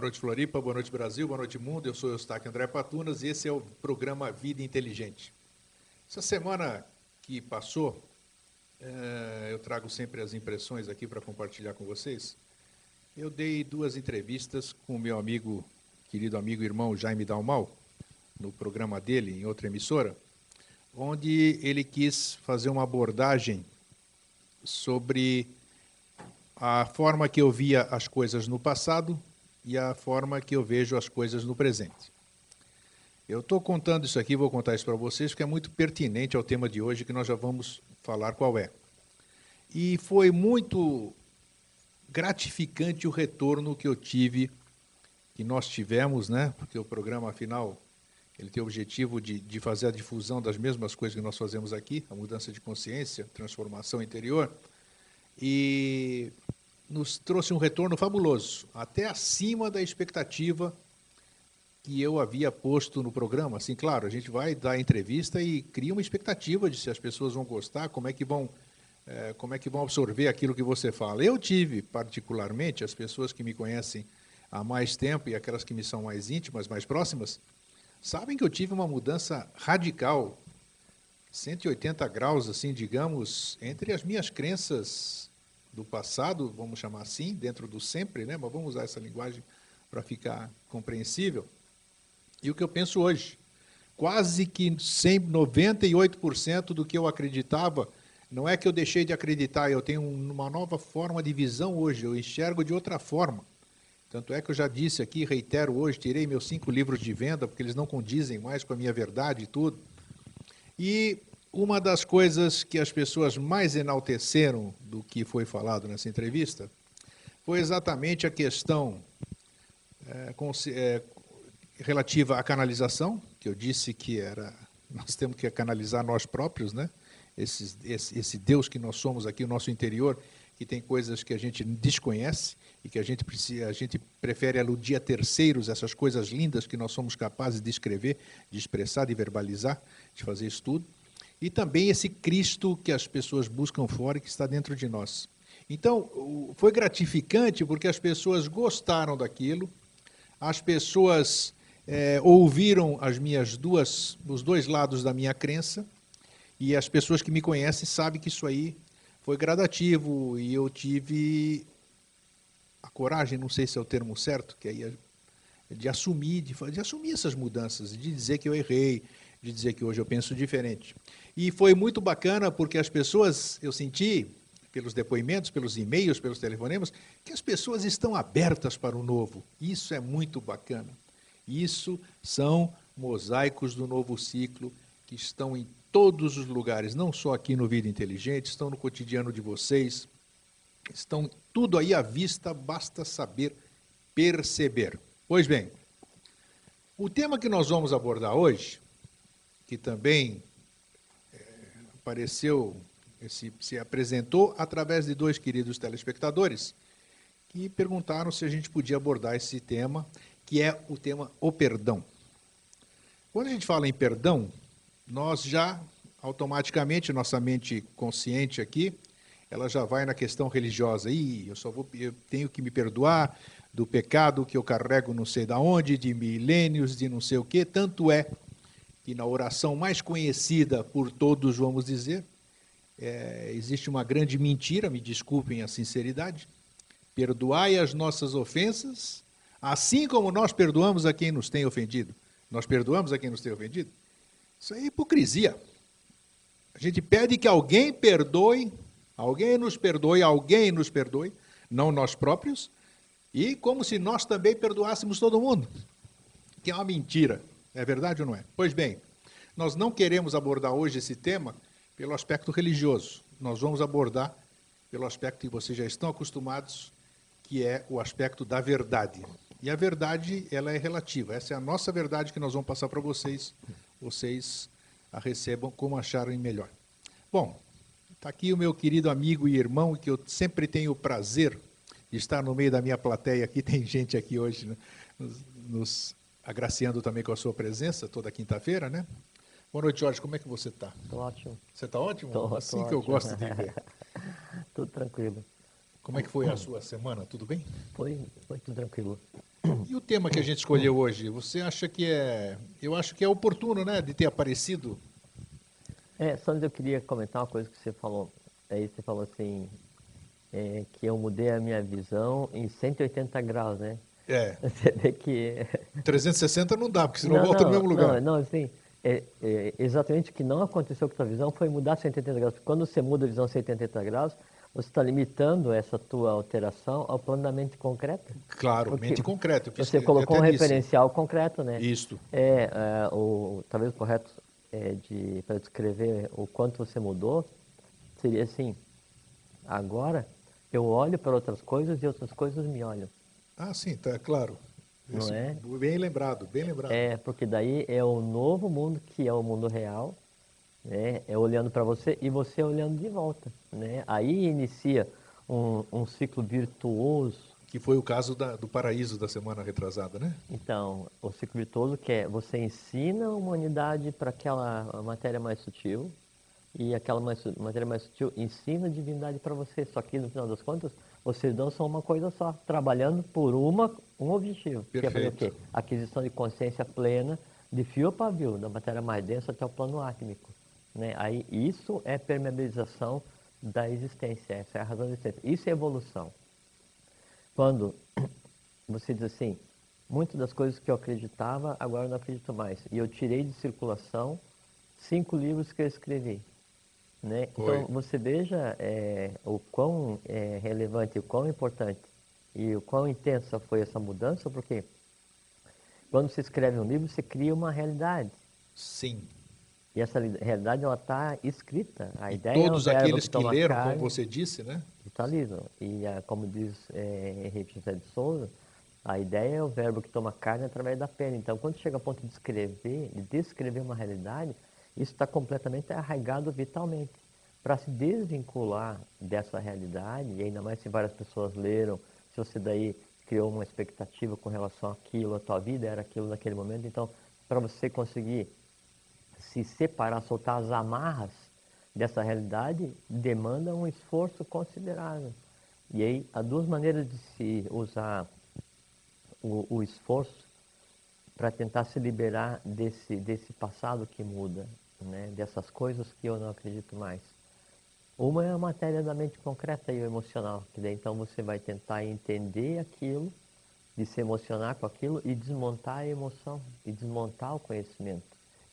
Boa noite, Floripa. Boa noite, Brasil. Boa noite, mundo. Eu sou o Eustáquio André Patunas e esse é o programa Vida Inteligente. Essa semana que passou, é, eu trago sempre as impressões aqui para compartilhar com vocês. Eu dei duas entrevistas com o meu amigo, querido amigo e irmão Jaime Dalmal, no programa dele, em outra emissora, onde ele quis fazer uma abordagem sobre a forma que eu via as coisas no passado e a forma que eu vejo as coisas no presente. Eu estou contando isso aqui, vou contar isso para vocês, porque é muito pertinente ao tema de hoje, que nós já vamos falar qual é. E foi muito gratificante o retorno que eu tive, que nós tivemos, né? Porque o programa, afinal, ele tem o objetivo de, de fazer a difusão das mesmas coisas que nós fazemos aqui, a mudança de consciência, transformação interior. E nos trouxe um retorno fabuloso, até acima da expectativa que eu havia posto no programa. Assim, claro, a gente vai dar entrevista e cria uma expectativa de se as pessoas vão gostar, como é que vão, é, como é que vão absorver aquilo que você fala. Eu tive, particularmente, as pessoas que me conhecem há mais tempo e aquelas que me são mais íntimas, mais próximas, sabem que eu tive uma mudança radical, 180 graus, assim, digamos, entre as minhas crenças do passado, vamos chamar assim, dentro do sempre, né? mas vamos usar essa linguagem para ficar compreensível. E o que eu penso hoje, quase que 100, 98% do que eu acreditava, não é que eu deixei de acreditar, eu tenho uma nova forma de visão hoje, eu enxergo de outra forma. Tanto é que eu já disse aqui, reitero hoje, tirei meus cinco livros de venda, porque eles não condizem mais com a minha verdade e tudo. E uma das coisas que as pessoas mais enalteceram do que foi falado nessa entrevista foi exatamente a questão é, com, é, relativa à canalização, que eu disse que era nós temos que canalizar nós próprios, né? Esse, esse, esse Deus que nós somos aqui, o nosso interior, que tem coisas que a gente desconhece e que a gente, precisa, a gente prefere aludir a terceiros, essas coisas lindas que nós somos capazes de escrever, de expressar, de verbalizar, de fazer isso tudo e também esse Cristo que as pessoas buscam fora e que está dentro de nós. Então, foi gratificante porque as pessoas gostaram daquilo, as pessoas é, ouviram as minhas duas, os dois lados da minha crença, e as pessoas que me conhecem sabem que isso aí foi gradativo e eu tive a coragem, não sei se é o termo certo, que aí é de assumir, de, de assumir essas mudanças, de dizer que eu errei, de dizer que hoje eu penso diferente. E foi muito bacana porque as pessoas, eu senti, pelos depoimentos, pelos e-mails, pelos telefonemas, que as pessoas estão abertas para o novo. Isso é muito bacana. Isso são mosaicos do novo ciclo que estão em todos os lugares, não só aqui no Vida Inteligente, estão no cotidiano de vocês, estão tudo aí à vista, basta saber perceber. Pois bem, o tema que nós vamos abordar hoje, que também apareceu, se, se apresentou através de dois queridos telespectadores que perguntaram se a gente podia abordar esse tema, que é o tema o perdão. Quando a gente fala em perdão, nós já automaticamente nossa mente consciente aqui, ela já vai na questão religiosa. Ih, eu só vou, eu tenho que me perdoar do pecado que eu carrego não sei da onde, de milênios, de não sei o quê. Tanto é que na oração mais conhecida por todos, vamos dizer, é, existe uma grande mentira, me desculpem a sinceridade. Perdoai as nossas ofensas, assim como nós perdoamos a quem nos tem ofendido. Nós perdoamos a quem nos tem ofendido? Isso é hipocrisia. A gente pede que alguém perdoe, alguém nos perdoe, alguém nos perdoe, não nós próprios, e como se nós também perdoássemos todo mundo. Que é uma mentira. É verdade ou não é? Pois bem, nós não queremos abordar hoje esse tema pelo aspecto religioso. Nós vamos abordar pelo aspecto que vocês já estão acostumados, que é o aspecto da verdade. E a verdade, ela é relativa. Essa é a nossa verdade que nós vamos passar para vocês. Vocês a recebam como acharem melhor. Bom, está aqui o meu querido amigo e irmão, que eu sempre tenho o prazer de estar no meio da minha plateia aqui. Tem gente aqui hoje né, nos, nos agraciando também com a sua presença toda quinta-feira, né? Boa noite, Jorge. Como é que você está? Estou ótimo. Você está ótimo? Tô, assim tô que eu ótimo. gosto de ver. tudo tranquilo. Como é que foi a sua semana? Tudo bem? Foi, foi tudo tranquilo. E o tema que a gente escolheu hoje, você acha que é. Eu acho que é oportuno, né, de ter aparecido. É, só eu queria comentar uma coisa que você falou. Aí você falou assim, é, que eu mudei a minha visão em 180 graus, né? É. Você vê que. 360 não dá, porque senão não, volta não, no mesmo lugar. Não, não assim, é, é, exatamente o que não aconteceu com a tua visão foi mudar 180 graus. Quando você muda a visão 180 graus, você está limitando essa tua alteração ao plano da mente concreta. Claro, Porque mente concreta. Você colocou um referencial disse. concreto, né? Isto. É, é o, talvez o correto é de, para descrever o quanto você mudou seria assim, agora eu olho para outras coisas e outras coisas me olham. Ah, sim, tá claro. Não Isso, é? Bem lembrado, bem lembrado. É, porque daí é o novo mundo que é o mundo real, né? É olhando para você e você olhando de volta, né? Aí inicia um, um ciclo virtuoso. Que foi o caso da, do paraíso da semana retrasada, né? Então, o ciclo virtuoso que é você ensina a humanidade para aquela matéria mais sutil e aquela mais, matéria mais sutil ensina a divindade para você. Só que no final das contas, vocês não são uma coisa só, trabalhando por uma, um objetivo. Perfeito. Que é fazer o quê? Aquisição de consciência plena de fio a pavio, da matéria mais densa até o plano átmico. Né? Aí, isso é permeabilização da existência, essa é a razão da existência. Isso é evolução. Quando você diz assim, muitas das coisas que eu acreditava, agora eu não acredito mais. E eu tirei de circulação cinco livros que eu escrevi. Né? Então, você veja é, o quão é, relevante, o quão importante e o quão intensa foi essa mudança, porque quando você escreve um livro, você cria uma realidade. Sim. E essa realidade está escrita. A e ideia todos é aqueles que, que leram, carne, como você disse, né? Vitalizam. E a, como diz é, Henrique José de Souza, a ideia é o verbo que toma carne através da pena. Então, quando chega ao ponto de escrever, de descrever uma realidade, isso está completamente arraigado vitalmente. Para se desvincular dessa realidade, e ainda mais se várias pessoas leram, se você daí criou uma expectativa com relação àquilo, a tua vida era aquilo naquele momento, então, para você conseguir se separar, soltar as amarras dessa realidade, demanda um esforço considerável. E aí, há duas maneiras de se usar o, o esforço para tentar se liberar desse, desse passado que muda, né? dessas coisas que eu não acredito mais. Uma é a matéria da mente concreta e o emocional, que daí então você vai tentar entender aquilo, de se emocionar com aquilo e desmontar a emoção, e desmontar o conhecimento.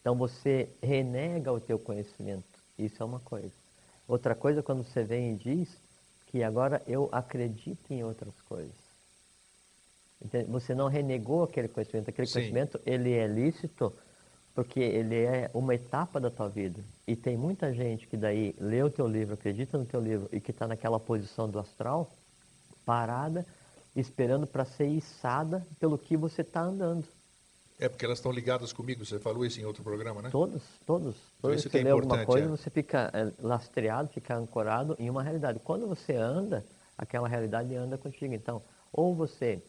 Então você renega o teu conhecimento. Isso é uma coisa. Outra coisa quando você vem e diz que agora eu acredito em outras coisas. Você não renegou aquele conhecimento. Aquele Sim. conhecimento ele é lícito porque ele é uma etapa da tua vida. E tem muita gente que daí lê o teu livro, acredita no teu livro e que está naquela posição do astral, parada, esperando para ser içada pelo que você está andando. É porque elas estão ligadas comigo, você falou isso em outro programa, né? Todos, todos. Então, todos isso que é importante. alguma coisa, é. você fica é, lastreado, fica ancorado em uma realidade. Quando você anda, aquela realidade anda contigo. Então, ou você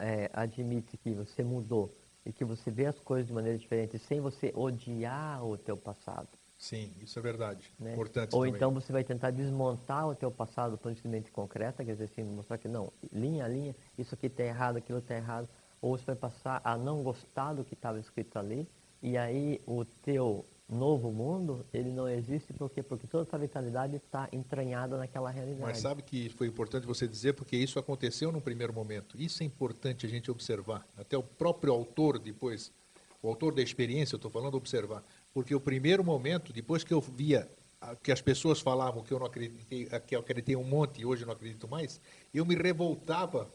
é, admite que você mudou e que você vê as coisas de maneira diferente sem você odiar o teu passado. Sim, isso é verdade. Né? Importante Ou também. então você vai tentar desmontar o teu passado por de mente concreta, quer dizer assim, mostrar que não, linha a linha, isso aqui está errado, aquilo está errado ou você vai passar a não gostar do que estava escrito ali, e aí o teu novo mundo, ele não existe por quê? Porque toda a tua vitalidade está entranhada naquela realidade. Mas sabe que foi importante você dizer, porque isso aconteceu num primeiro momento. Isso é importante a gente observar. Até o próprio autor depois, o autor da experiência, eu estou falando, observar. Porque o primeiro momento, depois que eu via que as pessoas falavam que eu não acreditei, que eu acreditei um monte e hoje não acredito mais, eu me revoltava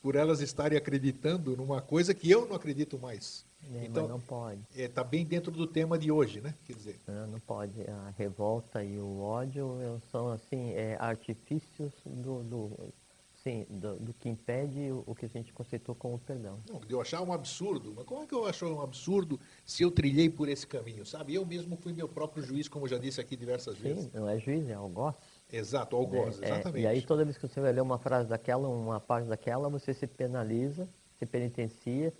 por elas estarem acreditando numa coisa que eu não acredito mais. É, então, não pode. Está é, tá bem dentro do tema de hoje, né? Quer dizer. Não, não pode. A revolta e o ódio são assim é, artifícios do, do sim, do, do, que impede o, que a gente conceitou como perdão. Não, eu achar um absurdo. Mas como é que eu acho um absurdo se eu trilhei por esse caminho, sabe? Eu mesmo fui meu próprio juiz, como já disse aqui diversas sim, vezes. não é juiz, é algoz. Exato, algoz, é, exatamente. É, e aí toda vez que você vai ler uma frase daquela, uma parte daquela, você se penaliza, se penitencia.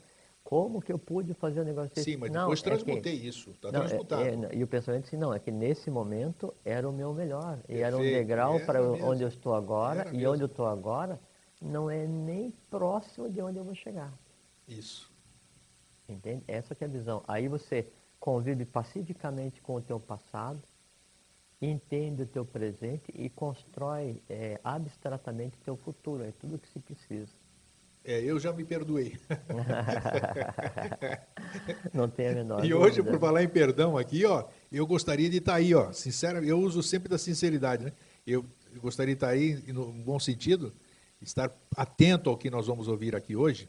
Como que eu pude fazer o negócio desse? Sim, mas depois não, transmutei é que, isso, está transmutado. É, e o pensamento assim, não, é que nesse momento era o meu melhor. Perfeito, e era um degrau para onde eu estou agora, e onde eu estou agora, não é nem próximo de onde eu vou chegar. Isso. Entende? Essa que é a visão. Aí você convive pacificamente com o teu passado, entende o teu presente e constrói é, abstratamente o teu futuro. É tudo o que se precisa. É, eu já me perdoei. Não tem a menor E dúvida. hoje, por falar em perdão aqui, ó, eu gostaria de estar aí, ó, sincero, eu uso sempre da sinceridade, né? Eu gostaria de estar aí, no bom sentido, estar atento ao que nós vamos ouvir aqui hoje,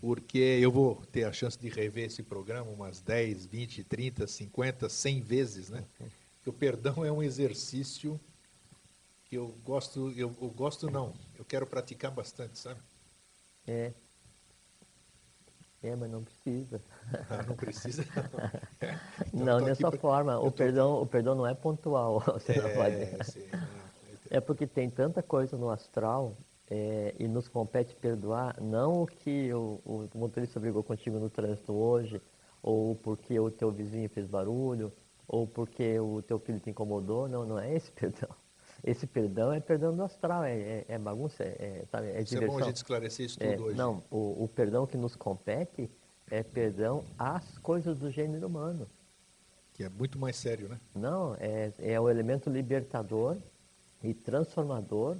porque eu vou ter a chance de rever esse programa umas 10, 20, 30, 50, 100 vezes, né? Porque o perdão é um exercício que eu gosto, eu, eu gosto não, eu quero praticar bastante, sabe? É. É, mas não precisa. Ah, não precisa. não. É, então não, tô dessa pra- forma. O tô- perdão, o perdão não é pontual. Você não pode. É, sim, é. É porque tem tanta coisa no astral é, e nos compete perdoar, não o que o, o motorista brigou contigo no trânsito hoje, ou porque o teu vizinho fez barulho, ou porque o teu filho te incomodou. Não, não é esse perdão. Esse perdão é perdão do astral, é, é, é bagunça, é, é, sabe, é Isso é diversão. bom a gente esclarecer isso tudo É, hoje. não, o, o perdão que nos compete é perdão às coisas do gênero humano. Que é muito mais sério, né? Não, é, é o elemento libertador e transformador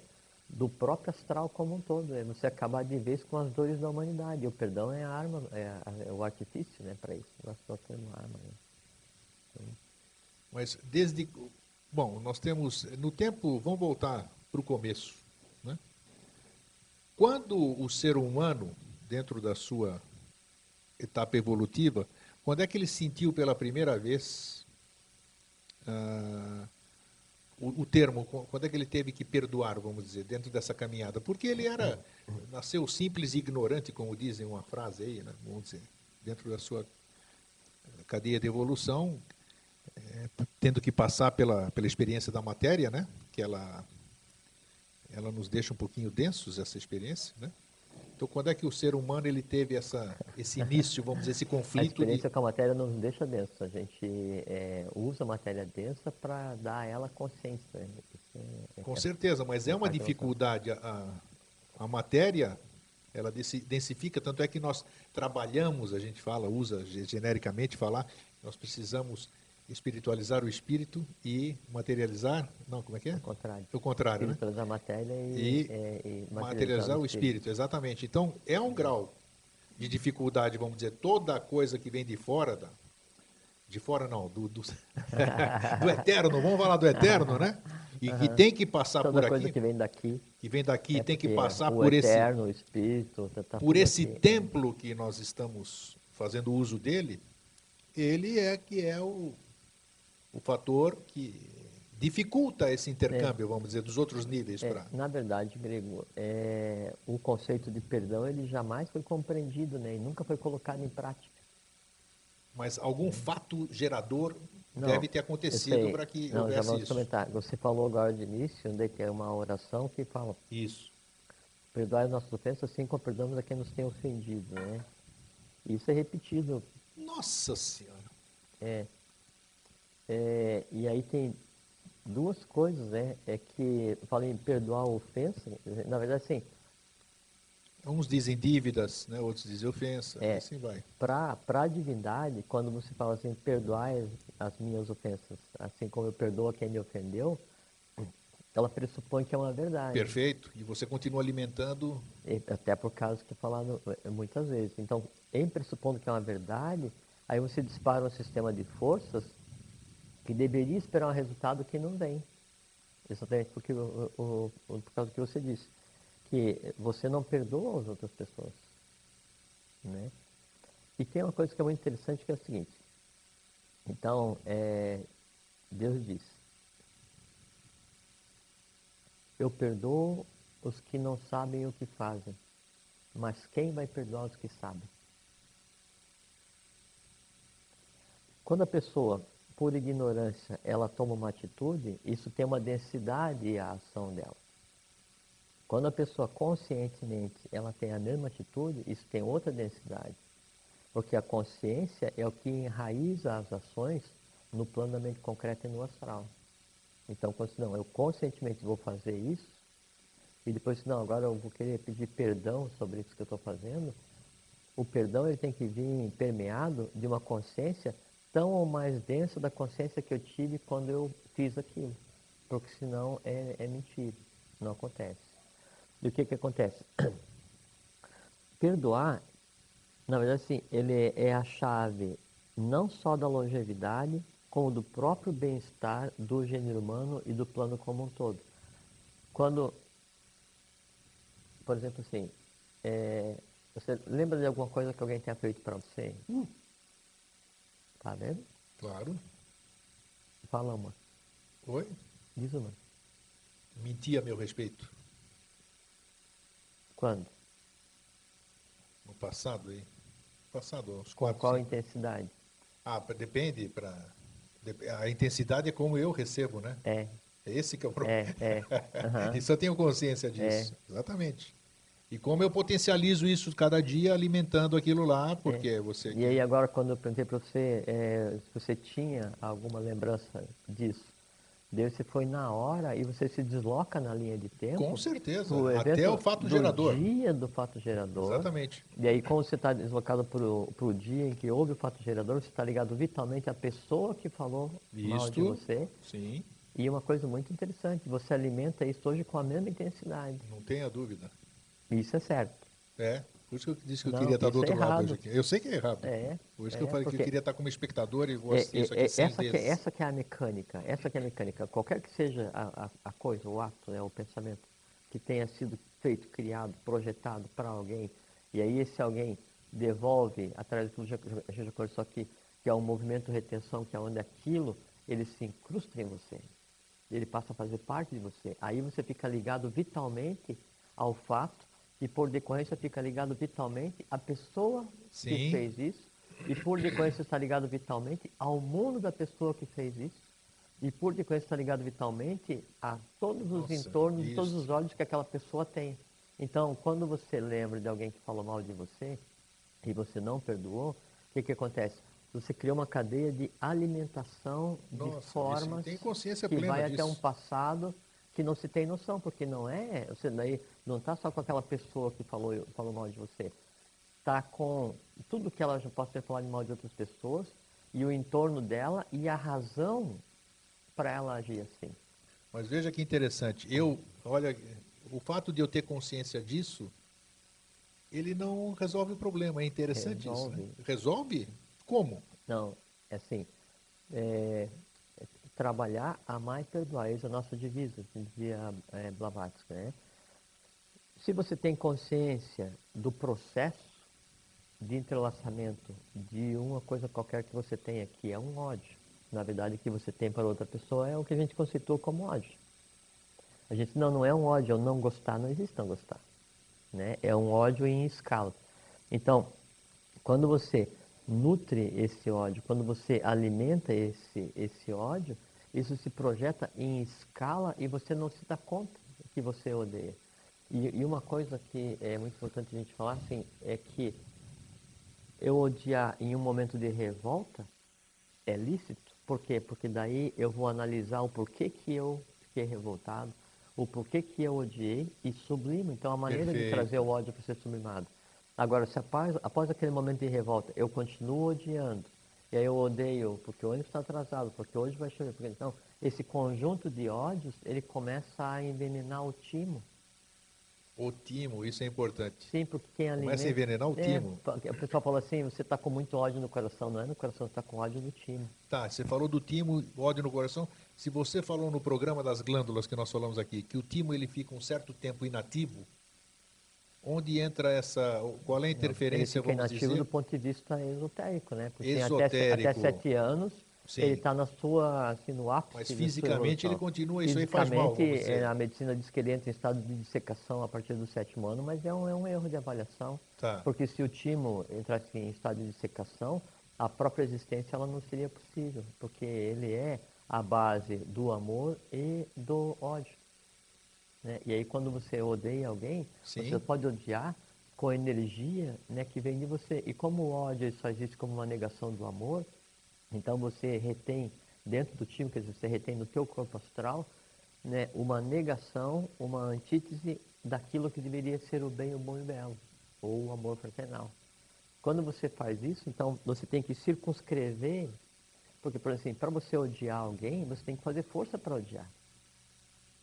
do próprio astral como um todo. É você acabar de vez com as dores da humanidade. E o perdão é a arma, é, a- é o artifício né, para isso. Nós só temos arma. Né? Mas desde. Bom, nós temos. No tempo, vamos voltar para o começo. Né? Quando o ser humano, dentro da sua etapa evolutiva, quando é que ele sentiu pela primeira vez ah, o, o termo, qu- quando é que ele teve que perdoar, vamos dizer, dentro dessa caminhada? Porque ele era, nasceu simples e ignorante, como dizem uma frase aí, né? vamos dizer, dentro da sua cadeia de evolução, é, tendo que passar pela, pela experiência da matéria, né? Que ela, ela nos deixa um pouquinho densos essa experiência, né? Então, quando é que o ser humano ele teve essa, esse início, vamos dizer, esse A conflito de, experiência com a matéria não nos deixa denso. A gente é, usa a matéria densa para dar a ela consciência. né? Isso é- Com é- certeza, mas é uma Faz dificuldade. A, a, a matéria, ela densi- densifica, tanto é que nós trabalhamos, a gente fala, usa ge- genericamente falar, nós precisamos espiritualizar o espírito e materializar, não, como é que é? Ao contrário. O contrário, né? Espiritualizar matéria e, E é, e materializar o espírito, exatamente. Então, é um grau de dificuldade, vamos dizer, toda coisa que vem de fora da, de fora não, do, do, do eterno, vamos falar do eterno, né? E que tem que passar Toda por coisa aqui, que vem daqui. que vem daqui, é tem que passar o por esse, eterno, o espírito, tá- tá por tudo esse aqui. templo que nós estamos fazendo uso dele, ele é que é o, o fator que dificulta esse intercâmbio, vamos dizer, dos outros níveis É, para. na verdade, Grego, é, o conceito de perdão ele jamais foi compreendido, né? E nunca foi colocado em prática. Mas algum fato gerador Não, deve ter acontecido para que Não, já houvesse vamos isso. comentar. Você falou agora de início, onde que é uma oração que fala Isso. perdoar as nossas ofensas assim como perdoamos a quem nos tem ofendido, né? Isso é repetido. Nossa Senhora. É, é, e aí tem duas coisas, né? É que falei em perdoar a ofensa, na verdade, assim, Uns dizem dívidas, né? outros dizem ofensa, É. assim vai. para a divindade, quando você fala assim, perdoai as, as minhas ofensas, assim como eu perdoo quem me ofendeu, ela pressupõe que é uma verdade. Perfeito. E você continua alimentando. E Até por causa que falado eh, muitas vezes. Então, em pressupondo que é uma verdade, aí você dispara um sistema de forças que deveria esperar um resultado que não vem. Exatamente porque, o, o- o- por causa do que você disse. Que você não perdoa as outras pessoas. Né? E tem uma coisa que é muito interessante que é o seguinte. Então, é, Deus diz, eu perdoo os que não sabem o que fazem, mas quem vai perdoar os que sabem? Quando a pessoa, por ignorância, ela toma uma atitude, isso tem uma densidade à ação dela. Quando a pessoa conscientemente ela tem a mesma atitude, isso tem outra densidade. Porque a consciência é o que enraiza as ações no plano da mente concreta e no astral. Então, quando você, não, eu conscientemente vou fazer isso, e depois, não, agora eu vou querer pedir perdão sobre isso que eu estou fazendo, o perdão ele tem que vir permeado de uma consciência tão ou mais densa da consciência que eu tive quando eu fiz aquilo. Porque senão é, é mentira, não acontece. E o que, que acontece? Perdoar, na verdade, sim, ele é a chave não só da longevidade, como do próprio bem-estar do gênero humano e do plano como um todo. Quando, por exemplo, assim, é, você lembra de alguma coisa que alguém tenha feito para você? Hum. Tá vendo? Claro. Fala uma. Oi? Diz uma. Mentia a meu respeito. Quando? No passado aí. Passado, uns quatro. Qual cinco. intensidade? Ah, depende para a intensidade é como eu recebo, né? É. Esse que é o problema. É, é. Uhum. Isso eu tenho consciência disso. É. Exatamente. E como eu potencializo isso cada dia alimentando aquilo lá, porque é. você. E aí agora quando eu perguntei para você é, se você tinha alguma lembrança disso, Deus você foi na hora e você se desloca na linha de tempo. Com certeza. Até o fato gerador. O dia do fato gerador. Exatamente. E aí, como você está deslocado para o dia em que houve o fato gerador, você está ligado vitalmente à pessoa que falou Isto, mal de você. Sim. E uma coisa muito interessante, você alimenta isso hoje com a mesma intensidade. Não tenha dúvida. Isso é certo. É. Por isso que eu disse que eu não, queria estar do outro é lado hoje aqui. Eu sei que é errado. É, Por isso é, que eu falei que eu queria estar como espectador e vou é, assistir é, isso aqui é, essa, que, essa que é a mecânica. Essa que é a mecânica. Qualquer que seja a, a, a coisa, o ato, né, o pensamento que tenha sido feito, criado, projetado para alguém, e aí esse alguém devolve, através do que a gente já conversou aqui, que é um movimento de retenção, que é onde aquilo, ele se incrusta em você. Ele passa a fazer parte de você. Aí você fica ligado vitalmente ao fato e por decorrência fica ligado vitalmente à pessoa Sim. que fez isso, e por decorrência está ligado vitalmente ao mundo da pessoa que fez isso, e por decorrência está ligado vitalmente a todos os Nossa, entornos, isso. todos os olhos que aquela pessoa tem. Então, quando você lembra de alguém que falou mal de você e você não perdoou, o que, que acontece? Você cria uma cadeia de alimentação Nossa, de formas que vai disso. até um passado que não se tem noção, porque não é, você daí não está só com aquela pessoa que falou, falou mal de você. Está com tudo que ela já pode ter falado mal de outras pessoas e o entorno dela e a razão para ela agir assim. Mas veja que interessante. Eu, olha, o fato de eu ter consciência disso, ele não resolve o problema. É interessante resolve. isso. Né? Resolve? Como? Não, é assim. É, trabalhar, amar e perdoar. Essa é a nossa divisa, dizia é, Blavatsky. Né? Se você tem consciência do processo de entrelaçamento de uma coisa qualquer que você tem aqui, é um ódio. Na verdade, que você tem para outra pessoa é o que a gente conceitou como ódio. A gente não, não é um ódio, é um não gostar, não existe não gostar. Né? É um ódio em escala. Então, quando você nutre esse ódio, quando você alimenta esse, esse ódio, isso se projeta em escala e você não se dá conta que você odeia. E, e uma coisa que é muito importante a gente falar assim, é que eu odiar em um momento de revolta é lícito. Por quê? Porque daí eu vou analisar o porquê que eu fiquei revoltado, o porquê que eu odiei e sublimo. Então a maneira Perfeito. de trazer o ódio para ser sublimado. Agora, se após, após aquele momento de revolta eu continuo odiando, e aí eu odeio porque o ônibus está atrasado, porque hoje vai chover. Porque, então, esse conjunto de ódios, ele começa a envenenar o timo. O timo, isso é importante. Sim, porque quem alimenta... Começa a envenenar o é, timo. O pessoal fala assim, você está com muito ódio no coração. Não é no coração, você está com ódio no timo. Tá, você falou do timo, ódio no coração. Se você falou no programa das glândulas que nós falamos aqui, que o timo ele fica um certo tempo inativo, Onde entra essa. Qual é a interferência, Ele vamos dizer? do ponto de vista esotérico, né? Porque esotérico. Até, até sete anos, Sim. ele está na sua, assim, no ápice. Mas fisicamente ele continua, isso aí faz mal. É, a medicina diz que ele entra em estado de dissecação a partir do sétimo ano, mas é um, é um erro de avaliação. Tá. Porque se o timo entrasse em estado de dissecação, a própria existência ela não seria possível, porque ele é a base do amor e do ódio. Né? E aí quando você odeia alguém, Sim. você pode odiar com a energia né, que vem de você. E como o ódio só existe como uma negação do amor, então você retém dentro do time, quer dizer, você retém no teu corpo astral, né, uma negação, uma antítese daquilo que deveria ser o bem, o bom e o belo, ou o amor fraternal. Quando você faz isso, então você tem que circunscrever, porque, por exemplo, para você odiar alguém, você tem que fazer força para odiar.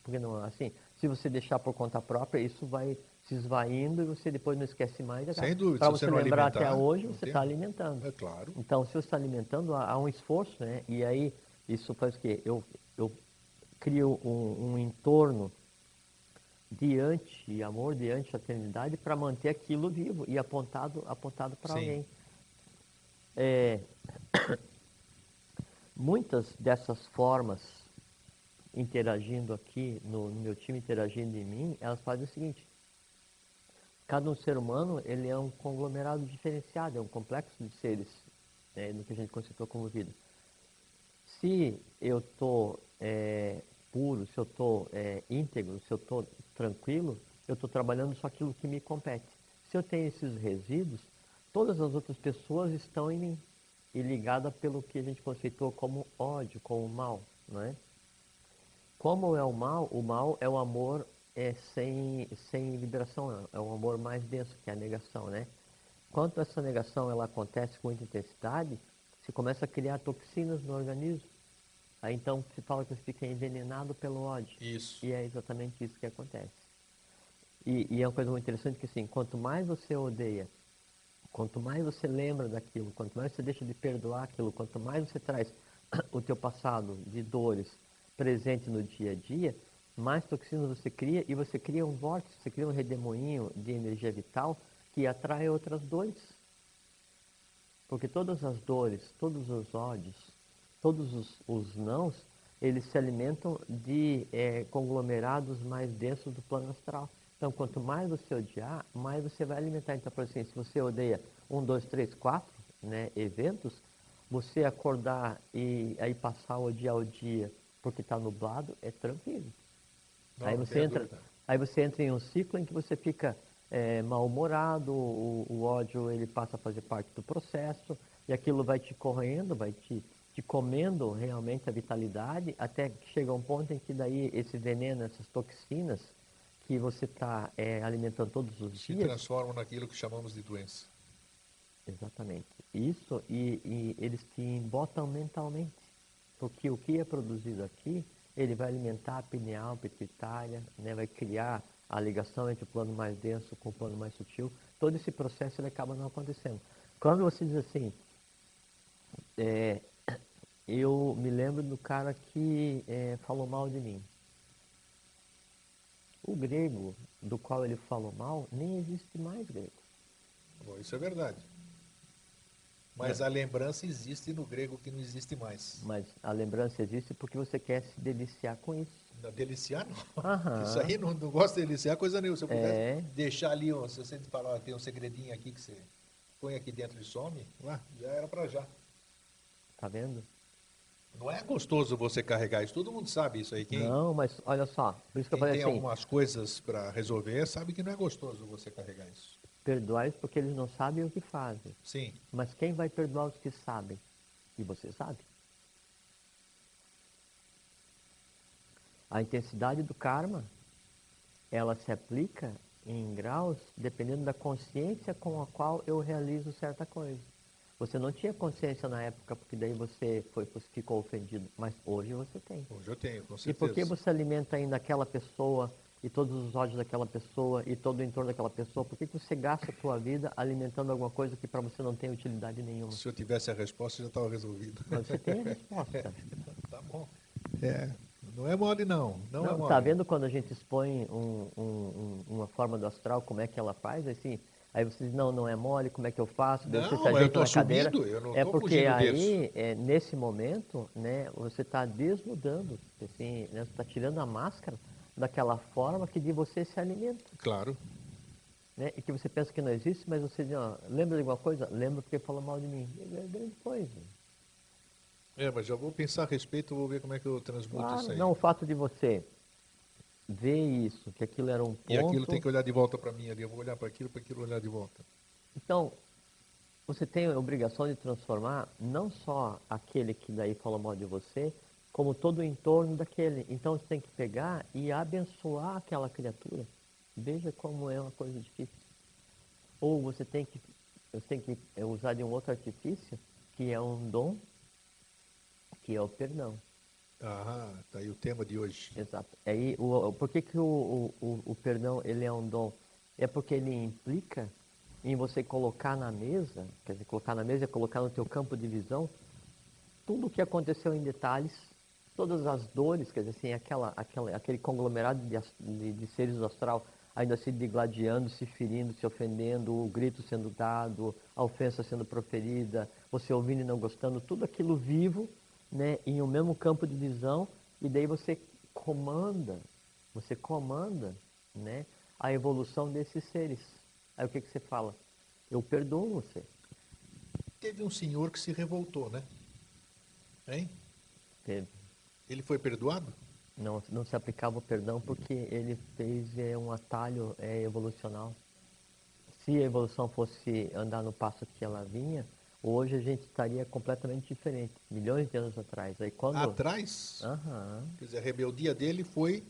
Porque não, assim, se você deixar por conta própria, isso vai se esvaindo e você depois não esquece mais. Sem dúvida. Para você, você lembrar até hoje, você está alimentando. É claro. Então, se você está alimentando, há, há, um esforço, né? E aí, isso faz o quê? Eu, eu crio um, um entorno diante amor, diante eternidade, para manter aquilo vivo e apontado, apontado para alguém. É, muitas dessas formas interagindo aqui, no, no, meu time interagindo em mim, elas fazem o seguinte. Cada um ser humano, ele é um conglomerado diferenciado, é um complexo de seres, né, no que a gente conceitou como vida. Se eu estou é, puro, se eu estou é, íntegro, se eu estou tranquilo, eu estou trabalhando só aquilo que me compete. Se eu tenho esses resíduos, todas as outras pessoas estão em mim e ligada pelo que a gente conceitou como ódio, como mal, não é? Como é o mal? O mal é o amor é, sem, sem liberação, é um amor mais denso, que é a negação, né? Quando essa negação ela acontece com muita intensidade, se começa a criar toxinas no organismo. Aí então se fala que você fica envenenado pelo ódio. Isso. E é exatamente isso que acontece. E, e é uma coisa muito interessante que assim, quanto mais você odeia, quanto mais você lembra daquilo, quanto mais você deixa de perdoar aquilo, quanto mais você traz o teu passado de dores presente no dia a dia, mais toxinas você cria e você cria um vórtice, você cria um redemoinho de energia vital que atrai outras dores. Porque todas as dores, todos os ódios, todos os, os nãos, eles se alimentam de é, conglomerados mais densos do plano astral. Então, quanto mais você odiar, mais você vai alimentar. Então, por exemplo, se você odeia um, dois, três, quatro né, eventos, você acordar e aí passar o dia ao dia porque está nublado, é tranquilo. Não, aí, você entra, aí você entra em um ciclo em que você fica é, mal-humorado, o, o, ódio ele passa a fazer parte do processo, e aquilo vai te correndo, vai te, te comendo realmente a vitalidade, até que chega um ponto em que daí esse veneno, essas toxinas, que você está é, alimentando todos os Se dias... Se transformam naquilo que chamamos de doença. Exatamente. Isso, e, e eles te embotam mentalmente. Porque o que é produzido aqui, ele vai alimentar a pineal pituitária, né, vai criar a ligação entre o plano mais denso com o plano mais sutil. Todo esse processo ele acaba não acontecendo. Quando você diz assim, é, eu me lembro do cara que é, falou mal de mim. O grego do qual ele falou mal, nem existe mais grego. Bom, isso é verdade. Mas é. a lembrança existe no grego que não existe mais. Mas a lembrança existe porque você quer se deliciar com isso. Não, deliciar não. Aham. Isso aí não, não gosta de deliciar coisa nenhuma. Se eu é. deixar ali, se você falar, tem um segredinho aqui que você põe aqui dentro e some, lá, já era para já. Tá vendo? Não é gostoso você carregar isso, todo mundo sabe isso aí. Quem, não, mas olha só, por isso que eu falei tem assim. algumas coisas para resolver sabe que não é gostoso você carregar isso perdoar porque eles não sabem o que fazem. Sim. Mas quem vai perdoar os que sabem? E você sabe. A intensidade do karma, ela se aplica em graus dependendo da consciência com a qual eu realizo certa coisa. Você não tinha consciência na época, porque daí você foi, ficou ofendido, mas hoje você tem. Hoje eu tenho, com certeza. E por que você alimenta ainda aquela pessoa e todos os ódios daquela pessoa e todo o entorno daquela pessoa? Por que, que você gasta a sua vida alimentando alguma coisa que para você não tem utilidade nenhuma? Se eu tivesse a resposta, já estava resolvido. Mas você tem a resposta. É, tá bom. É, não é mole não, não, não é mole. Tá vendo quando a gente expõe um, um, uma forma do astral, como é que ela faz? Assim, aí você diz, não, não é mole, como é que eu faço? Não, você se eu estou subindo, eu não É porque aí, é, nesse momento, né, você está desnudando, assim, né, você está tirando a máscara daquela forma que de você se alimenta. Claro. Né? E que você pensa que não existe, mas você diz, ó, lembra de alguma coisa? Lembra porque falou mal de mim. É grande coisa. É, mas já vou pensar a respeito, vou ver como é que eu transmuto claro, isso aí. Não, o fato de você ver isso, que aquilo era um ponto... E aquilo tem que olhar de volta para mim ali, eu vou olhar para aquilo, para aquilo olhar de volta. Então, você tem a obrigação de transformar não só aquele que daí falou mal de você, como todo o entorno daquele. Então você tem que pegar e abençoar aquela criatura. Veja como é uma coisa difícil. Ou você tem que, você tem que usar de um outro artifício, que é um dom, que é o perdão. Ah, tá aí o tema de hoje. Exato. Aí, o, por que, que o, o, o perdão ele é um dom? É porque ele implica em você colocar na mesa, quer dizer, colocar na mesa é colocar no teu campo de visão tudo o que aconteceu em detalhes, todas as dores, quer dizer, assim, aquela, aquela, aquele conglomerado de, de, de seres do astral ainda se digladiando, se ferindo, se ofendendo, o grito sendo dado, a ofensa sendo proferida, você ouvindo e não gostando, tudo aquilo vivo, né, em um mesmo campo de visão, e daí você comanda, você comanda, né, a evolução desses seres. Aí o que, que você fala? Eu perdoo você. Teve um senhor que se revoltou, né? Hein? Teve. Ele foi perdoado? Não, não se aplicava o perdão porque ele fez é, um atalho é, evolucional. Se a evolução fosse andar no passo que ela vinha, hoje a gente estaria completamente diferente, milhões de anos atrás. Aí quando... Atrás? Uhum. Quer dizer, a rebeldia dele foi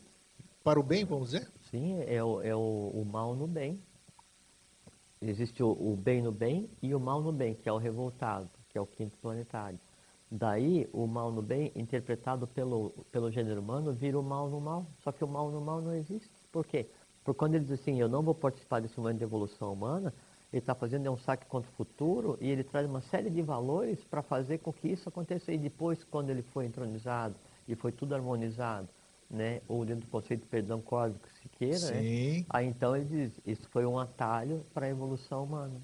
para o bem, vamos dizer? Sim, é o, é o, o mal no bem. Existe o, o bem no bem e o mal no bem, que é o revoltado, que é o quinto planetário. Daí, o mal no bem, interpretado pelo, pelo gênero humano, vira o mal no mal. Só que o mal no mal não existe. Por quê? Porque quando ele diz assim, eu não vou participar desse momento de evolução humana, ele está fazendo um saque contra o futuro e ele traz uma série de valores para fazer com que isso aconteça. E depois, quando ele foi entronizado e foi tudo harmonizado, né, ou dentro do conceito de perdão cósmico, se queira, né, aí então ele diz, isso foi um atalho para a evolução humana.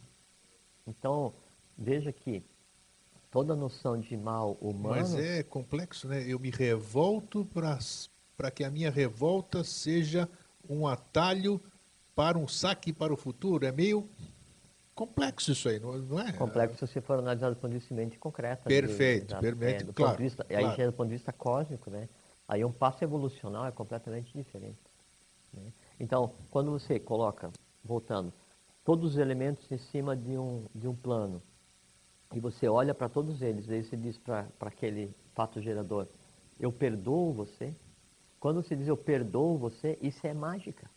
Então, veja que toda noção de mal humano. Mas é complexo, né? Eu me revolto para que a minha revolta seja um atalho para um saque para o futuro. É meio complexo isso aí, não é? Complexo se for analisado do ponto de vista mente concreta. Perfeito, de, perfeito, é, do claro. Vista, claro. Aí já é do ponto de vista cósmico, né? Aí um passo evolucional é completamente diferente. Né? Então, quando você coloca, voltando, todos os elementos em cima de um, de um plano, e você olha para todos eles, aí você diz para aquele fato gerador, eu perdoo você. Quando você diz eu perdoo você, isso é mágica.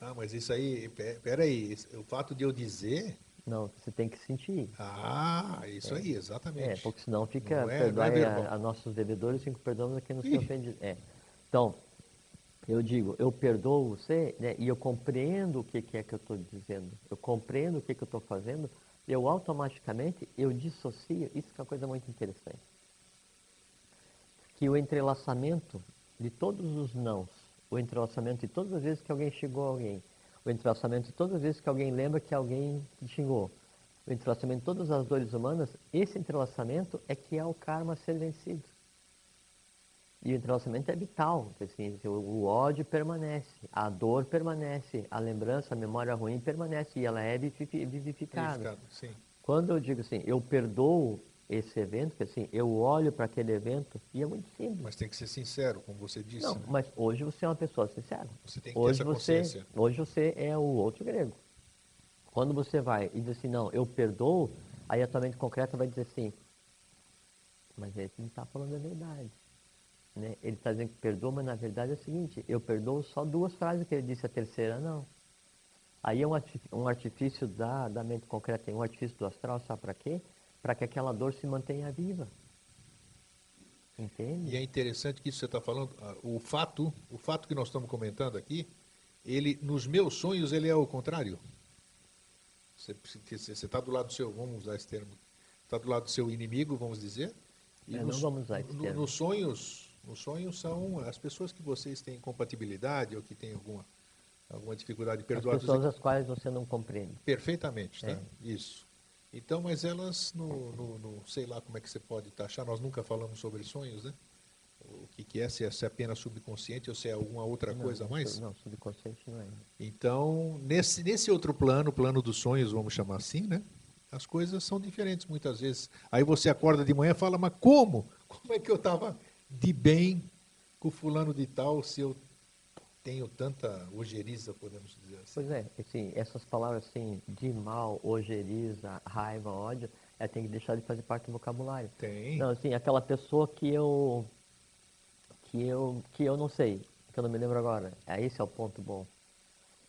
Ah, mas isso aí, peraí, o fato de eu dizer... Não, você tem que sentir. Ah, isso é. aí, exatamente. É, porque senão fica, não é, perdoar é a, a, nossos devedores, cinco perdoamos a quem nos ofende. É. Então, eu digo, eu perdoo você, né, e eu compreendo o que, que é que eu estou dizendo. Eu compreendo o que, que eu estou fazendo, eu automaticamente, eu dissocio, isso é uma coisa muito interessante. Que o entrelaçamento de todos os nãos, o entrelaçamento de todas as vezes que alguém xingou alguém, o entrelaçamento de todas as vezes que alguém lembra que alguém te xingou, o entrelaçamento de todas as dores humanas, esse entrelaçamento é que é o karma a ser vencido. E o entrelaçamento é vital, assim, o ódio permanece, a dor permanece, a lembrança, a memória ruim permanece e ela é vivificada. Quando eu digo assim, eu perdoo esse evento, que assim, eu olho para aquele evento e é muito simples. Mas tem que ser sincero, como você disse. Não, né? mas hoje você é uma pessoa sincera. Você tem que hoje ter essa. Você, hoje você é o outro grego. Quando você vai e diz assim, não, eu perdoo, aí a tua mente concreta vai dizer assim, mas ele não está falando a verdade. Né? Ele está dizendo que perdoa, mas na verdade é o seguinte, eu perdoo só duas frases que ele disse, a terceira não. Aí é um artifício, da, da mente concreta, um artifício do astral, sabe para quê? Para que aquela dor se mantenha viva. Entende? E é interessante que isso você está falando, ah, o fato, o fato que nós estamos comentando aqui, ele, nos meus sonhos, ele é o contrário. Você está do lado do seu, vamos usar esse termo, está do lado do seu inimigo, vamos dizer. E é, nos, não vamos usar esse no, termo. Nos sonhos, os sonhos são as pessoas que vocês têm compatibilidade ou que têm alguma, alguma dificuldade de perdoar. As pessoas as quais você não compreende. Perfeitamente, tá? É. Isso. Então, mas elas, no, no, no, sei lá como é que você pode taxar, nós nunca falamos sobre sonhos, né? O que, que é, se é, se é apenas subconsciente ou se é alguma outra não, coisa a mais? Não, subconsciente não é. Então, nesse, nesse outro plano, plano dos sonhos, vamos chamar assim, né? As coisas são diferentes muitas vezes. Aí você acorda de manhã e fala, mas como? Como é que eu estava de bem com fulano de tal se eu tenho tanta ojeriza, podemos dizer assim. Pois é, assim, essas palavras assim, de mal, ojeriza, raiva, ódio, é, tem que deixar de fazer parte do vocabulário. Tem. Não, assim, aquela pessoa que eu, que eu, que eu não sei, que eu não me lembro agora, é, esse é o ponto bom.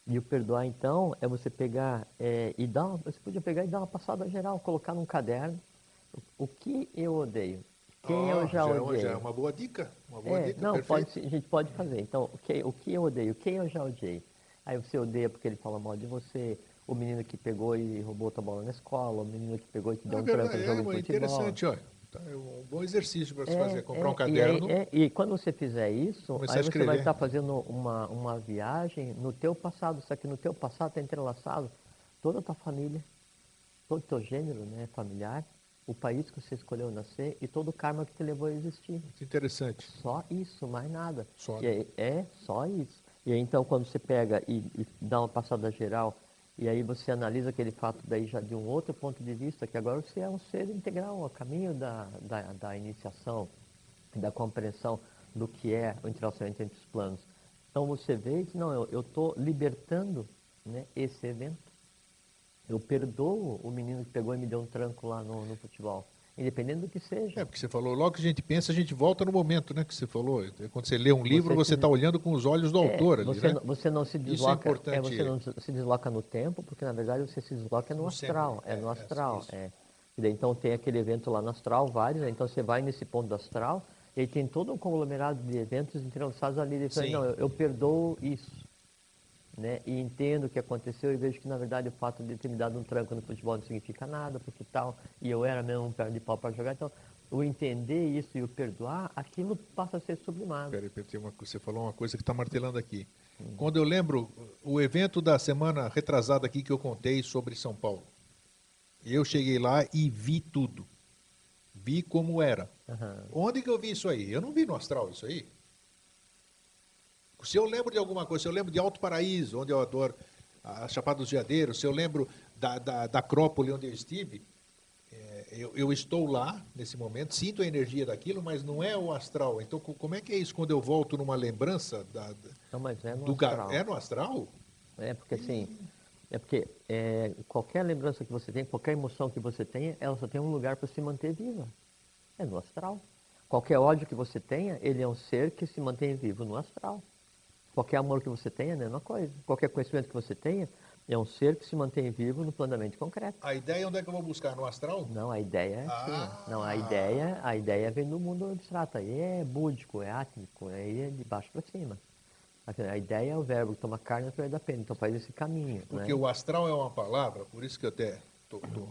E o perdoar, então, é você pegar é, e dar, uma, você podia pegar e dar uma passada geral, colocar num caderno o que eu odeio, quem oh, eu já, já é odiei. Já é uma boa dica, uma boa é, dica, Não, pode, a gente pode fazer. Então, o que, o que eu odeio, quem eu já odiei. Aí você odeia porque ele fala mal de você, o menino que pegou e roubou tua bola na escola, o menino que pegou e te deu é um tranco no jogo é, de futebol. interessante, olha. Tá, é um bom exercício para você é, fazer, comprar é, um caderno. E, é, e, quando você fizer isso, aí você vai estar fazendo uma, uma viagem no teu passado, só que no teu passado está entrelaçado toda a tua família, todo o teu gênero né, familiar, o país que você escolheu nascer e todo o karma que te levou a existir. Muito interessante. Só isso, mais nada. Só. Aí, é só isso. E aí, então, quando você pega e, e dá uma passada geral e aí você analisa aquele fato daí já de um outro ponto de vista, que agora você é um ser integral, a caminho da, da, da iniciação, da compreensão do que é o entrelaçamento entre os planos. Então você vê que não, eu estou libertando né, esse evento. Eu perdoo o menino que pegou e me deu um tranco lá no, no futebol independente do que seja. É, porque você falou, logo que a gente pensa, a gente volta no momento, né, que você falou. Quando você lê um livro, você está olhando com os olhos do é, autor ali, você, né? não, você não se desloca, Isso é importante. É, você não se desloca no tempo, porque na verdade você se desloca no, no astral, é, no é, astral, é. Então tem aquele evento lá no astral, vários, né? então você vai nesse ponto do astral, e aí tem todo um conglomerado de eventos entrelaçados ali, e fala, não, eu, eu perdoo isso né, e entendo o que aconteceu e vejo que, na verdade, o fato de ter me dado um tranco no futebol não significa nada, porque tal, e eu era mesmo um perna de pau para jogar. Então, o entender isso e o perdoar, aquilo passa a ser sublimado. Peraí, uma, você falou uma coisa que está martelando aqui. Hum. Quando eu lembro o evento da semana retrasada aqui que eu contei sobre São Paulo, eu cheguei lá e vi tudo. Vi como era. Uhum. Onde que eu vi isso aí? Eu não vi no astral isso aí. Se eu lembro de alguma coisa, se eu lembro de Alto Paraíso, onde eu adoro a Chapada dos Veadeiros, se eu lembro da, da, da Acrópole, onde eu estive, é, eu, eu, estou lá nesse momento, sinto a energia daquilo, mas não é o astral. Então, como é que é isso quando eu volto numa lembrança da, não, mas é no do astral. É no astral? É porque assim, é porque é, qualquer lembrança que você tem, qualquer emoção que você tenha, ela só tem um lugar para se manter viva. É no astral. Qualquer ódio que você tenha, ele é um ser que se mantém vivo no astral. Qualquer amor que você tenha é a mesma coisa. Qualquer conhecimento que você tenha é um ser que se mantém vivo no mente concreto. A ideia onde é que eu vou buscar? No astral? Não, a ideia é assim. Ah. Não, a ideia, a ideia vem do mundo abstrato. Aí é búdico, é átmico, aí é de baixo para cima. A ideia é o verbo que toma carne através da pena. Então faz esse caminho. Porque né? o astral é uma palavra, por isso que eu até tô, tô,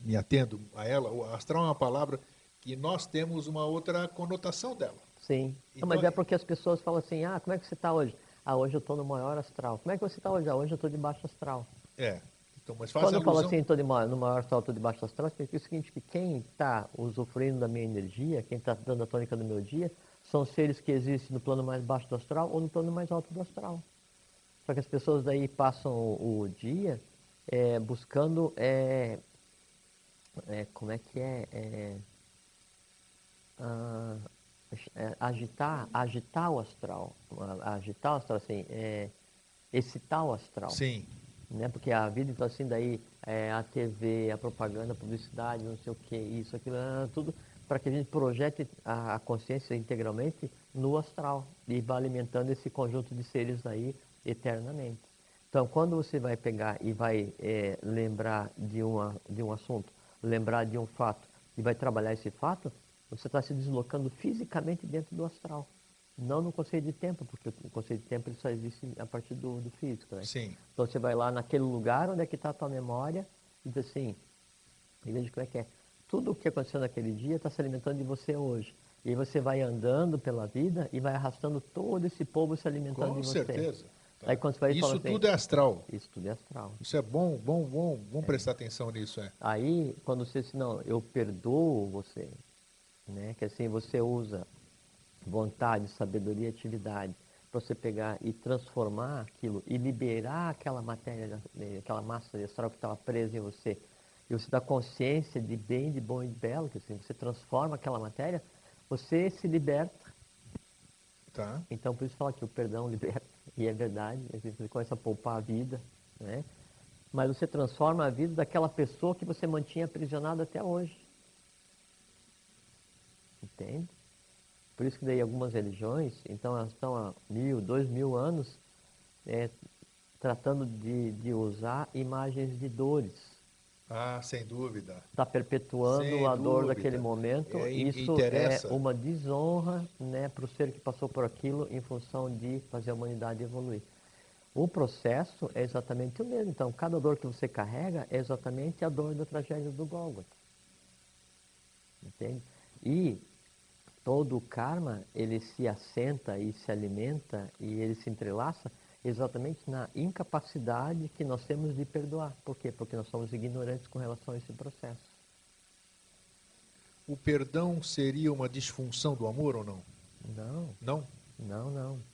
me atendo a ela. O astral é uma palavra que nós temos uma outra conotação dela. Sim. Então, mas é porque as pessoas falam assim, ah, como é que você está hoje? Ah, hoje eu estou no maior astral. Como é que você está hoje? Ah, hoje eu estou de baixo astral. É. Então, mas Quando eu falo assim, estou no maior astral, estou de baixo astral, significa o seguinte, que quem está usufruindo da minha energia, quem está dando a tônica do meu dia, são seres que existem no plano mais baixo do astral ou no plano mais alto do astral. Só que as pessoas daí passam o, o dia é, buscando, é, é, como é que é, é ah, agitar, agitar o astral, agitar o astral, assim, é, excitar o astral. Sim. Né? Porque a vida, então, assim, daí, é, a TV, a propaganda, a publicidade, não sei o que, isso, aquilo, ah, tudo, para que a gente projete a, a, consciência integralmente no astral e vá alimentando esse conjunto de seres aí eternamente. Então, quando você vai pegar e vai é, lembrar de, uma, de um assunto, lembrar de um fato e vai trabalhar esse fato, você está se deslocando fisicamente dentro do astral. Não no conceito de tempo, porque o conceito de tempo ele só existe a partir do, do físico. Né? Sim. Então você vai lá naquele lugar onde é que está a tua memória e diz assim, e veja como é que é. Tudo o que aconteceu naquele dia está se alimentando de você hoje. E aí você vai andando pela vida e vai arrastando todo esse povo se alimentando Com de você. Com certeza. Tá. Aí quando você vai isso assim, tudo é astral. Isso tudo é astral. Isso é bom, bom, bom, bom é. prestar atenção nisso. É. Aí, quando você diz, não, eu perdoo você, né? que assim você usa vontade, sabedoria e atividade para você pegar e transformar aquilo e liberar aquela matéria, aquela massa astral que estava presa em você. E você dá consciência de bem, de bom e de belo, que assim, você transforma aquela matéria, você se liberta. Tá. Então, por isso fala que o perdão liberta. E é verdade, você começa a poupar a vida, né? Mas você transforma a vida daquela pessoa que você mantinha aprisionada até hoje. Entende? Por isso que daí algumas religiões, então elas estão há mil, dois mil anos é, tratando de, de usar imagens de dores. Ah, sem dúvida. Está perpetuando Sem a dor dúvida. daquele momento. É, Isso interessa. é uma desonra né, para o ser que passou por aquilo em função de fazer a humanidade evoluir. O processo é exatamente o mesmo. Então, cada dor que você carrega é exatamente a dor da tragédia do Gólgota. Entende? E todo o karma, ele se assenta e se alimenta e ele se entrelaça exatamente na incapacidade que nós temos de perdoar. Por quê? Porque nós somos ignorantes com relação a esse processo. O perdão seria uma disfunção do amor ou não? Não, Não? não, não.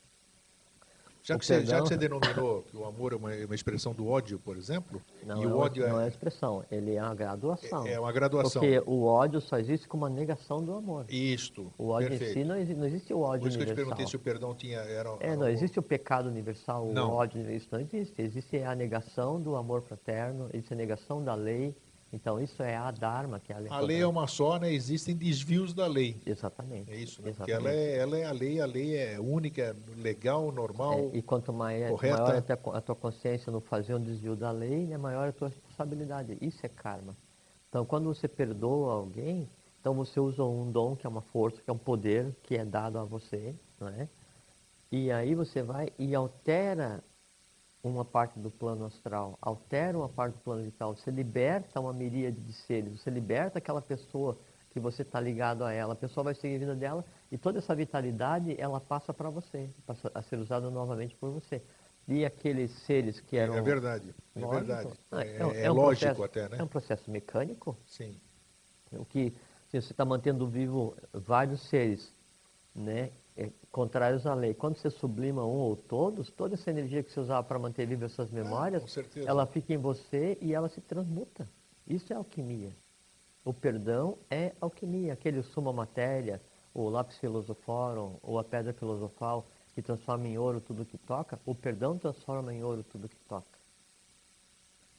Já O que, você, já que você denominou que o amor é uma, é uma expressão do ódio, por exemplo, Não, e é o ódio não é é, expressão, ele é uma graduação. é uma graduação. Porque o ódio só existe como uma negação do amor. Isto, O ódio perfeito. em si não existe, não existe o ódio Por isso que eu te universal. perguntei se o perdão tinha... Era, É, era não existe o pecado universal, o Não. ódio, isso não existe. Existe a negação do amor fraterno, existe a negação da lei. Então, isso é a Dharma, que é a lei. A lei é uma só, né? Existem desvios da lei. Exatamente. É isso, né? Porque exatamente. ela é, ela é a lei, a lei é única, é legal, normal. É, e quanto mai- correta. maior é a tua, consciência no fazer um desvio da lei, né, maior é a tua responsabilidade. Isso é karma. Então, quando você perdoa alguém, então você usa um dom, que é uma força, que é um poder que é dado a você, não é? E aí você vai e altera uma parte do plano astral, altera uma parte do plano vital, você liberta uma miríade de seres, você liberta aquela pessoa que você está ligado a ela, a pessoa vai seguir a vida dela e toda essa vitalidade ela passa para você, passa a ser usada novamente por você. E aqueles seres que eram É verdade, é Lógico. verdade. Ah, É, um- é um lógico processo- até, né? É um processo mecânico, Sim. o que se você está mantendo vivo vários seres, né, é, contrários à lei. Quando você sublima um ou todos, toda essa energia que você usava para manter vivas essas memórias, com certeza. ela fica em você e ela se transmuta. Isso é alquimia. O perdão é alquimia. Aquele suma matéria, o lápis filosoforum, ou a pedra filosofal, que transforma em ouro tudo que toca, o perdão transforma em ouro tudo que toca.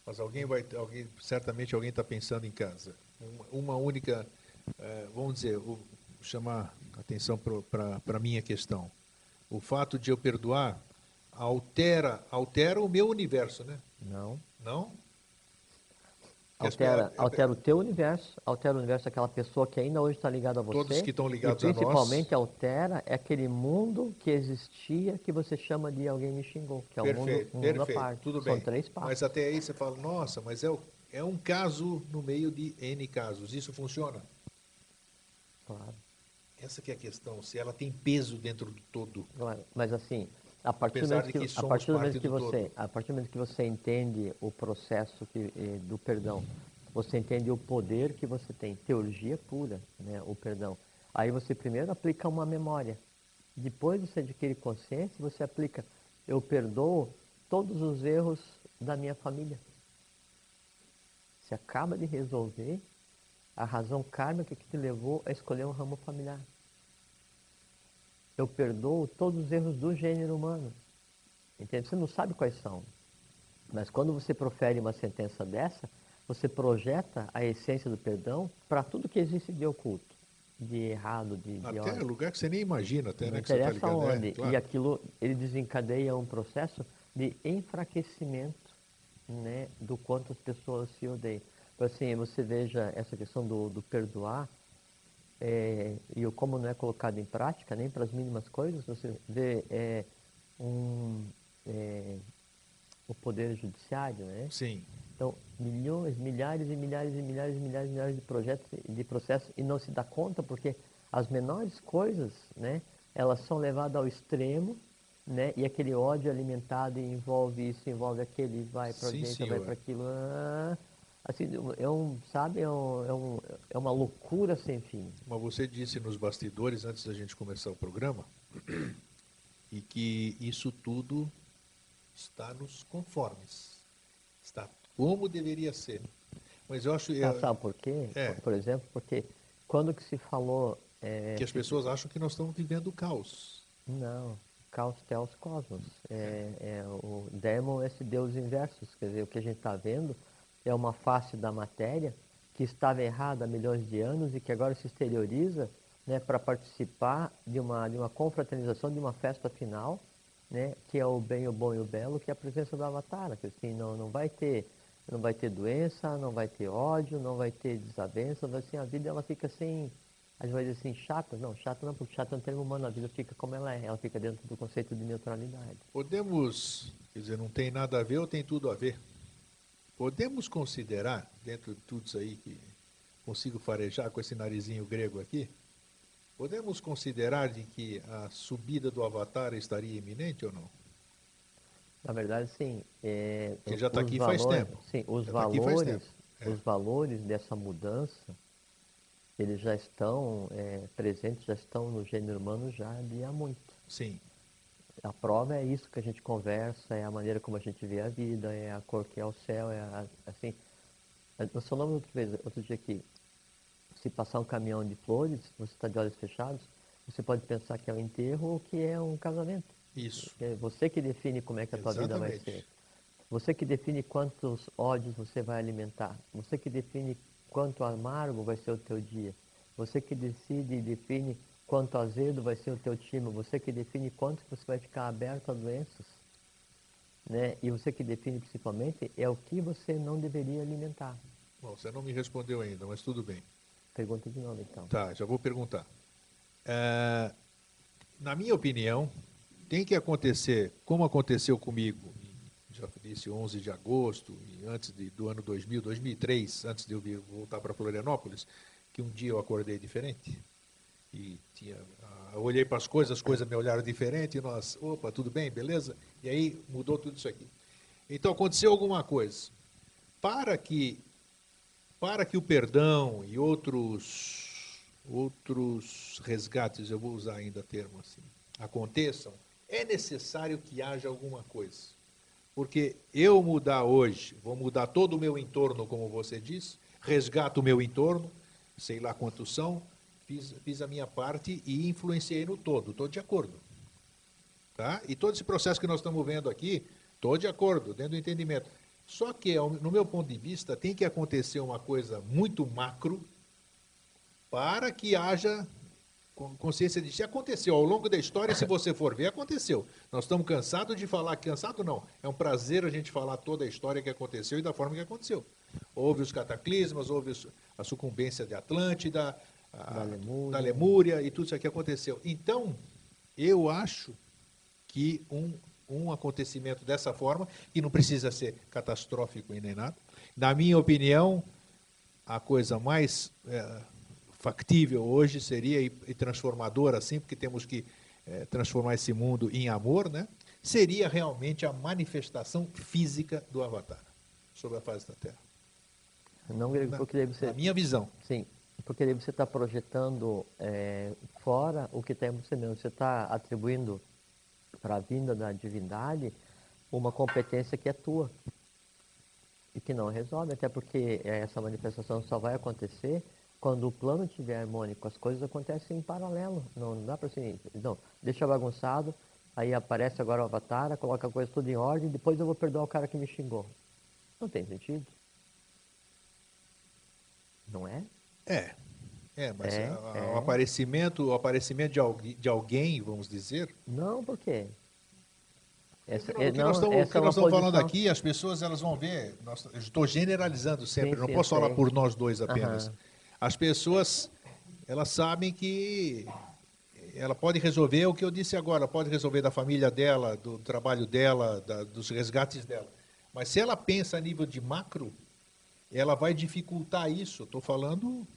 Mas alguém vai, alguém, certamente alguém está pensando em casa. Uma, única, eh, vamos dizer, vou chamar atenção para a minha questão. O fato de eu perdoar altera, altera o meu universo, né? Não. Não? Altera, altera o teu universo, altera o universo daquela pessoa que ainda hoje está ligada a você. Todos que estão ligados a nós. principalmente altera é aquele mundo que existia que você chama de alguém me xingou, que é o mundo, Perfeito, um mundo à perfeito, parte. tudo São bem. três passos. Mas até aí você fala, nossa, mas é, é um caso no meio de N casos. Isso funciona? Claro, Essa que é a questão, se ela tem peso dentro do todo. Mas assim, a partir, que, que a partir do momento que do você, todo. a partir do momento que você entende o processo que, eh, do perdão, você entende o poder que você tem, teurgia pura, né, o perdão. Aí você primeiro aplica uma memória. Depois você adquire consciência, você aplica, eu perdoo todos os erros da minha família. Você acaba de resolver a razão kármica que te levou a escolher um ramo familiar. Eu perdoo todos os erros do gênero humano. Entende? Você não sabe quais são. Mas quando você profere uma sentença dessa, você projeta a essência do perdão para tudo que existe de oculto, de errado, de, de Até ódio. lugar que você nem imagina, até, Não né? Que você tá interessa. É, onde. claro. E aquilo, ele desencadeia um processo de enfraquecimento né, do quanto as pessoas se odeiam. Então, assim, você veja essa questão do, do perdoar, é, e o como não é colocado em prática, nem para as mínimas coisas, você vê é, um, é, o poder judiciário, né? Sim. Então, milhões, milhares e milhares e milhares e milhares e milhares de projetos, de processos, e não se dá conta porque as menores coisas, né, elas são levadas ao extremo, né, e aquele ódio alimentado envolve isso, envolve aquele, vai para direita, vai para aquilo. ah, assim, é um, sabe, é, um, é, um, é uma loucura sem fim. Mas você disse nos bastidores, antes da gente começar o programa, e que isso tudo está nos conformes. Está como deveria ser. Mas eu acho é, sabe por quê? É. Por, exemplo, porque quando que se falou... é, que as pessoas acham que nós estamos vivendo o caos. Não, caos teos cosmos. É, é, o demon é esse deus inversos. Quer dizer, o que a gente está vendo é uma face da matéria que estava errada há milhões de anos e que agora se exterioriza né, para participar de uma, de uma confraternização, de uma festa final, né, que é o bem, o bom e o belo, que é a presença do Avatar, que assim, não, não vai ter não vai ter doença, não vai ter ódio, não vai ter desavença, assim, a vida ela fica assim, vai dizer assim, chata, não, chata não, porque chata é um termo humano, a vida fica como ela é, ela fica dentro do conceito de neutralidade. Podemos, quer dizer, não tem nada a ver ou tem tudo a ver? Podemos considerar, dentro de tudo isso aí que consigo farejar com esse narizinho grego aqui, podemos considerar de que a subida do Avatar estaria iminente ou não? Na verdade, sim. É, que já está aqui valores, faz tempo. Sim, os já valores, tá é. os valores dessa mudança, eles já estão é, presentes, já estão no gênero humano já há muito. Sim. A prova é isso que a gente conversa, é a maneira como a gente vê a vida, é a cor que é o céu, é a, assim. Nós falamos outra vez, outro dia aqui, se passar um caminhão de flores, você está de olhos fechados, você pode pensar que é um enterro ou que é um casamento. Isso. É você que define como é que a tua vida vai ser. Você que define quantos ódios você vai alimentar. Você que define quanto amargo vai ser o teu dia. Você que decide e define quanto azedo vai ser o teu time. Você que define quanto você vai ficar aberto a doenças. Né? E você que define principalmente é o que você não deveria alimentar. Bom, você não me respondeu ainda, mas tudo bem. Pergunta de novo, então. Tá, já vou perguntar. É, na minha opinião, tem que acontecer, como aconteceu comigo, já disse 11 de agosto, e antes de, do ano 2000, 2003, antes de eu vir, voltar para Florianópolis, que um dia eu acordei diferente. E tinha, ah, olhei para as coisas, as coisas me olharam diferente, e nós, opa, tudo bem, beleza? E aí mudou tudo isso aqui. Então aconteceu alguma coisa. Para que para que o perdão e outros, outros resgates, eu vou usar ainda termo assim, aconteçam, é necessário que haja alguma coisa. Porque eu mudar hoje, vou mudar todo o meu entorno, como você disse, resgato o meu entorno, sei lá quantos são, fiz, fiz a minha parte e influenciei no todo, estou de acordo. Tá? E todo esse processo que nós estamos vendo aqui, estou de acordo, dentro do entendimento. Só que, no meu ponto de vista, tem que acontecer uma coisa muito macro para que haja consciência de que aconteceu ao longo da história, se você for ver, aconteceu. Nós estamos cansados de falar, cansado não, é um prazer a gente falar toda a história que aconteceu e da forma que aconteceu. Houve os cataclismas, houve a sucumbência de Atlântida, a, da, Lemúria. da Lemúria e tudo isso aqui aconteceu. Então, eu acho que um um acontecimento dessa forma, que não precisa ser catastrófico e nem nada. Na minha opinião, a coisa mais é, factível hoje seria e, e transformadora, assim, porque temos que é, transformar esse mundo em amor, né? seria realmente a manifestação física do Avatar sobre a face da Terra. Não, porque daí você... Na minha visão. Sim, porque daí você está projetando é, fora o que está em você mesmo. Você está atribuindo para a vinda da divindade uma competência que é tua e que não resolve, até porque essa manifestação só vai acontecer quando o plano estiver harmônico, as coisas acontecem em paralelo, não, não dá para assim, não, deixa bagunçado, aí aparece agora o avatar, coloca a coisa tudo em ordem, depois eu vou perdoar o cara que me xingou. Não tem sentido. Não é? É. É, mas é, a, é. o aparecimento, o aparecimento de, alguém, de alguém, vamos dizer. Não, por quê? Essa, o que, não, nós estamos, o que é nós estamos falando aqui, as pessoas elas vão ver. Nós, eu estou generalizando sempre, sim, não sim, posso falar por nós dois apenas. Uhum. As pessoas elas sabem que ela pode resolver o que eu disse agora, pode resolver da família dela, do trabalho dela, da, dos resgates dela. Mas se ela pensa a nível de macro, ela vai dificultar isso. Estou falando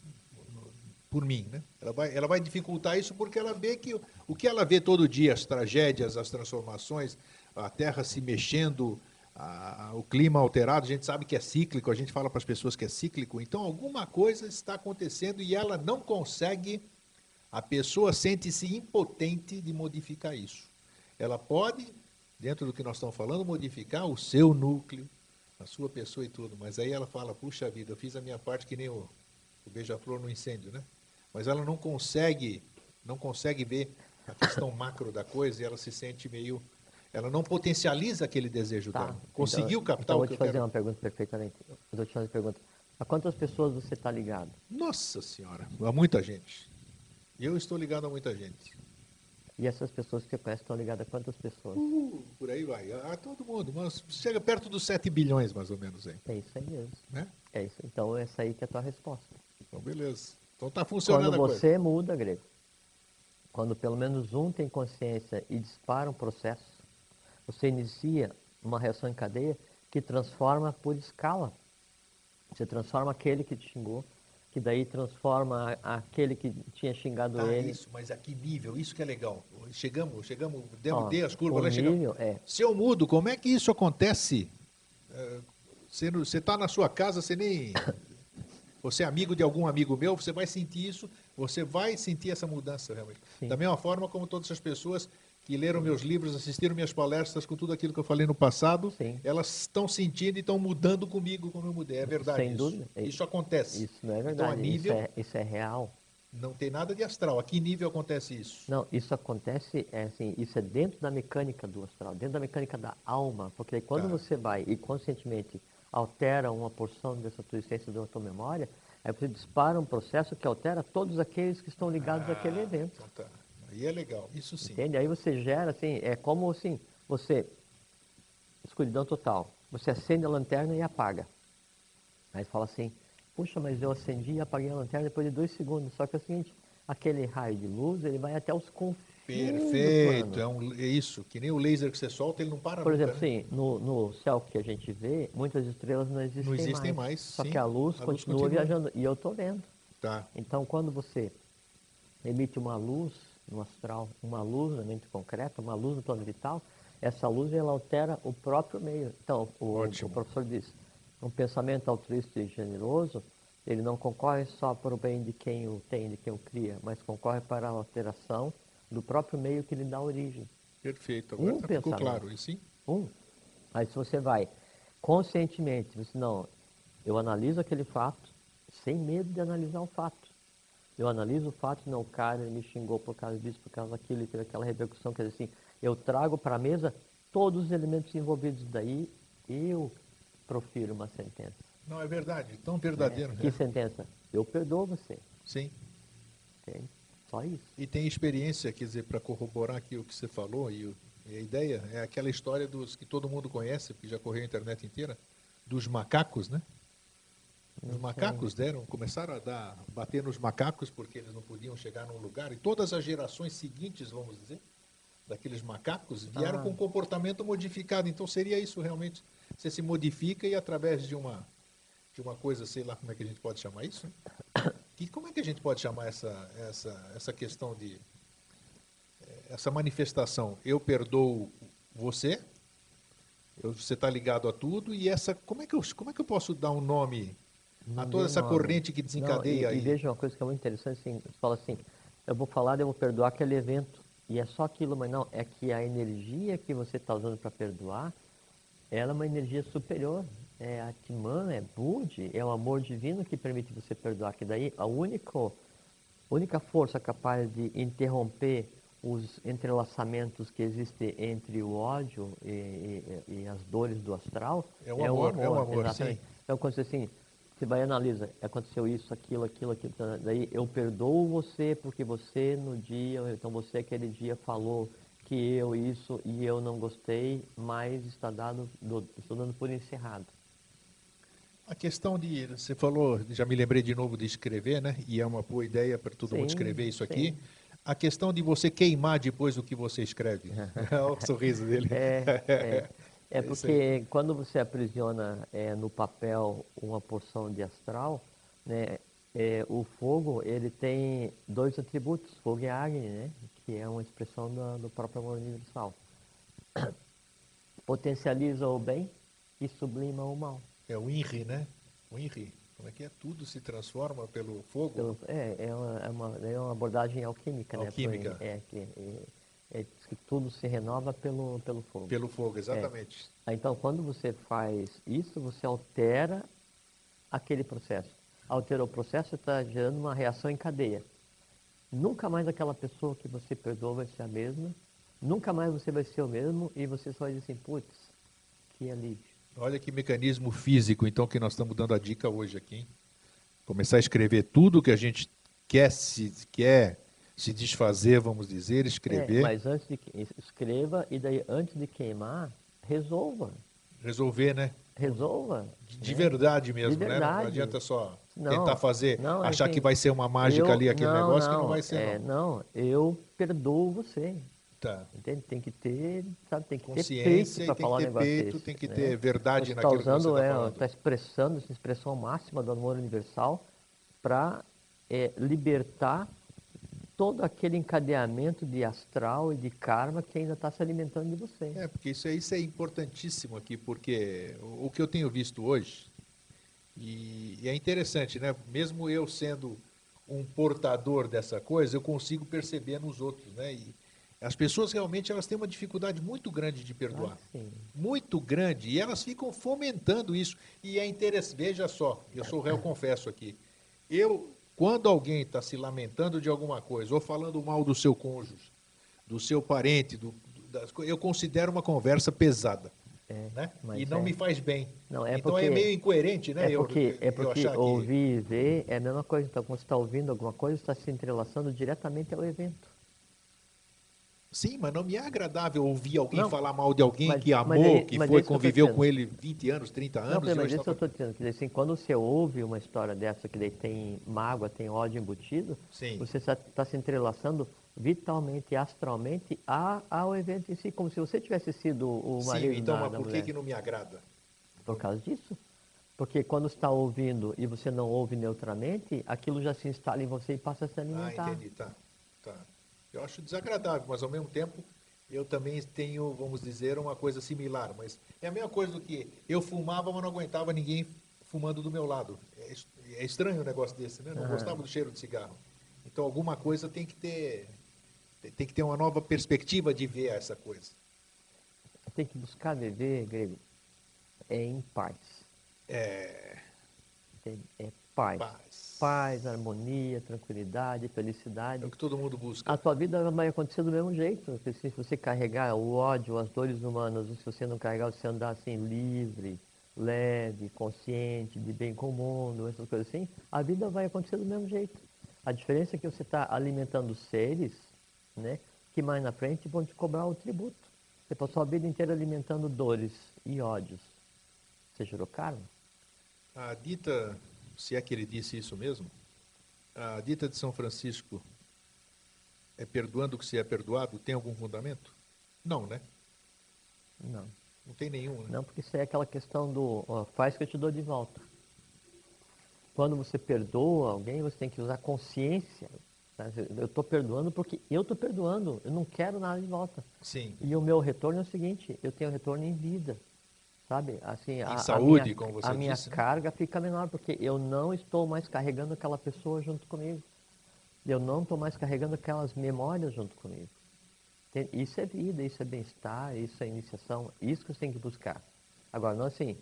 por mim. Né? Ela, vai, ela vai dificultar isso porque ela vê que o que ela vê todo dia, as tragédias, as transformações, a terra se mexendo, a, o clima alterado, a gente sabe que é cíclico, a gente fala para as pessoas que é cíclico, então alguma coisa está acontecendo e ela não consegue, a pessoa sente-se impotente de modificar isso. Ela pode, dentro do que nós estamos falando, modificar o seu núcleo, a sua pessoa e tudo, mas aí ela fala, puxa vida, eu fiz a minha parte que nem o, o beija-flor no incêndio, né? mas ela não consegue, não consegue ver a questão macro da coisa e ela se sente meio ela não potencializa aquele desejo tá. dela. Conseguiu então, captar então, o que eu vou te fazer uma pergunta perfeitamente. Eu vou te fazer uma pergunta. A quantas pessoas você está ligado? Nossa Senhora, a muita gente. Eu estou ligado a muita gente. E essas pessoas que você conhece estão ligadas a quantas pessoas? Uh, por aí vai. A todo mundo. Mas chega perto dos 7 bilhões, mais ou menos. Aí. É isso aí mesmo. Né? É isso. Então, essa aí que é a tua resposta. Então, beleza. Então tá funcionando Quando você muda, Grego, quando pelo menos um tem consciência e dispara um processo, você inicia uma reação em cadeia que transforma por escala. Você transforma aquele que te xingou, que daí transforma aquele que tinha xingado ah, ele. Isso, mas a que nível? Isso que é legal. Chegamos, chegamos, demos, Ó, as curvas, o né? Chegamos. é- Se eu mudo, como é que isso acontece? Eh, Você você está na sua casa, você nem. Você é amigo de algum amigo meu, você vai sentir isso, você vai sentir essa mudança realmente. Sim. Da mesma forma como todas as pessoas que leram meus livros, assistiram minhas palestras com tudo aquilo que eu falei no passado, Sim. elas estão sentindo e estão mudando comigo como eu mudei. É verdade Sem isso. dúvida. É Isso acontece. Isso não é Então, a verdade. nível, Isso, é, isso é real. não tem nada de astral. A que nível acontece isso? Não, isso acontece, é assim, isso é dentro da mecânica do astral, dentro da mecânica da alma, porque quando Tá. você vai e conscientemente altera uma porção dessa tua essência da tua memória, aí você dispara um processo que altera todos aqueles que estão ligados àquele Ah, evento. Então tá. Aí é legal. Isso sim. Entende? Aí você gera, assim, é como assim, você, escuridão total, você acende a lanterna e apaga. Aí fala assim, puxa, mas eu acendi e apaguei a lanterna depois de dois segundos. Só que é o seguinte, aquele raio de luz, ele vai até os confins do Perfeito. É, um, é isso. Que nem o laser que você solta, ele não para Por nunca, exemplo, né? assim, no, no céu que a gente vê, muitas estrelas não existem, Não existem mais. mais, Só sim. que a luz A luz continua, continua. viajando. E eu estou vendo. Tá. Então, quando você emite uma luz no astral, uma luz na mente concreta, uma luz no plano vital, essa luz ela altera o próprio meio. Então, o, o professor diz, um pensamento altruísta e generoso, ele não concorre só para o bem de quem o tem, de quem o cria, mas concorre para a alteração do próprio meio que lhe dá origem. Perfeito. Agora Um tá- ficou claro. E sim? Um. Aí se você vai conscientemente, você não, eu analiso aquele fato sem medo de analisar o fato. Eu analiso o fato, não, o cara ele me xingou por causa disso, por causa daquilo, e teve aquela repercussão, quer dizer assim, eu trago para a mesa todos os elementos envolvidos daí, eu profiro uma sentença. Não, é verdade. Tão verdadeiro. É, que né? sentença? Eu perdoo você, Sim. entende? Só isso. E tem experiência, quer dizer, para corroborar aqui o que você falou, e, o- e a ideia é aquela história dos que todo mundo conhece, porque já correu a internet inteira, dos macacos, né? Os macacos deram, começaram a dar, bater nos macacos porque eles não podiam chegar num lugar, e todas as gerações seguintes, vamos dizer, daqueles macacos, vieram Ah. com um comportamento modificado. Então seria isso realmente. Você se modifica e através de uma, de uma coisa, sei lá como é que a gente pode chamar isso? Que, como é que a gente pode chamar essa, essa, essa questão de. eh, essa manifestação? Eu perdoo você, eu- você está ligado a tudo, e essa. Como é, que eu, como é que eu posso dar um nome Não toda essa corrente que desencadeia Não, e, aí? e veja uma coisa que é muito interessante, assim, você fala assim, eu vou falar, eu vou perdoar aquele evento, e é só aquilo, mas não, é que a energia que você está usando para perdoar, ela é uma energia superior, é Atman, é Budi, é o amor divino que permite você perdoar, que daí a única, única força capaz de interromper os entrelaçamentos que existem entre o ódio e, e- e as dores do astral É o amor, é o amor, exatamente. sim. Então, quando você assim, você vai e analisa, aconteceu isso, aquilo, aquilo, aquilo, tá, daí eu perdoo você porque você no dia, então você aquele dia falou que eu isso e eu não gostei, mas está dado, do- estou dando por encerrado. A questão de. Você falou, já me lembrei de novo de escrever, né? E é uma boa ideia para todo mundo Sim, escrever isso aqui. sim. A questão de você queimar depois o que você escreve. Olha o sorriso dele. É, é, é porque quando você aprisiona é, no papel uma porção de astral, né, é, o fogo ele tem dois atributos, fogo e Agni, né, que é uma expressão do, do próprio amor universal. Potencializa o bem e sublima o mal. É o INRI, né? O INRI. Como é que é? Tudo se transforma pelo fogo? Pelo- é, é, uma, é, uma, é uma abordagem alquímica, Alquímica. né? por- É, que, é, que tudo se renova pelo, pelo fogo. Pelo fogo, exatamente. Ah, Então, quando você faz isso, você altera aquele processo. Alterou o processo, está gerando uma reação em cadeia. Nunca mais aquela pessoa que você perdoou vai ser a mesma. Nunca mais você vai ser o mesmo e você só dizer assim, putz, que alívio. Olha que mecanismo físico, então, que nós estamos dando a dica hoje aqui. hein? Começar a escrever tudo que a gente quer, se, quer se desfazer, vamos dizer, escrever. É, mas antes de escreva e daí antes de queimar, resolva. Resolver, né? Resolva. De, de né? verdade mesmo, de verdade. né? Não adianta só não, tentar fazer, não, é achar que, que, vai ser uma mágica eu, ali aquele não, negócio que não vai ser. É, não. não, eu perdoo você. Tá. Entende? Tem que ter, sabe, tem que Consciência ter peito para falar um negócio peito, desse, tem que né? ter verdade você naquilo tá usando, que você está é, Está expressando essa expressão máxima do amor universal para é, libertar todo aquele encadeamento de astral e de karma que ainda está se alimentando de você. É, porque isso é, isso é importantíssimo aqui, porque o, o que eu tenho visto hoje, e, e, é interessante, né? Mesmo eu sendo um portador dessa coisa, eu consigo perceber nos outros, né? E as pessoas realmente elas têm uma dificuldade muito grande de perdoar. Ah, muito grande. E elas ficam fomentando isso. E é interessante, veja só, eu sou réu confesso aqui. Eu quando alguém está se lamentando de alguma coisa ou falando mal do seu cônjuge, do seu parente, do, das, eu considero uma conversa pesada. É, né? E não é. me faz bem. Não, é então porque, é meio incoerente, né? É porque, eu, é porque ouvir e ver é a mesma coisa. Então, quando você está ouvindo alguma coisa, está se entrelaçando diretamente ao evento. Sim, mas não me é agradável ouvir alguém não, falar mal de alguém mas, que amou, é, que foi, é conviveu com ele 20 anos, 30 anos. Não, mas isso tá... eu estou dizendo, que assim, quando você ouve uma história dessa que daí tem mágoa, tem ódio embutido, Sim. você está tá se entrelaçando vitalmente, astralmente a, ao evento em si, como se você tivesse sido o marido Sim, então, da, mas por que, que não me agrada? Por causa disso. Porque quando está ouvindo e você não ouve neutramente, aquilo já se instala em você e passa a se alimentar. Ah, entendi, tá. tá. Eu acho desagradável, mas ao mesmo tempo eu também tenho, vamos dizer, uma coisa similar. Mas é a mesma coisa do que eu fumava, mas não aguentava ninguém fumando do meu lado. É, é estranho um negócio desse, né? Não uhum. gostava do cheiro de cigarro. Então alguma coisa tem que ter, tem que ter uma nova perspectiva de ver essa coisa. Tem que buscar viver, grego, é em paz. É. É paz. paz paz, harmonia, tranquilidade, felicidade. É o que todo mundo busca. A tua vida vai acontecer do mesmo jeito. Se você carregar o ódio, as dores humanas, se você não carregar, você andar assim livre, leve, consciente, de bem com o mundo, essas coisas assim, a vida vai acontecer do mesmo jeito. A diferença é que você está alimentando seres, né, que mais na frente vão te cobrar o tributo. Você passou a vida inteira alimentando dores e ódios. Você gerou karma? A dita se é que ele disse isso mesmo, a dita de São Francisco é perdoando o que se é perdoado, tem algum fundamento? Não, né? Não. Não tem nenhum, né? Não, porque isso é aquela questão do ó, faz que eu te dou de volta. Quando você perdoa alguém, você tem que usar consciência. Tá? Eu estou perdoando porque eu estou perdoando, eu não quero nada de volta. Sim. E o meu retorno é o seguinte, eu tenho retorno em vida. Sabe? Assim, a, saúde, a minha, como você A minha disse, né? carga fica menor, porque eu não estou mais carregando aquela pessoa junto comigo. Eu não estou mais carregando aquelas memórias junto comigo. Isso é vida, isso é bem-estar, isso é iniciação, isso que você tem que buscar. Agora, não assim,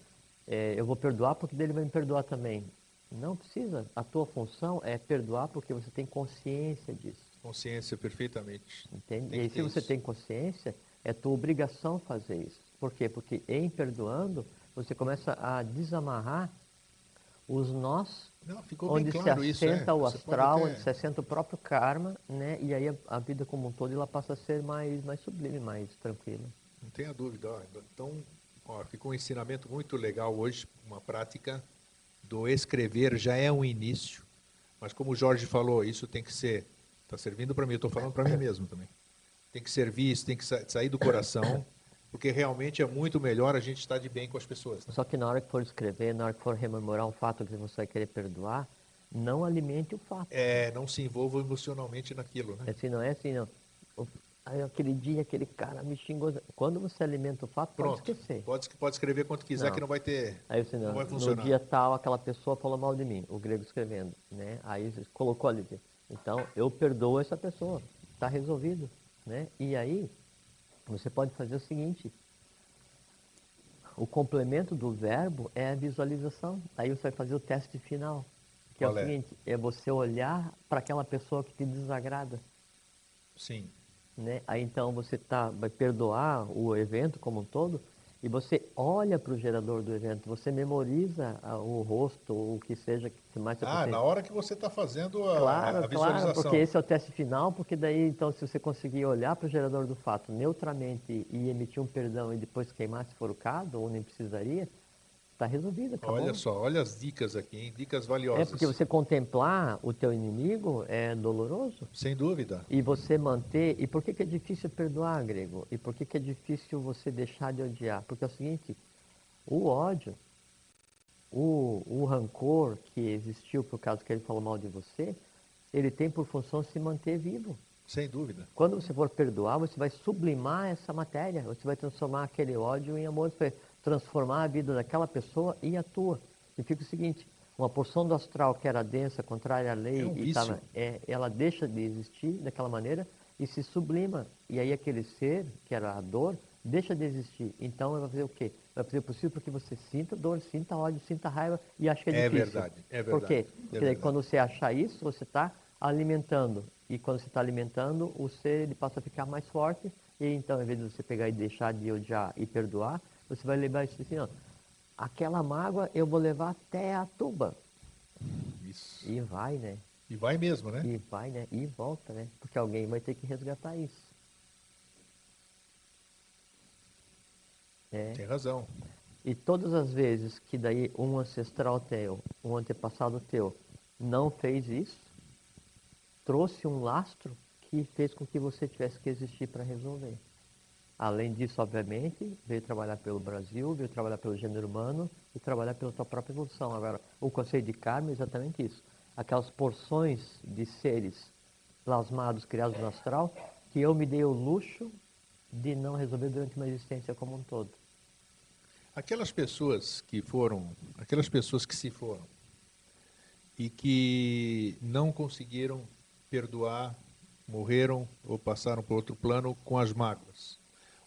é, eu vou perdoar porque dele vai me perdoar também. Não precisa. A tua função é perdoar porque você tem consciência disso. Consciência, perfeitamente. Entende? E aí, se você isso. tem consciência, é tua obrigação fazer isso. Por quê? Porque em perdoando, você começa a desamarrar os nós Não, onde claro se assenta isso, é. o astral, onde se assenta o próprio karma, né? E aí a, a, vida como um todo ela passa a ser mais, mais sublime, mais tranquila. Não tenha dúvida. Ó. Então, ó, ficou um ensinamento muito legal hoje, uma prática do escrever já é um início, mas como o Jorge falou, isso tem que ser, está servindo para mim, eu estou falando para mim mesmo também. Tem que servir, isso tem que sair do coração porque realmente é muito melhor a gente estar de bem com as pessoas. Né? Só que na hora que for escrever, na hora que for rememorar um fato que você vai querer perdoar, não alimente o fato. É, não se envolva emocionalmente naquilo, né? Assim, não é assim, não. Aquele dia, aquele cara me xingou. Quando você alimenta o fato, Pronto, pode esquecer. Pode, pode escrever quanto quiser não. que não vai ter. Aí você não, não vai funcionar. No dia tal, aquela pessoa falou mal de mim, o grego escrevendo. Né? Aí colocou ali. Então, eu perdoo essa pessoa. Está resolvido. Né? E aí, você pode fazer o seguinte: o complemento do verbo é a visualização. Aí você vai fazer o teste final, que Qual é o seguinte: é você olhar para aquela pessoa que te desagrada. Sim. Né? Aí então você tá, vai perdoar o evento como um todo e você olha para o gerador do evento, você memoriza a, o rosto, o que seja que mais você Ah, consegue. na hora que você está fazendo a, Claro, a visualização. claro, porque esse é o teste final, porque daí, então, se você conseguir olhar para o gerador do fato neutramente e emitir um perdão e depois queimar se for o caso, ou nem precisaria, está resolvido, acabou. Olha só, olha as dicas aqui, hein? Dicas É valiosas. porque você contemplar o teu inimigo é doloroso. Sem dúvida. E você manter. E por que, que é difícil perdoar, grego? E por que, que é difícil você deixar de odiar? Porque é o seguinte: o ódio, o, o rancor que existiu por causa que ele falou mal de você, ele tem por função se manter vivo. Sem dúvida. Quando você for perdoar, você vai sublimar essa matéria, você vai transformar aquele ódio em amor, você transformar a vida daquela pessoa e a tua. E fica o seguinte: uma porção do astral que era densa, contrária à lei, É um e tava- é, ela deixa de existir daquela maneira e se sublima. E aí aquele ser, que era a dor, deixa de existir. Então vai fazer o quê? Vai fazer o possível para que você sinta dor, sinta ódio, sinta raiva e ache que é É difícil. verdade, é Por quê? verdade, é Porque verdade. quando você achar isso, você está alimentando. E quando você está alimentando, o ser ele passa a ficar mais forte. E então, ao invés de você pegar e deixar de odiar e perdoar, você vai levar isso assim, ó. Aquela mágoa eu vou levar até a tuba. Isso. E vai, né? E vai mesmo, né? E vai, né? E volta, né? Porque alguém vai ter que resgatar isso. É. Tem razão. E todas as vezes que daí um ancestral teu, um antepassado teu, não fez isso, trouxe um lastro que fez com que você tivesse que existir para resolver. Além disso, obviamente, veio trabalhar pelo Brasil, veio trabalhar pelo gênero humano e trabalhar pela tua própria evolução. Agora, o conceito de karma é exatamente isso. Aquelas porções de seres plasmados, criados no astral, que eu me dei o luxo de não resolver durante uma existência como um todo. Aquelas pessoas que foram, aquelas pessoas que se foram e que não conseguiram perdoar, morreram ou passaram para outro plano com as mágoas.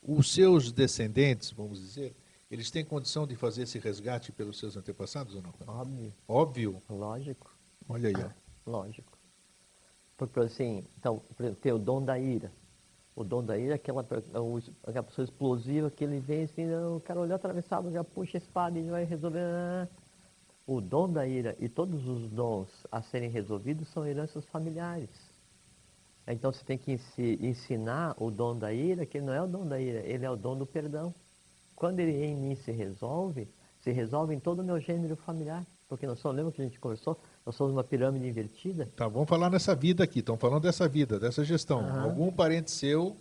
Os seus descendentes, vamos dizer, eles têm condição de fazer esse resgate pelos seus antepassados ou não? Óbvio, Óbvio. lógico. Olha aí, ó. Lógico. Porque assim, então, por exemplo, tem o dom da ira. O dom da ira é aquela, é aquela pessoa explosiva que ele vem assim, não, o cara olhou atravessado, já puxa a espada e vai resolver. ah. O dom da ira e todos os dons a serem resolvidos são heranças familiares. Então você tem que ensi- ensinar o dom da ira, que não é o dom da ira, ele é o dom do perdão. Quando ele em mim se resolve, se resolve em todo o meu gênero familiar. Porque nós somos, lembra que a gente conversou? Nós somos uma pirâmide invertida. Tá, vamos falar nessa vida aqui. Estão falando dessa vida, dessa gestão. Algum parente seu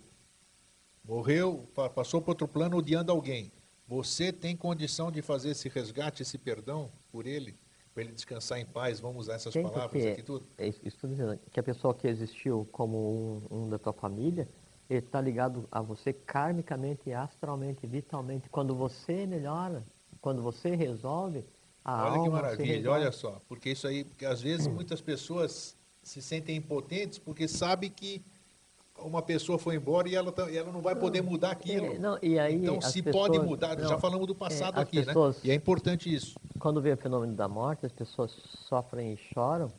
morreu, pa- passou para outro plano odiando alguém. Você tem condição de fazer esse resgate, esse perdão por ele, para ele descansar em paz? Vamos usar essas palavras aqui tudo? é isso, tô dizendo, que a pessoa que existiu como um, um da tua família, ele está ligado a você karmicamente, astralmente, vitalmente. Quando você melhora, quando você resolve, a olha que maravilha, olha só. Porque isso aí, porque às vezes muitas pessoas se sentem impotentes porque sabem que uma pessoa foi embora e ela, tá- e ela não vai poder mudar aquilo. É, não, e aí então, se pessoas- pode mudar, não, já falamos do passado as aqui, pessoas- né? E é importante isso. quando vem o fenômeno da morte, as pessoas sofrem e choram,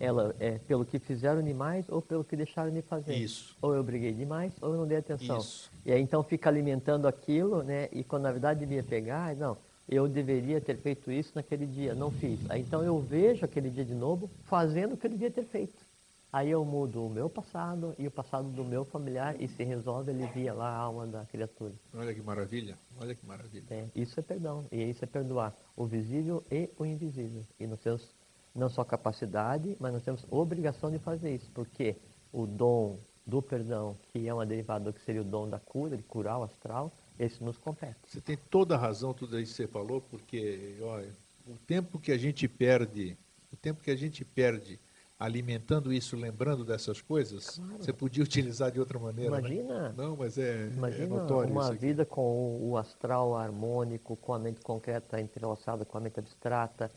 ela é pelo que fizeram demais ou pelo que deixaram de fazer. Isso. Ou eu briguei demais ou eu não dei atenção. Isso. E aí então fica alimentando aquilo, né? E quando na verdade devia pegar, não, eu deveria ter feito isso naquele dia, não fiz. Aí então eu vejo aquele dia de novo fazendo o que eu devia ter feito. Aí eu mudo o meu passado e o passado do meu familiar e se resolve, alivia lá a alma da criatura. Olha que maravilha, olha que maravilha. É, isso é perdão, e isso é perdoar o visível e o invisível. E nós temos não só capacidade, mas nós temos obrigação de fazer isso, porque o dom do perdão, que é uma derivada do que seria o dom da cura, de curar o astral, esse nos compete. Você tem toda a razão tudo isso que você falou, porque olha, o tempo que a gente perde, o tempo que a gente perde alimentando isso, lembrando dessas coisas, Claro. você podia utilizar de outra maneira. né? Imagina, Não, mas é, é imagina notório uma vida com o, astral harmônico, com a mente concreta entrelaçada com a mente abstrata,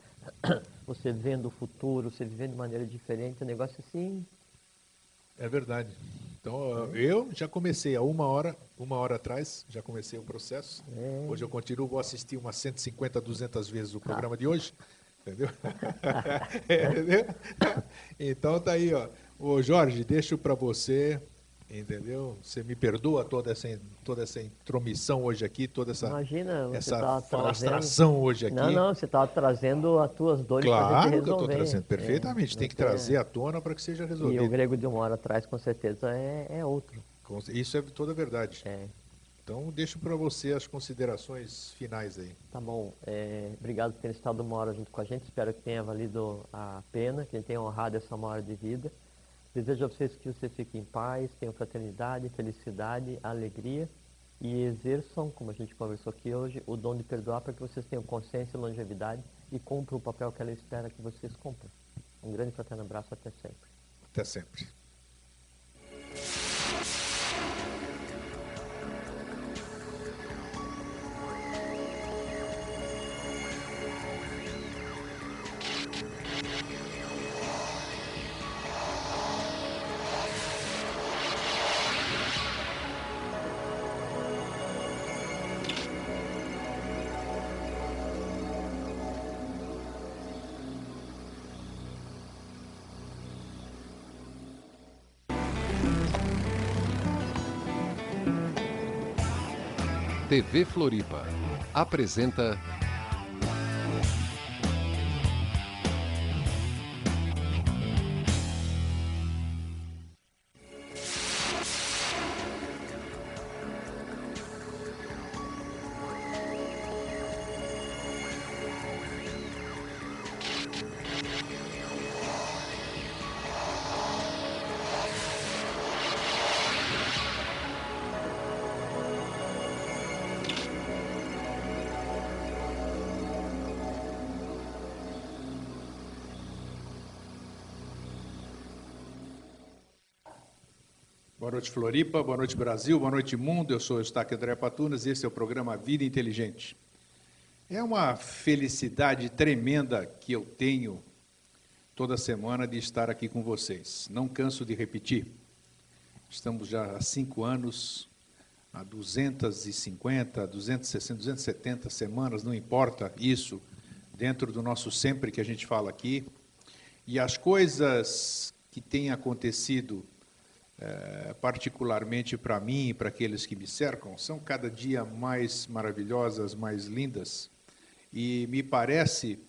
você vendo o futuro, você vivendo de maneira diferente, um negócio assim, É verdade. Então, ó, eu já comecei há uma hora, uma hora atrás, já comecei o processo. É. Hoje eu continuo, vou assistir umas 150, 200 vezes o programa de hoje. Entendeu? Entendeu? Então tá aí, ó. Ô Jorge, deixo para você entendeu? Você me perdoa toda essa, toda essa intromissão hoje aqui, toda essa, Imagina, essa trazendo... hoje aqui. Não, não, você estava trazendo as tuas dores claro para Claro que eu estou trazendo, perfeitamente. É, Tem que trazer à tona para que seja resolvido. E o grego de uma hora atrás, com certeza, é, é outro. Isso é toda verdade. É. Então, deixo para você as considerações finais aí. Tá bom. É, obrigado por ter estado uma hora junto com a gente. Espero que tenha valido a pena, que tenha honrado essa uma hora de vida. Desejo a vocês que vocês fiquem em paz, tenham fraternidade, felicidade, alegria e exerçam, como a gente conversou aqui hoje, o dom de perdoar para que vocês tenham consciência e longevidade e cumpram o papel que ela espera que vocês cumprem. Um grande fraterno abraço, até sempre. Até sempre. TV Floripa. Apresenta noite, Floripa. Boa noite, Brasil. Boa noite, mundo. Eu sou Eustáquio André Patunas e esse é o programa Vida Inteligente. É uma felicidade tremenda que eu tenho toda semana de estar aqui com vocês. Não canso de repetir. Estamos já há cinco anos, há 250, 260, 270 semanas, não importa isso, dentro do nosso sempre que a gente fala aqui. E as coisas que têm acontecido é, particularmente para mim e para aqueles que me cercam, são cada dia mais maravilhosas, mais lindas. E me parece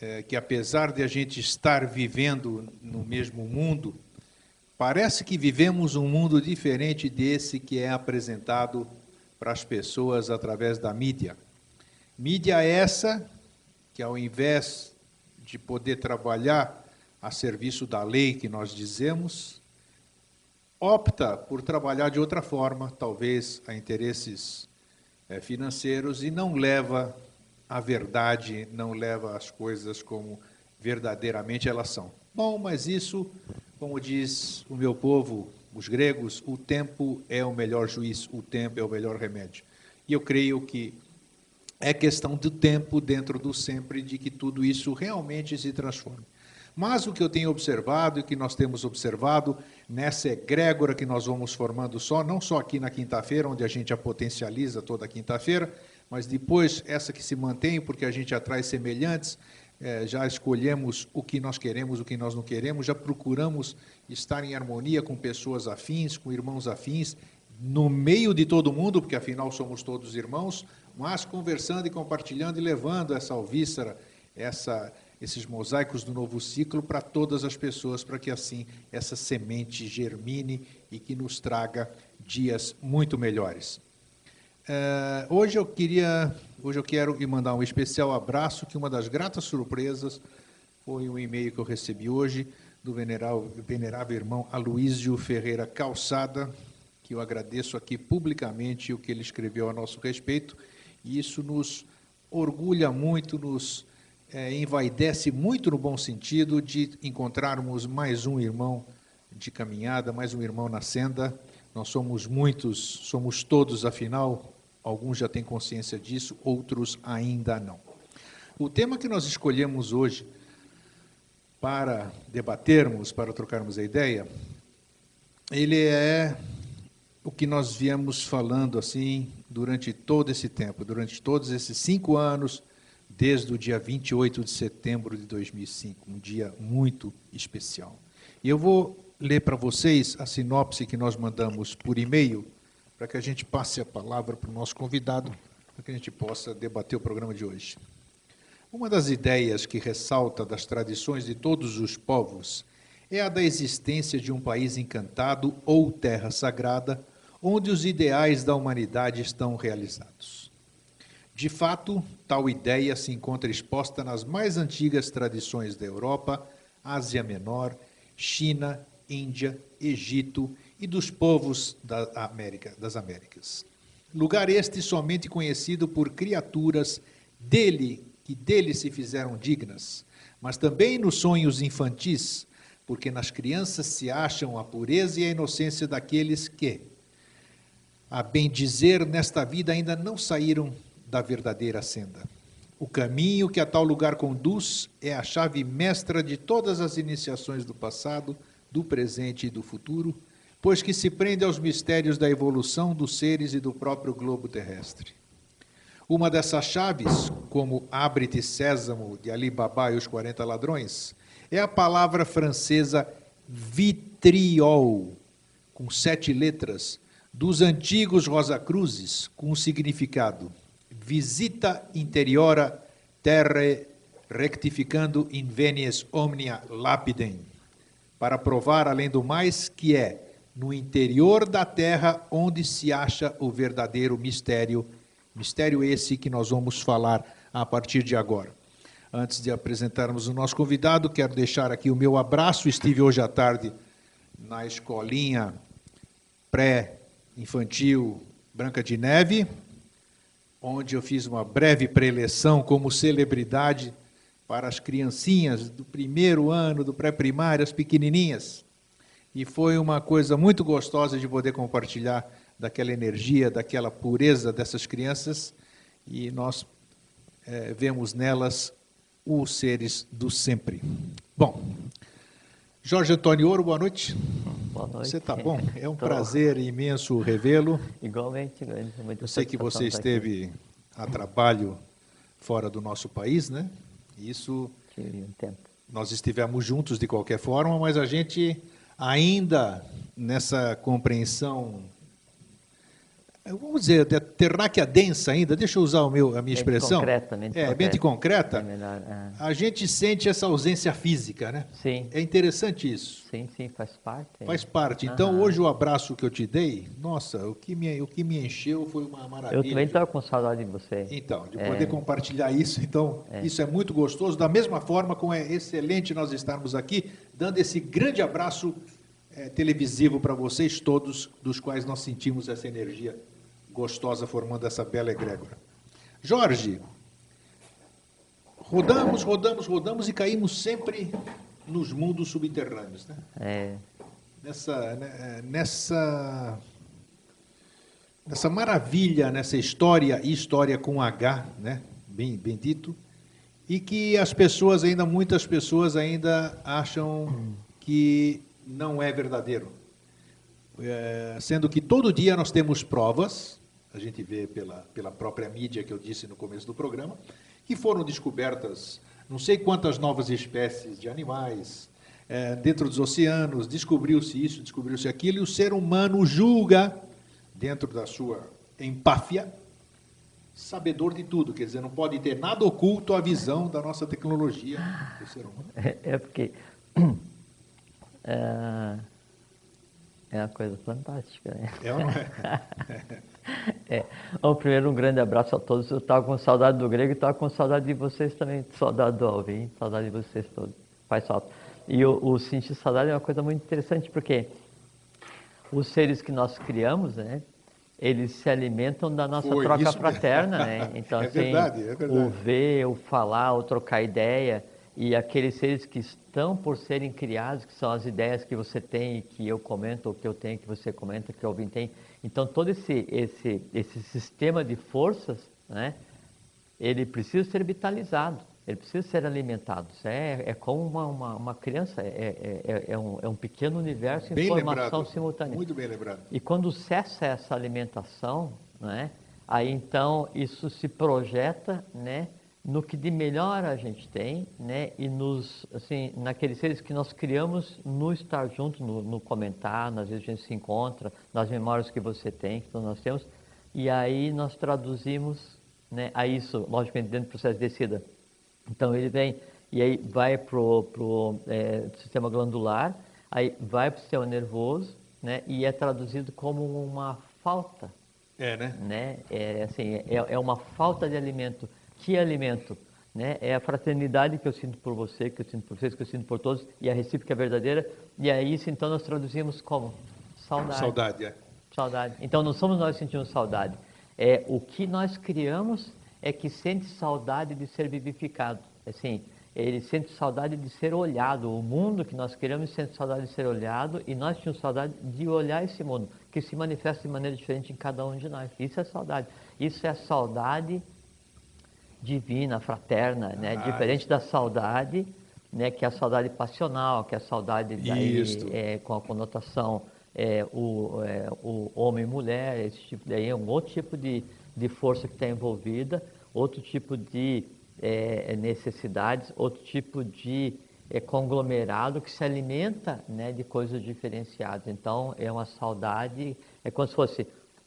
é, que, apesar de a gente estar vivendo no mesmo mundo, parece que vivemos um mundo diferente desse que é apresentado para as pessoas através da mídia. Mídia essa que, ao invés de poder trabalhar a serviço da lei que nós dizemos, opta por trabalhar de outra forma, talvez a interesses é, financeiros, e não leva a verdade, não leva as coisas como verdadeiramente elas são. Bom, mas isso, como diz o meu povo, os gregos, o tempo é o melhor juiz, o tempo é o melhor remédio. E eu creio que é questão do tempo dentro do sempre de que tudo isso realmente se transforme. Mas o que eu tenho observado e que nós temos observado nessa egrégora que nós vamos formando só, não só aqui na quinta-feira, onde a gente a potencializa toda quinta-feira, mas depois essa que se mantém, porque a gente atrai semelhantes, é, já escolhemos o que nós queremos, o que nós não queremos, já procuramos estar em harmonia com pessoas afins, com irmãos afins, no meio de todo mundo, porque afinal somos todos irmãos, mas conversando e compartilhando e levando essa alvíssara, essa esses mosaicos do novo ciclo para todas as pessoas, para que assim essa semente germine e que nos traga dias muito melhores. É, hoje eu queria, hoje eu quero mandar um especial abraço, que uma das gratas surpresas foi um e-mail que eu recebi hoje do venerável, venerável irmão Aloísio Ferreira Calçada, que eu agradeço aqui publicamente o que ele escreveu a nosso respeito, e isso nos orgulha muito, nos é, envaidece muito no bom sentido de encontrarmos mais um irmão de caminhada, mais um irmão na senda. Nós somos muitos, somos todos, afinal, alguns já têm consciência disso, outros ainda não. O tema que nós escolhemos hoje para debatermos, para trocarmos a ideia, ele é o que nós viemos falando assim durante todo esse tempo, durante todos esses cinco anos desde o dia 28 de setembro de 2005, um dia muito especial. E eu vou ler para vocês a sinopse que nós mandamos por e-mail, para que a gente passe a palavra para o nosso convidado, para que a gente possa debater o programa de hoje. Uma das ideias que ressalta das tradições de todos os povos é a da existência de um país encantado ou terra sagrada, onde os ideais da humanidade estão realizados. De fato, tal ideia se encontra exposta nas mais antigas tradições da Europa, Ásia Menor, China, Índia, Egito e dos povos da América, das Américas. Lugar este somente conhecido por criaturas dele que dele se fizeram dignas, mas também nos sonhos infantis, porque nas crianças se acham a pureza e a inocência daqueles que, a bem dizer, nesta vida ainda não saíram da verdadeira senda. O caminho que a tal lugar conduz é a chave mestra de todas as iniciações do passado, do presente e do futuro, pois que se prende aos mistérios da evolução dos seres e do próprio globo terrestre. Uma dessas chaves, como Abre-te Sésamo, de Ali Baba e os 40 Ladrões, é a palavra francesa vitriol, com sete letras, dos antigos Rosa Cruzes, com o significado visita interiora terre rectificando in venies omnia lapidem, para provar, além do mais, que é no interior da terra onde se acha o verdadeiro mistério, mistério esse que nós vamos falar a partir de agora. Antes de apresentarmos o nosso convidado, quero deixar aqui o meu abraço. Estive hoje à tarde na escolinha pré-infantil Branca de Neve, onde eu fiz uma breve preleção como celebridade para as criancinhas do primeiro ano do pré-primário, as pequenininhas. E foi uma coisa muito gostosa de poder compartilhar daquela energia, daquela pureza dessas crianças, e nós é, vemos nelas os seres do sempre. Bom, Jorge Antônio Ouro, boa noite. Boa noite. Você está bom? É um Tô. prazer imenso revê-lo. Igualmente, grande. Eu sei que você esteve aqui. a trabalho fora do nosso país, né? Isso. Um tempo. Nós estivemos juntos de qualquer forma, mas a gente ainda nessa compreensão vamos dizer, terráquea densa ainda, deixa eu usar o meu, a minha expressão. Concreta, mente é, mente concreta. É melhor, é. A gente sente essa ausência física, né? Sim. É interessante isso. Sim, sim, faz parte. Faz parte. Então, hoje o abraço que eu te dei, nossa, o que me, o que me encheu foi uma maravilha. Eu também estava com saudade de você. Então, de poder é. compartilhar isso, então, é. isso é muito gostoso. Da mesma forma como é excelente nós estarmos aqui, dando esse grande abraço é, televisivo para vocês todos, dos quais nós sentimos essa energia gostosa formando essa bela egrégora. Jorge, rodamos, rodamos, rodamos e caímos sempre nos mundos subterrâneos, né? É. Nessa, né, nessa, nessa maravilha, nessa história, história com H, né? Bem, bem dito, e que as pessoas ainda, muitas pessoas ainda acham que não é verdadeiro. É, sendo que todo dia nós temos provas a gente vê pela, pela própria mídia que eu disse no começo do programa, que foram descobertas não sei quantas novas espécies de animais é, dentro dos oceanos, descobriu-se isso, descobriu-se aquilo, e o ser humano julga, dentro da sua empáfia, sabedor de tudo, quer dizer, não pode ter nada oculto à visão da nossa tecnologia do ser humano. É, é porque é, é uma coisa fantástica, né? É uma... é. Bom, primeiro um grande abraço a todos. Eu estava com saudade do Grego e estava com saudade de vocês também. Saudade do Alvin, saudade de vocês todos. Faz falta. E o, o sentir saudade é uma coisa muito interessante porque os seres que nós criamos, né? Eles se alimentam da nossa Foi troca fraterna, né? Então, é assim, verdade, é verdade. o ver, o falar, o trocar ideia e aqueles seres que estão por serem criados, que são as ideias que você tem e que eu comento, ou que eu tenho, que você comenta, que alguém tem. Então, todo esse, esse, esse sistema de forças, né, ele precisa ser vitalizado, ele precisa ser alimentado. É, é como uma, uma, uma criança, é, é, é, é um, é um pequeno universo em formação lembrado, simultânea. Muito bem lembrado. E quando cessa essa alimentação, né, aí então isso se projeta, né, no que de melhor a gente tem, né? E nos, assim, naqueles seres que nós criamos no estar junto, no, no comentar, nas vezes a gente se encontra, nas memórias que você tem, que nós temos, e aí nós traduzimos, né? A isso, logicamente, dentro do processo de descida. Então ele vem e aí vai pro pro é, sistema glandular, aí vai para o sistema nervoso, né? E é traduzido como uma falta. É, né? né? É assim, é, é uma falta de alimento que alimento? Né? É a fraternidade que eu sinto por você, que eu sinto por vocês, que eu sinto por todos, e a recíproca é verdadeira. E é isso, então, nós traduzimos como? Saudade. Saudade, é. Saudade. Então, não somos nós que sentimos saudade. É o que nós criamos é que sente saudade de ser vivificado. Assim, ele sente saudade de ser olhado. O mundo que nós criamos sente saudade de ser olhado e nós tínhamos saudade de olhar esse mundo, que se manifesta de maneira diferente em cada um de nós. Isso é saudade. Isso é saudade divina, fraterna, né? Ah, diferente da saudade, né? que é a saudade passional, que é a saudade daí, é, com a conotação é, o, é, o homem e mulher, esse tipo daí é um outro tipo de, de força que está envolvida, outro tipo de é, necessidades, outro tipo de é, conglomerado que se alimenta né, de coisas diferenciadas. Então é uma saudade, é como se fosse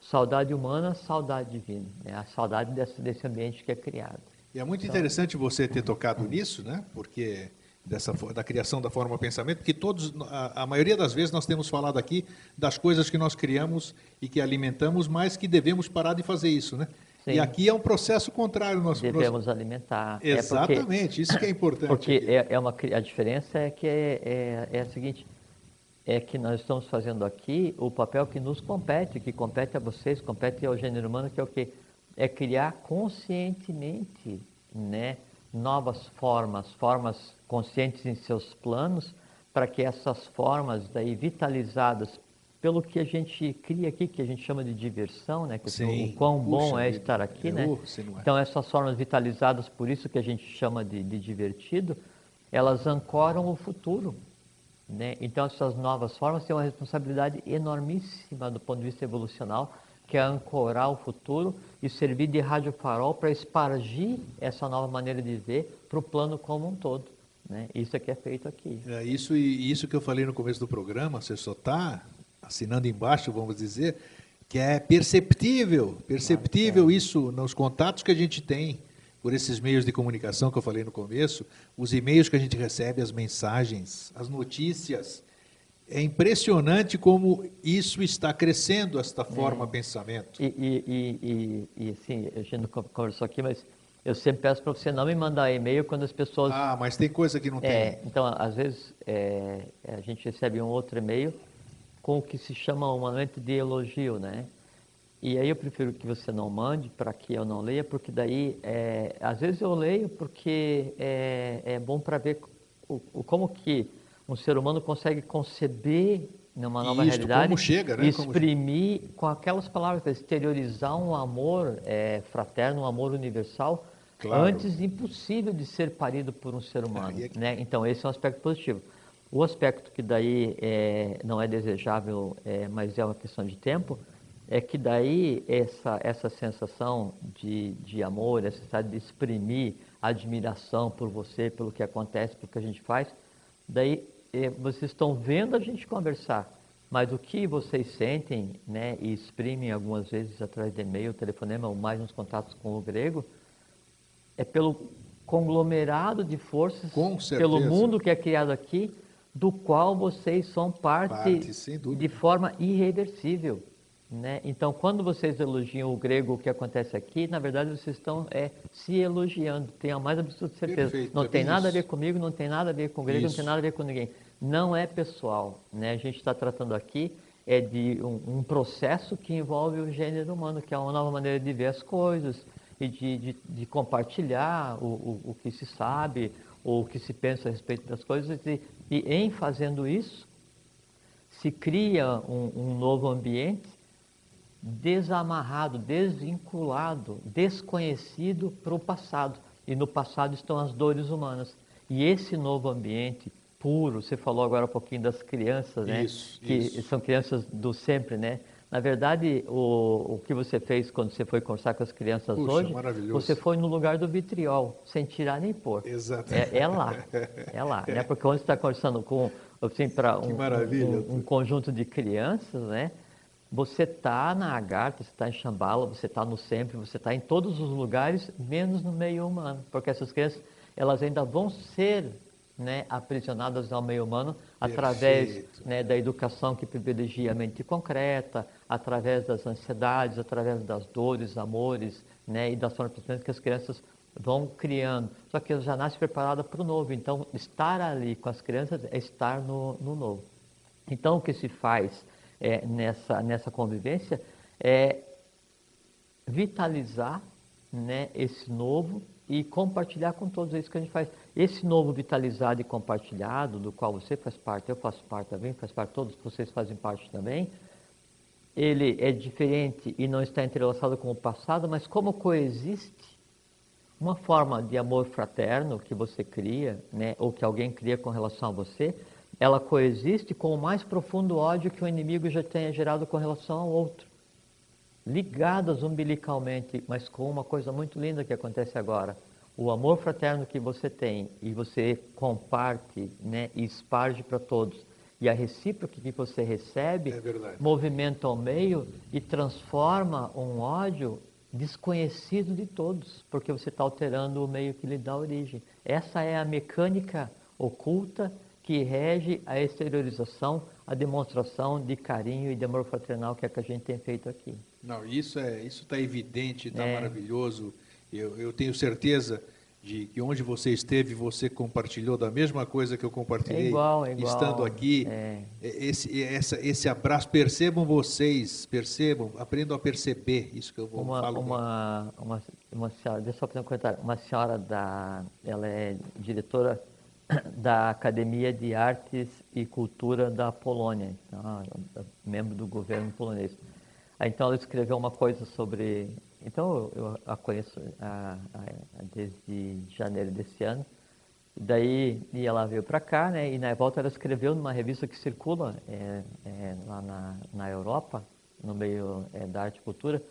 Saudade humana, saudade divina. É a saudade desse, desse ambiente que é criado. E é muito então, interessante você ter tocado nisso, né? Porque dessa da criação da forma pensamento, porque todos a, a, maioria das vezes nós temos falado aqui das coisas que nós criamos e que alimentamos, mas que devemos parar de fazer isso, né? Sim. E aqui é um processo contrário. Nós, devemos nós... alimentar. Exatamente, é porque, isso que é importante. Porque é, é, uma, a diferença é que é, é, é a seguinte, é que nós estamos fazendo aqui o papel que nos compete, que compete a vocês, compete ao gênero humano, que é o que é criar conscientemente, né, novas formas, formas conscientes em seus planos, para que essas formas daí vitalizadas pelo que a gente cria aqui, que a gente chama de diversão, né? Que Sim. o quão bom Puxa, é estar aqui, é, né? Uh, então essas formas vitalizadas, por isso que a gente chama de, de divertido, elas ancoram o futuro, né? Então, essas novas formas têm uma responsabilidade enormíssima do ponto de vista evolucional, que é ancorar o futuro e servir de rádio farol para espargir essa nova maneira de ver para o plano como um todo. Né? Isso é que é feito aqui. É isso e isso que eu falei no começo do programa, você só está assinando embaixo, vamos dizer, que é perceptível, perceptível isso nos contatos que a gente tem por esses meios de comunicação que eu falei no começo, os e-mails que a gente recebe, as mensagens, as notícias. É impressionante como isso está crescendo, esta forma é. pensamento. E, e, e, e, assim, a gente não conversou aqui, mas eu sempre peço para você não me mandar e-mail quando as pessoas. Ah, mas tem coisa que não é, tem. Então, às vezes, é, a gente recebe um outro e-mail com o que se chama um momento de elogio, né? E aí eu prefiro que você não mande para que eu não leia, porque daí, é, às vezes eu leio porque é, é bom para ver o, o, como que um ser humano consegue conceber numa nova realidade como chega, né? exprimir como... com aquelas palavras, exteriorizar um amor é, fraterno, um amor universal, claro. antes impossível de ser parido por um ser humano. É, né? Então esse é um aspecto positivo. O aspecto que daí é, não é desejável, é, mas é uma questão de tempo, é que daí essa, essa sensação de, de amor, essa sensação de exprimir admiração por você, pelo que acontece, pelo que a gente faz, daí é, vocês estão vendo a gente conversar, mas o que vocês sentem né, e exprimem algumas vezes através de e-mail, telefonema ou mais nos contatos com o grego, é pelo conglomerado de forças, pelo mundo que é criado aqui, do qual vocês são parte, parte de forma irreversível. Né? Então, quando vocês elogiam o grego, o que acontece aqui, na verdade vocês estão é, se elogiando, tenho a mais absoluta certeza. Perfeito, não é tem nada isso. a ver comigo, não tem nada a ver com o grego, isso. não tem nada a ver com ninguém. Não é pessoal. Né? A gente está tratando aqui é de um, um, processo que envolve o gênero humano, que é uma nova maneira de ver as coisas e de, de, de compartilhar o, o, o, que se sabe ou o que se pensa a respeito das coisas. E, e em fazendo isso, se cria um, um novo ambiente desamarrado, desvinculado, desconhecido para o passado. E no passado estão as dores humanas. E esse novo ambiente puro, você falou agora um pouquinho das crianças, né? Isso, que isso. são crianças do sempre, né? Na verdade, o, o que você fez quando você foi conversar com as crianças Puxa, hoje, você foi no lugar do vitriol, sem tirar nem pôr. Exato. É, é lá, é lá, né? Porque quando você está conversando com, assim, para um, um, um conjunto de crianças, né? Você está na Agartha, você está em Xambala, você está no Sempre, você está em todos os lugares, menos no meio humano, porque essas crianças, elas ainda vão ser né, aprisionadas ao meio humano através né, da educação que privilegia a mente concreta, através das ansiedades, através das dores, amores, né, e das formas que as crianças vão criando. Só que já nascem preparadas para o novo. Então, estar ali com as crianças é estar no, no novo. Então, o que se faz é, nessa, nessa convivência é vitalizar né, esse novo e compartilhar com todos isso que a gente faz. Esse novo vitalizado e compartilhado, do qual você faz parte, eu faço parte também, faz parte, todos vocês fazem parte também, ele é diferente e não está entrelaçado com o passado, mas como coexiste uma forma de amor fraterno que você cria, né, ou que alguém cria com relação a você, ela coexiste com o mais profundo ódio que o inimigo já tenha gerado com relação ao outro. Ligadas umbilicalmente, mas com uma coisa muito linda que acontece agora. O amor fraterno que você tem e você comparte né, e esparge para todos. E a recíproca que você recebe É movimenta o meio e transforma um ódio desconhecido de todos, porque você está alterando o meio que lhe dá origem. Essa é a mecânica oculta que rege a exteriorização, a demonstração de carinho e de amor fraternal que é que a gente tem feito aqui. Não, isso é isso está evidente, está É. maravilhoso. Eu, eu tenho certeza de que onde você esteve, você compartilhou da mesma coisa que eu compartilhei. É igual, é igual. Estando aqui, É. esse, essa, esse abraço, percebam vocês, percebam, aprendam a perceber isso que eu vou Uma, falo. uma, uma, uma senhora, deixa eu só fazer um comentário. Uma senhora da, ela é diretora da Academia de Artes e Cultura da Polônia, então, ela é membro do governo polonês. Aí, então ela escreveu uma coisa sobre, então eu, a conheço a, a, desde janeiro desse ano. Daí e ela veio para cá, né? E na volta ela escreveu numa revista que circula é, é, lá na, na Europa, no meio é, da arte e cultura.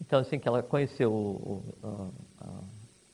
Então, assim, que ela conheceu o, o, a-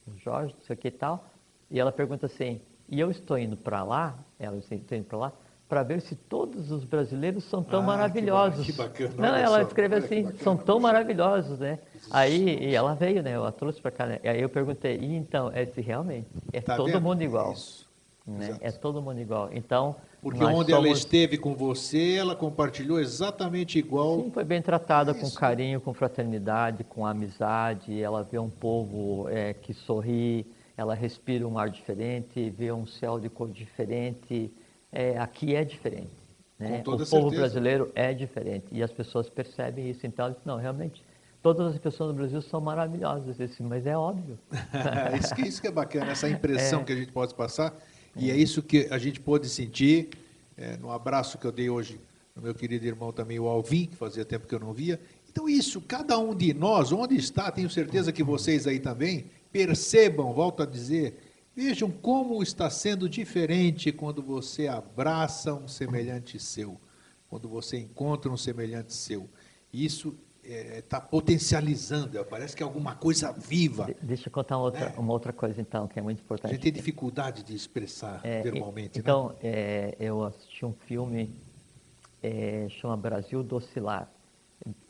o Jorge, não sei o que e tal, e ela pergunta assim, e eu estou indo para lá, ela assim, estou indo para lá, para ver se todos os brasileiros são tão Ah, que maravilhosos. ba- que bacana, Não, ela só, escreve que assim, bacana, são tão maravilhosos, né? Aí, e ela veio, né? Eu a trouxe para cá, né? Aí eu perguntei, e então, é se realmente, é Tá todo vendo? mundo É igual. isso, né? É todo mundo igual. Então, Porque onde ela somos- esteve com você, ela compartilhou exatamente igual. Sim, foi bem tratada com Isso. carinho, com fraternidade, com amizade. Ela vê um povo é, que sorri, ela respira um ar diferente, vê um céu de cor diferente. É, aqui é diferente. Né? O povo certeza. brasileiro é diferente e as pessoas percebem isso. Então, elas, não, realmente, todas as pessoas no Brasil são maravilhosas. Mas é óbvio. isso, que, isso que é bacana, essa impressão É. que a gente pode passar. E é isso que a gente pôde sentir é, no abraço que eu dei hoje no meu querido irmão também, o Alvin, que fazia tempo que eu não via. Então, isso, cada um de nós, onde está, tenho certeza que vocês aí também, percebam, volto a dizer, vejam como está sendo diferente quando você abraça um semelhante seu, quando você encontra um semelhante seu. Isso está potencializando, é, parece que é alguma coisa viva. De- deixa eu contar uma outra, É. uma outra coisa, então, que é muito A importante. gente tem dificuldade de expressar É, verbalmente. e- então, é, eu assisti um filme, é, chama Brasil do Oscilar,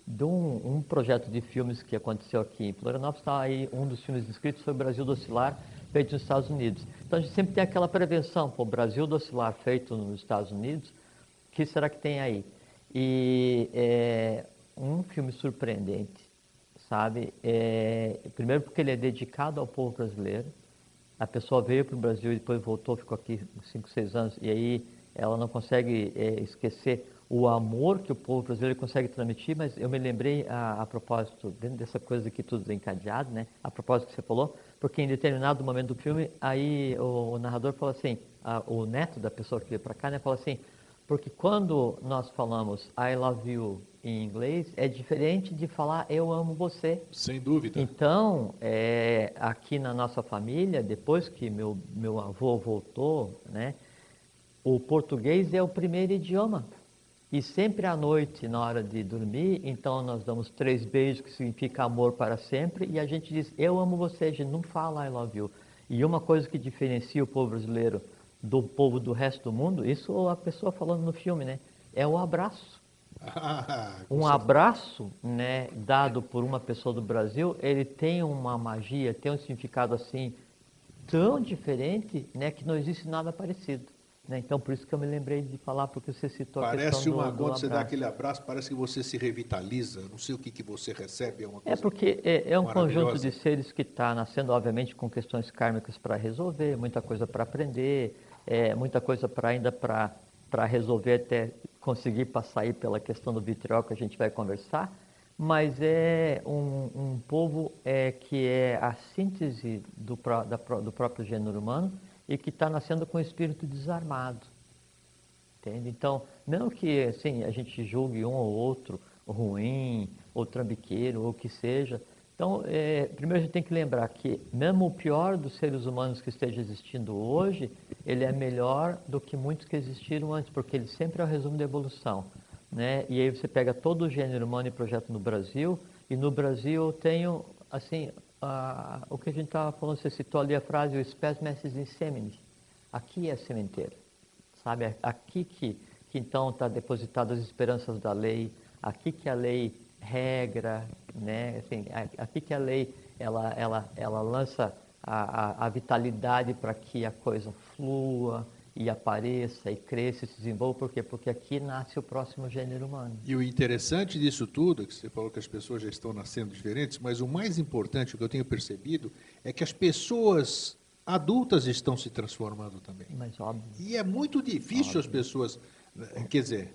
de um, um projeto de filmes que aconteceu aqui em Florianópolis, está aí um dos filmes inscritos foi Brasil do Oscilar, feito nos Estados Unidos. Então, a gente sempre tem aquela prevenção, pô, Brasil do Oscilar feito nos Estados Unidos, o que será que tem aí? E é um filme surpreendente, sabe? É, primeiro porque ele é dedicado ao povo brasileiro, a pessoa veio para o Brasil e depois voltou, ficou aqui 5, 6 anos, e aí ela não consegue é, esquecer o amor que o povo brasileiro consegue transmitir, mas eu me lembrei a, a propósito, dentro dessa coisa aqui tudo encadeado, né? A propósito que você falou, porque em determinado momento do filme, aí o, o narrador falou assim, a- o neto da pessoa que veio para cá, né, falou assim, porque quando nós falamos I love you em inglês, é diferente de falar eu amo você. Sem dúvida. Então, é, aqui na nossa família, depois que meu, meu avô voltou, né, o português é o primeiro idioma. E sempre à noite, na hora de dormir, então nós damos três beijos, que significa amor para sempre, e a gente diz, eu amo você, a gente não fala I love you. E uma coisa que diferencia o povo brasileiro do povo do resto do mundo, isso a pessoa falando no filme, né? É o abraço. Um abraço, né, dado por uma pessoa do Brasil, ele tem uma magia, tem um significado assim tão diferente, né, que não existe nada parecido. Né? Então, por isso que eu me lembrei de falar, porque você citou a Parece questão uma, do, do quando você dá aquele abraço, parece que você se revitaliza. Não sei o que, que você recebe, é uma É porque é, é um conjunto de seres que está nascendo, obviamente, com questões kármicas para resolver, muita coisa para aprender, é, muita coisa para ainda para para resolver até conseguir passar aí pela questão do vitriol que a gente vai conversar, mas é um, um povo é, que é a síntese do, da do próprio gênero humano e que está nascendo com o espírito desarmado. Entende? Então, não que assim, a gente julgue um ou outro ruim, ou trambiqueiro, ou o que seja. Então, é, primeiro a gente tem que lembrar que mesmo o pior dos seres humanos que esteja existindo hoje, ele é melhor do que muitos que existiram antes, porque ele sempre é o resumo da evolução. Né? E aí você pega todo o gênero humano e projeta no Brasil, e no Brasil eu tenho, assim, a- o que a gente estava falando, você citou ali a frase, o spes mestres in seminis. Aqui é sementeira sabe? É Aqui que, que então está depositado as esperanças da lei, aqui que a lei regra, né? Assim, aqui que a lei ela, ela, ela lança a, a, a vitalidade para que a coisa flua e apareça e cresça e se desenvolva, por quê? Porque aqui nasce o próximo gênero humano. E o interessante disso tudo, que você falou que as pessoas já estão nascendo diferentes, mas o mais importante, o que eu tenho percebido, é que as pessoas adultas estão se transformando também. Mas óbvio. E é muito difícil as pessoas, eh, quer dizer,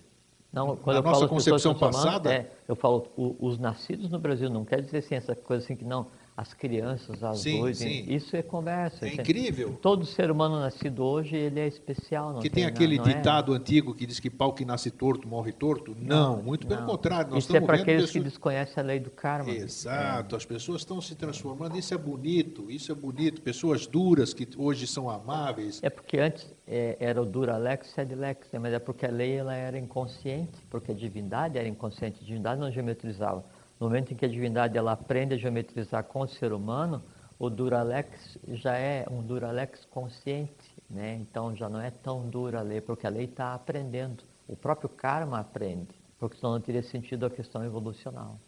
Não, quando Na eu nossa falo concepção passada- é, eu falo o- os nascidos no Brasil, não quer dizer assim, essa coisa assim que não, as crianças, as Sim, sim. isso é conversa. é isso incrível. Todo ser humano nascido hoje, ele é especial. Não Que tem na- aquele não é? ditado antigo que diz que pau que nasce torto morre torto. Não, muito pelo não. contrário. Nós Isso é estamos para vendo aqueles que pessoas... desconhecem a lei do karma. Exato, as pessoas estão se transformando, isso é bonito, isso é bonito. Pessoas duras que hoje são amáveis. É porque antes é, era o Duralex e Adilex, né? mas é porque a lei ela era inconsciente, porque a divindade era inconsciente, a divindade não geometrizava. No momento em que a divindade ela aprende a geometrizar com o ser humano, o Duralex já é um Duralex consciente, né? então já não é tão dura a lei, porque a lei está aprendendo. O próprio karma aprende, porque senão não teria sentido a questão evolucional.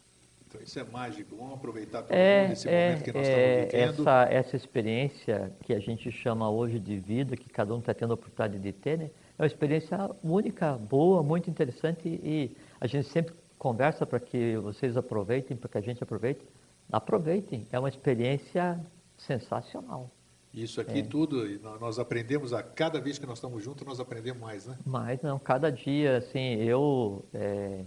Então isso é mágico. Vamos aproveitar todo É, mundo esse é, momento que nós é, estamos vivendo. essa, essa experiência que a gente chama hoje de vida, que cada um está tendo a oportunidade de ter, né? é uma experiência única, boa, muito interessante e a gente sempre conversa para que vocês aproveitem, para que a gente aproveite. Aproveitem, é uma experiência sensacional. Isso É. aqui tudo, e nó- nós aprendemos a cada vez que nós estamos juntos, nós aprendemos mais, né? Mas não, cada dia, assim, eu é,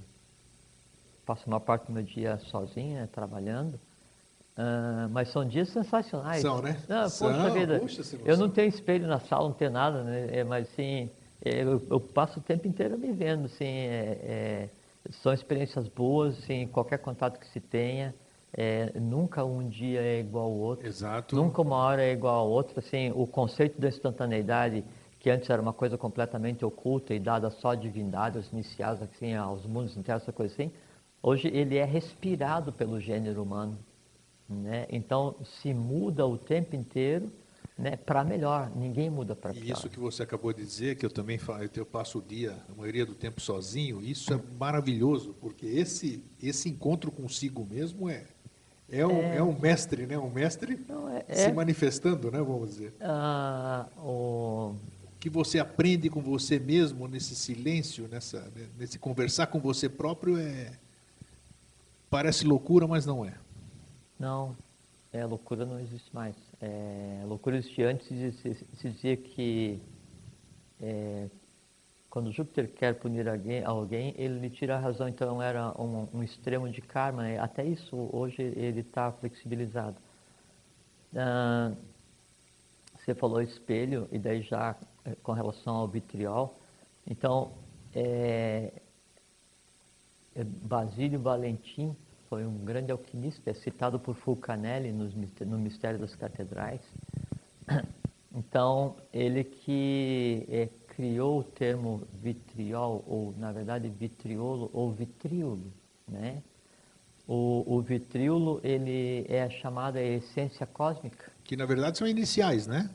passo uma parte do meu dia sozinha, trabalhando, ah, mas são dias sensacionais. São, né? Não, São, poxa vida, não eu não tenho espelho na sala, não tenho nada, né? é, mas assim, é, eu, eu passo o tempo inteiro me vendo, assim, é, é, são experiências boas, assim, qualquer contato que se tenha, é, nunca um dia é igual ao outro. Exato. Nunca uma hora é igual a outra. Assim, o conceito da instantaneidade, que antes era uma coisa completamente oculta e dada só à divindade, aos iniciados, assim, aos mundos internos, essa coisa assim, hoje ele é respirado pelo gênero humano. Né? Então, se muda o tempo inteiro né, para melhor. Ninguém muda para E pior. isso que você acabou de dizer, que eu também fa- eu passo o dia, a maioria do tempo sozinho, isso é maravilhoso, porque esse, esse encontro consigo mesmo é, é, um, é. um mestre, né? Um mestre Não, é- se é- manifestando, né? Vamos dizer. Ah, o- Que você aprende com você mesmo nesse silêncio, nessa, né, nesse conversar com você próprio é parece loucura, mas não é. Não, é, loucura não existe mais. É, existia antes, de se, se dizia que é, quando Júpiter quer punir alguém, alguém, ele lhe tira a razão, então era um, um extremo de karma. né? Até isso, hoje, ele está flexibilizado. Ah, você falou espelho, e daí já eh, com relação ao vitriol. Então, é, é, Basílio Valentim foi um grande alquimista, é citado por Fulcanelli no Mistério das Catedrais. Então, ele que é, criou o termo vitriol, ou na verdade vitriolo ou vitríolo, né? O, o vitríolo, ele é a chamada essência cósmica. Que na verdade são iniciais, né?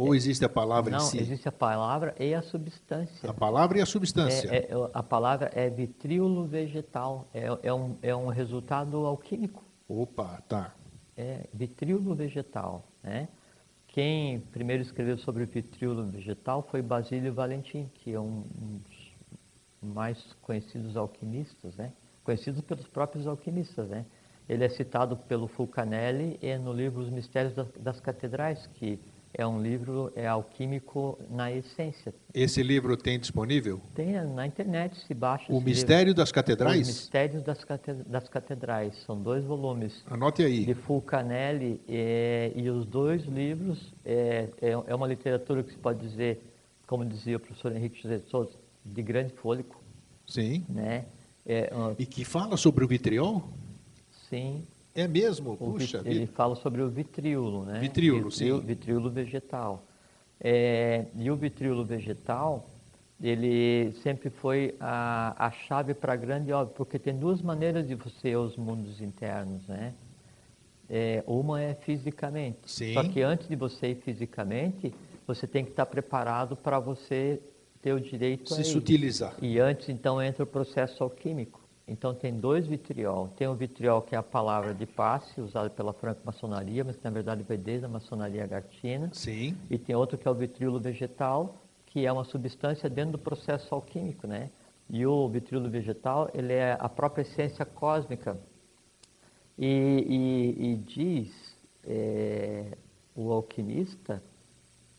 Ou existe a palavra Não, em si? existe a palavra e a substância. A palavra e a substância. É, é, a palavra é vitríolo vegetal, é, é, um, é um resultado alquímico, Opa, tá. é vitríolo vegetal, né? Quem primeiro escreveu sobre vitríolo vegetal foi Basílio Valentim, que é um, um dos mais conhecidos alquimistas, né? Conhecido pelos próprios alquimistas, né? Ele é citado pelo Fulcanelli e no livro Os Mistérios das Catedrais, que é um livro é alquímico na essência. Esse livro tem disponível? Tem na internet, se baixa. O Mistério das livro. Os Catedrais? Mistérios das, Cate- das Catedrais. São dois volumes Anote aí. de Fulcanelli é, e os dois livros é, é, é uma literatura que se pode dizer, como dizia o professor Henrique José de Souza, de grande fôlego, Sim. né? É, ah, E que fala sobre o vitriol? sim, É mesmo? Puxa ele vida. fala sobre o vitríolo, né? Vitríolo, Vitríolo- sim. Vitríolo vegetal. É, e o vitríolo vegetal, ele sempre foi a, a chave para a grande obra, porque tem duas maneiras de você os mundos internos, né? É, uma é fisicamente. Sim. Só que antes de você ir fisicamente, você tem que estar preparado para você ter o direito a Se ir. sutilizar. E antes, então, entra o processo alquímico. Então, tem dois vitriol. Tem o vitriol, que é a palavra de passe, usada pela franco-maçonaria, mas que, na verdade, vai desde a maçonaria gartina. Sim. E tem outro que é o vitríolo vegetal, que é uma substância dentro do processo alquímico, né? E o vitríolo vegetal, ele é a própria essência cósmica. E, e- e diz é, o alquimista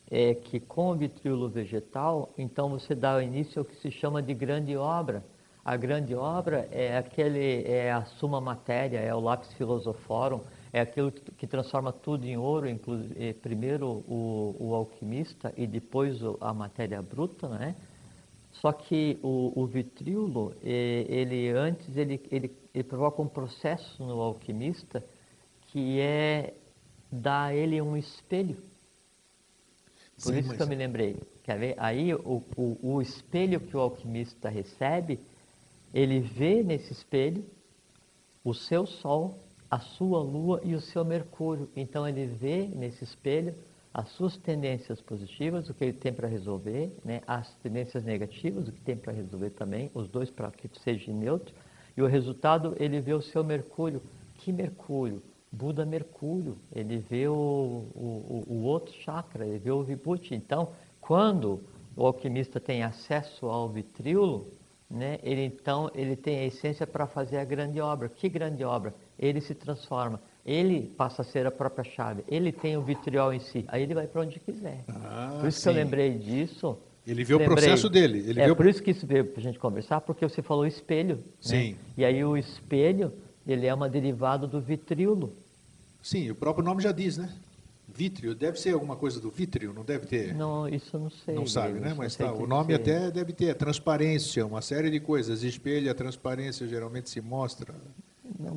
é que com o vitríolo vegetal, então você dá início ao que se chama de grande obra. A grande obra é aquele é a suma matéria, é o lápis filosoforum, é aquilo que, que transforma tudo em ouro, inclu- eh, primeiro o, o alquimista e depois a matéria bruta, né? Só que o, o vitríolo, eh, ele antes ele, ele, ele provoca um processo no alquimista que é dar a ele um espelho. Por Sim, isso mas- que eu me lembrei. Quer ver? Aí o, o, o espelho que o alquimista recebe, ele vê nesse espelho o seu Sol, a sua Lua e o seu Mercúrio. Então ele vê nesse espelho as suas tendências positivas, o que ele tem para resolver, né? as tendências negativas, o que tem para resolver também, os dois para que seja neutro. E o resultado, ele vê o seu Mercúrio. Que Mercúrio? Buda Mercúrio. Ele vê o, o, o- outro chakra, ele vê o Vibhuti. Então, quando o alquimista tem acesso ao vitríolo, né, ele então ele tem a essência para fazer a grande obra. Que grande obra? Ele se transforma. Ele passa a ser a própria chave. Ele tem o vitriol em si. Aí ele vai para onde quiser. Ah, por isso que eu sim. lembrei disso. Ele vê o Lembrei. processo dele. Ele é o- por isso que isso veio para a gente conversar, porque você falou espelho. né? Sim. E aí o espelho, ele é uma derivada do vitríolo. Sim, o próprio nome já diz, né? Vítreo, deve ser alguma coisa do vítreo, não deve ter? Não, isso eu não sei. Não sabe, né? Mas não tá, o nome dizer. até deve ter transparência, uma série de coisas. Espelho, a transparência geralmente se mostra.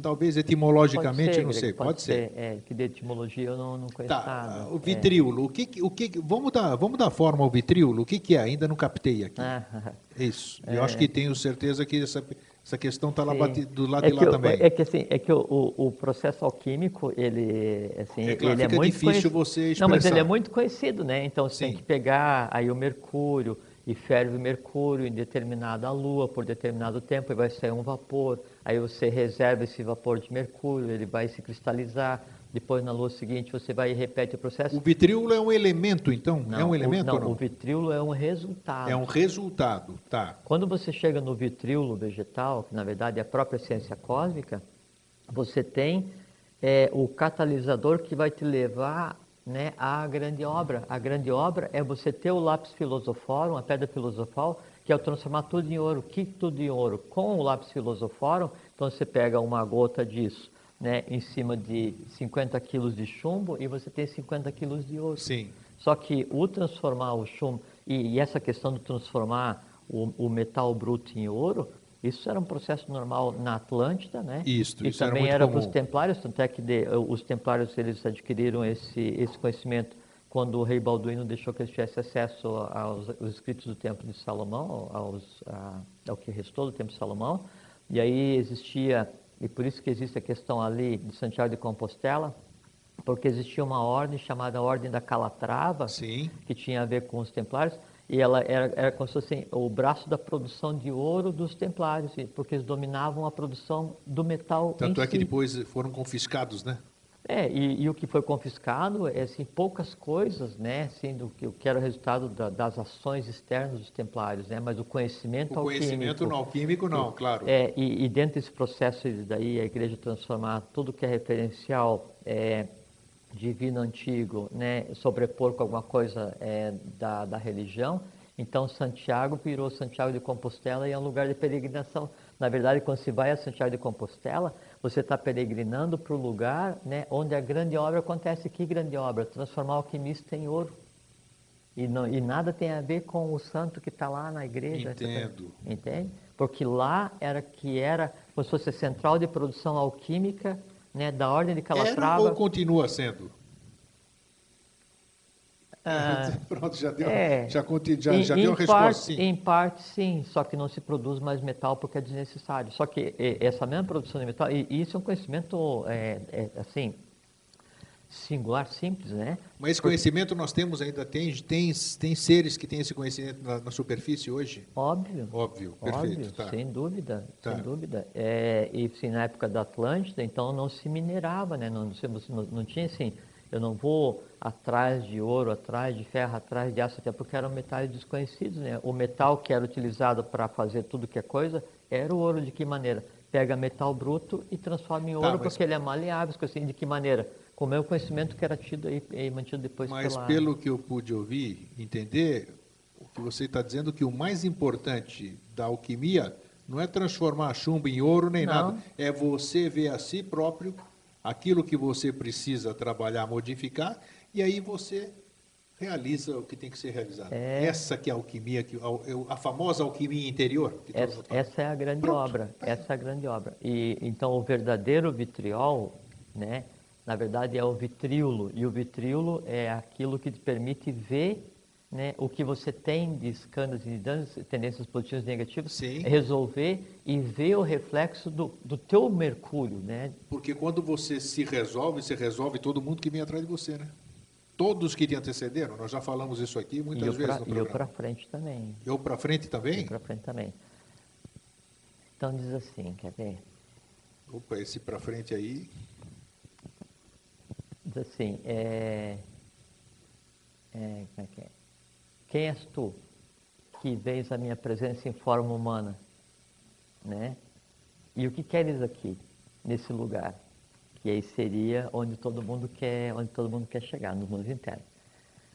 Talvez etimologicamente, Pode ser, não sei, pode, ser. É, que de etimologia eu não, não conheço Tá, nada. o É. vitríolo, o que, o que, vamos dar, vamos dar forma ao vitríolo? O que, que é? Ainda não captei aqui. Ah, Isso. Eu acho que tenho certeza que essa, essa questão está lá do lado é de lá também. É que assim, é que o, o, o processo alquímico, ele, assim, É claro, ele é muito difícil conhecido. você Não, mas ele é expressar. muito conhecido, né? Então você Sim. tem que pegar aí o mercúrio e ferve o mercúrio em determinada lua por determinado tempo e vai sair um vapor. Aí você reserva esse vapor de mercúrio, ele vai se cristalizar. Depois na lua seguinte você vai e repete o processo. O vitríolo é um elemento, então? é Não, um o- elemento não, ou não? o vitríolo é um resultado. É um resultado, tá. Quando você chega no vitríolo vegetal, que na verdade é a própria ciência cósmica, você tem é, o catalisador que vai te levar né, à grande obra. A grande obra é você ter o lápis filosoforum, a pedra filosofal, que é o transformar tudo em ouro. O que tudo em ouro? Com o lápis filosoforum, então você pega uma gota disso, né, em cima de 50 quilos de chumbo e você tem 50 quilos de ouro. Sim. Só que o transformar o chumbo, e, e essa questão de transformar o, o metal bruto em ouro, isso era um processo normal na Atlântida, né? Isto, e isso também era para os templários, tanto é que de- os templários eles adquiriram esse, esse conhecimento quando o rei Balduino deixou que eles tivessem acesso aos, aos escritos do Templo de Salomão, aos, a, ao que restou do Templo de Salomão, e aí existia, e por isso que existe a questão ali de Santiago de Compostela, porque existia uma ordem chamada Ordem da Calatrava, Sim. que tinha a ver com os templários, e ela era, era como se fosse assim, o braço da produção de ouro dos templários, porque eles dominavam a produção do metal Tanto é que si. depois foram confiscados, né? É, e, e o que foi confiscado é assim, poucas coisas, né, assim, do que, o que era o resultado da- das ações externas dos templários, né, mas o conhecimento O conhecimento alquímico. no alquímico não, claro. É, e, e dentro desse processo daí a igreja transformar tudo que é referencial é, divino antigo, né, sobrepor com alguma coisa é, da, da religião. Então Santiago virou Santiago de Compostela e é um lugar de peregrinação. Na verdade, quando se vai a Santiago de Compostela, você está peregrinando para o lugar né, onde a grande obra acontece. Que grande obra? Transformar o alquimista em ouro. E, não, e nada tem a ver com o santo que está lá na igreja. Entendo. Entende? Porque lá era que era como se fosse a central de produção alquímica né, da ordem de Era Calatrava. ou continua sendo? Ah, Pronto, já deu, é. já, já, já em deu a resposta, parte, sim. Em parte, sim, só que não se produz mais metal porque é desnecessário. Só que essa mesma produção de metal, e, isso é um conhecimento, é, é, assim, singular, simples, né? Mas esse conhecimento nós temos ainda, tem, tem, tem seres que têm esse conhecimento na, na superfície hoje? Óbvio. Óbvio, perfeito. Óbvio, tá. sem dúvida, Tá. sem dúvida. É, e sim, na época da Atlântida, então não se minerava, né? Não, não, não tinha assim, eu não vou atrás de ouro, atrás de ferro, atrás de aço, até porque eram metais desconhecidos, né? O metal que era utilizado para fazer tudo que é coisa era o ouro de que maneira? Pega metal bruto e transforma em Tá, ouro mas- porque ele é maleável, assim, de que maneira? Como é o conhecimento que era tido aí e mantido depois Mas pela... pelo que eu pude ouvir, entender, o que você está dizendo que o mais importante da alquimia não é transformar chumbo em ouro nem Não. nada, é você ver a si próprio aquilo que você precisa trabalhar, modificar, e aí você realiza o que tem que ser realizado. É. Essa que é a alquimia, que, a, a famosa alquimia interior. Essa, essa é a grande Pronto. obra. Essa é a grande obra. E então o verdadeiro vitriol, né? Na verdade é o vitríolo e o vitríolo é aquilo que te permite ver, né, o que você tem de escândalos e danos, tendências positivas e negativas, Sim. resolver e ver o reflexo do, do teu mercúrio, né? Porque quando você se resolve, você resolve todo mundo que vem atrás de você, né? Todos que te antecederam, nós já falamos isso aqui muitas eu vezes pra- no e eu programa. para frente também. Eu para frente também? para frente também. Então diz assim, quer ver? Opa, esse para frente aí. Diz assim, é, é, como é que é? Quem és tu que vês a minha presença em forma humana? Né? E o que queres aqui, nesse lugar? Que aí seria onde todo mundo quer, onde todo mundo quer chegar, no mundo interno.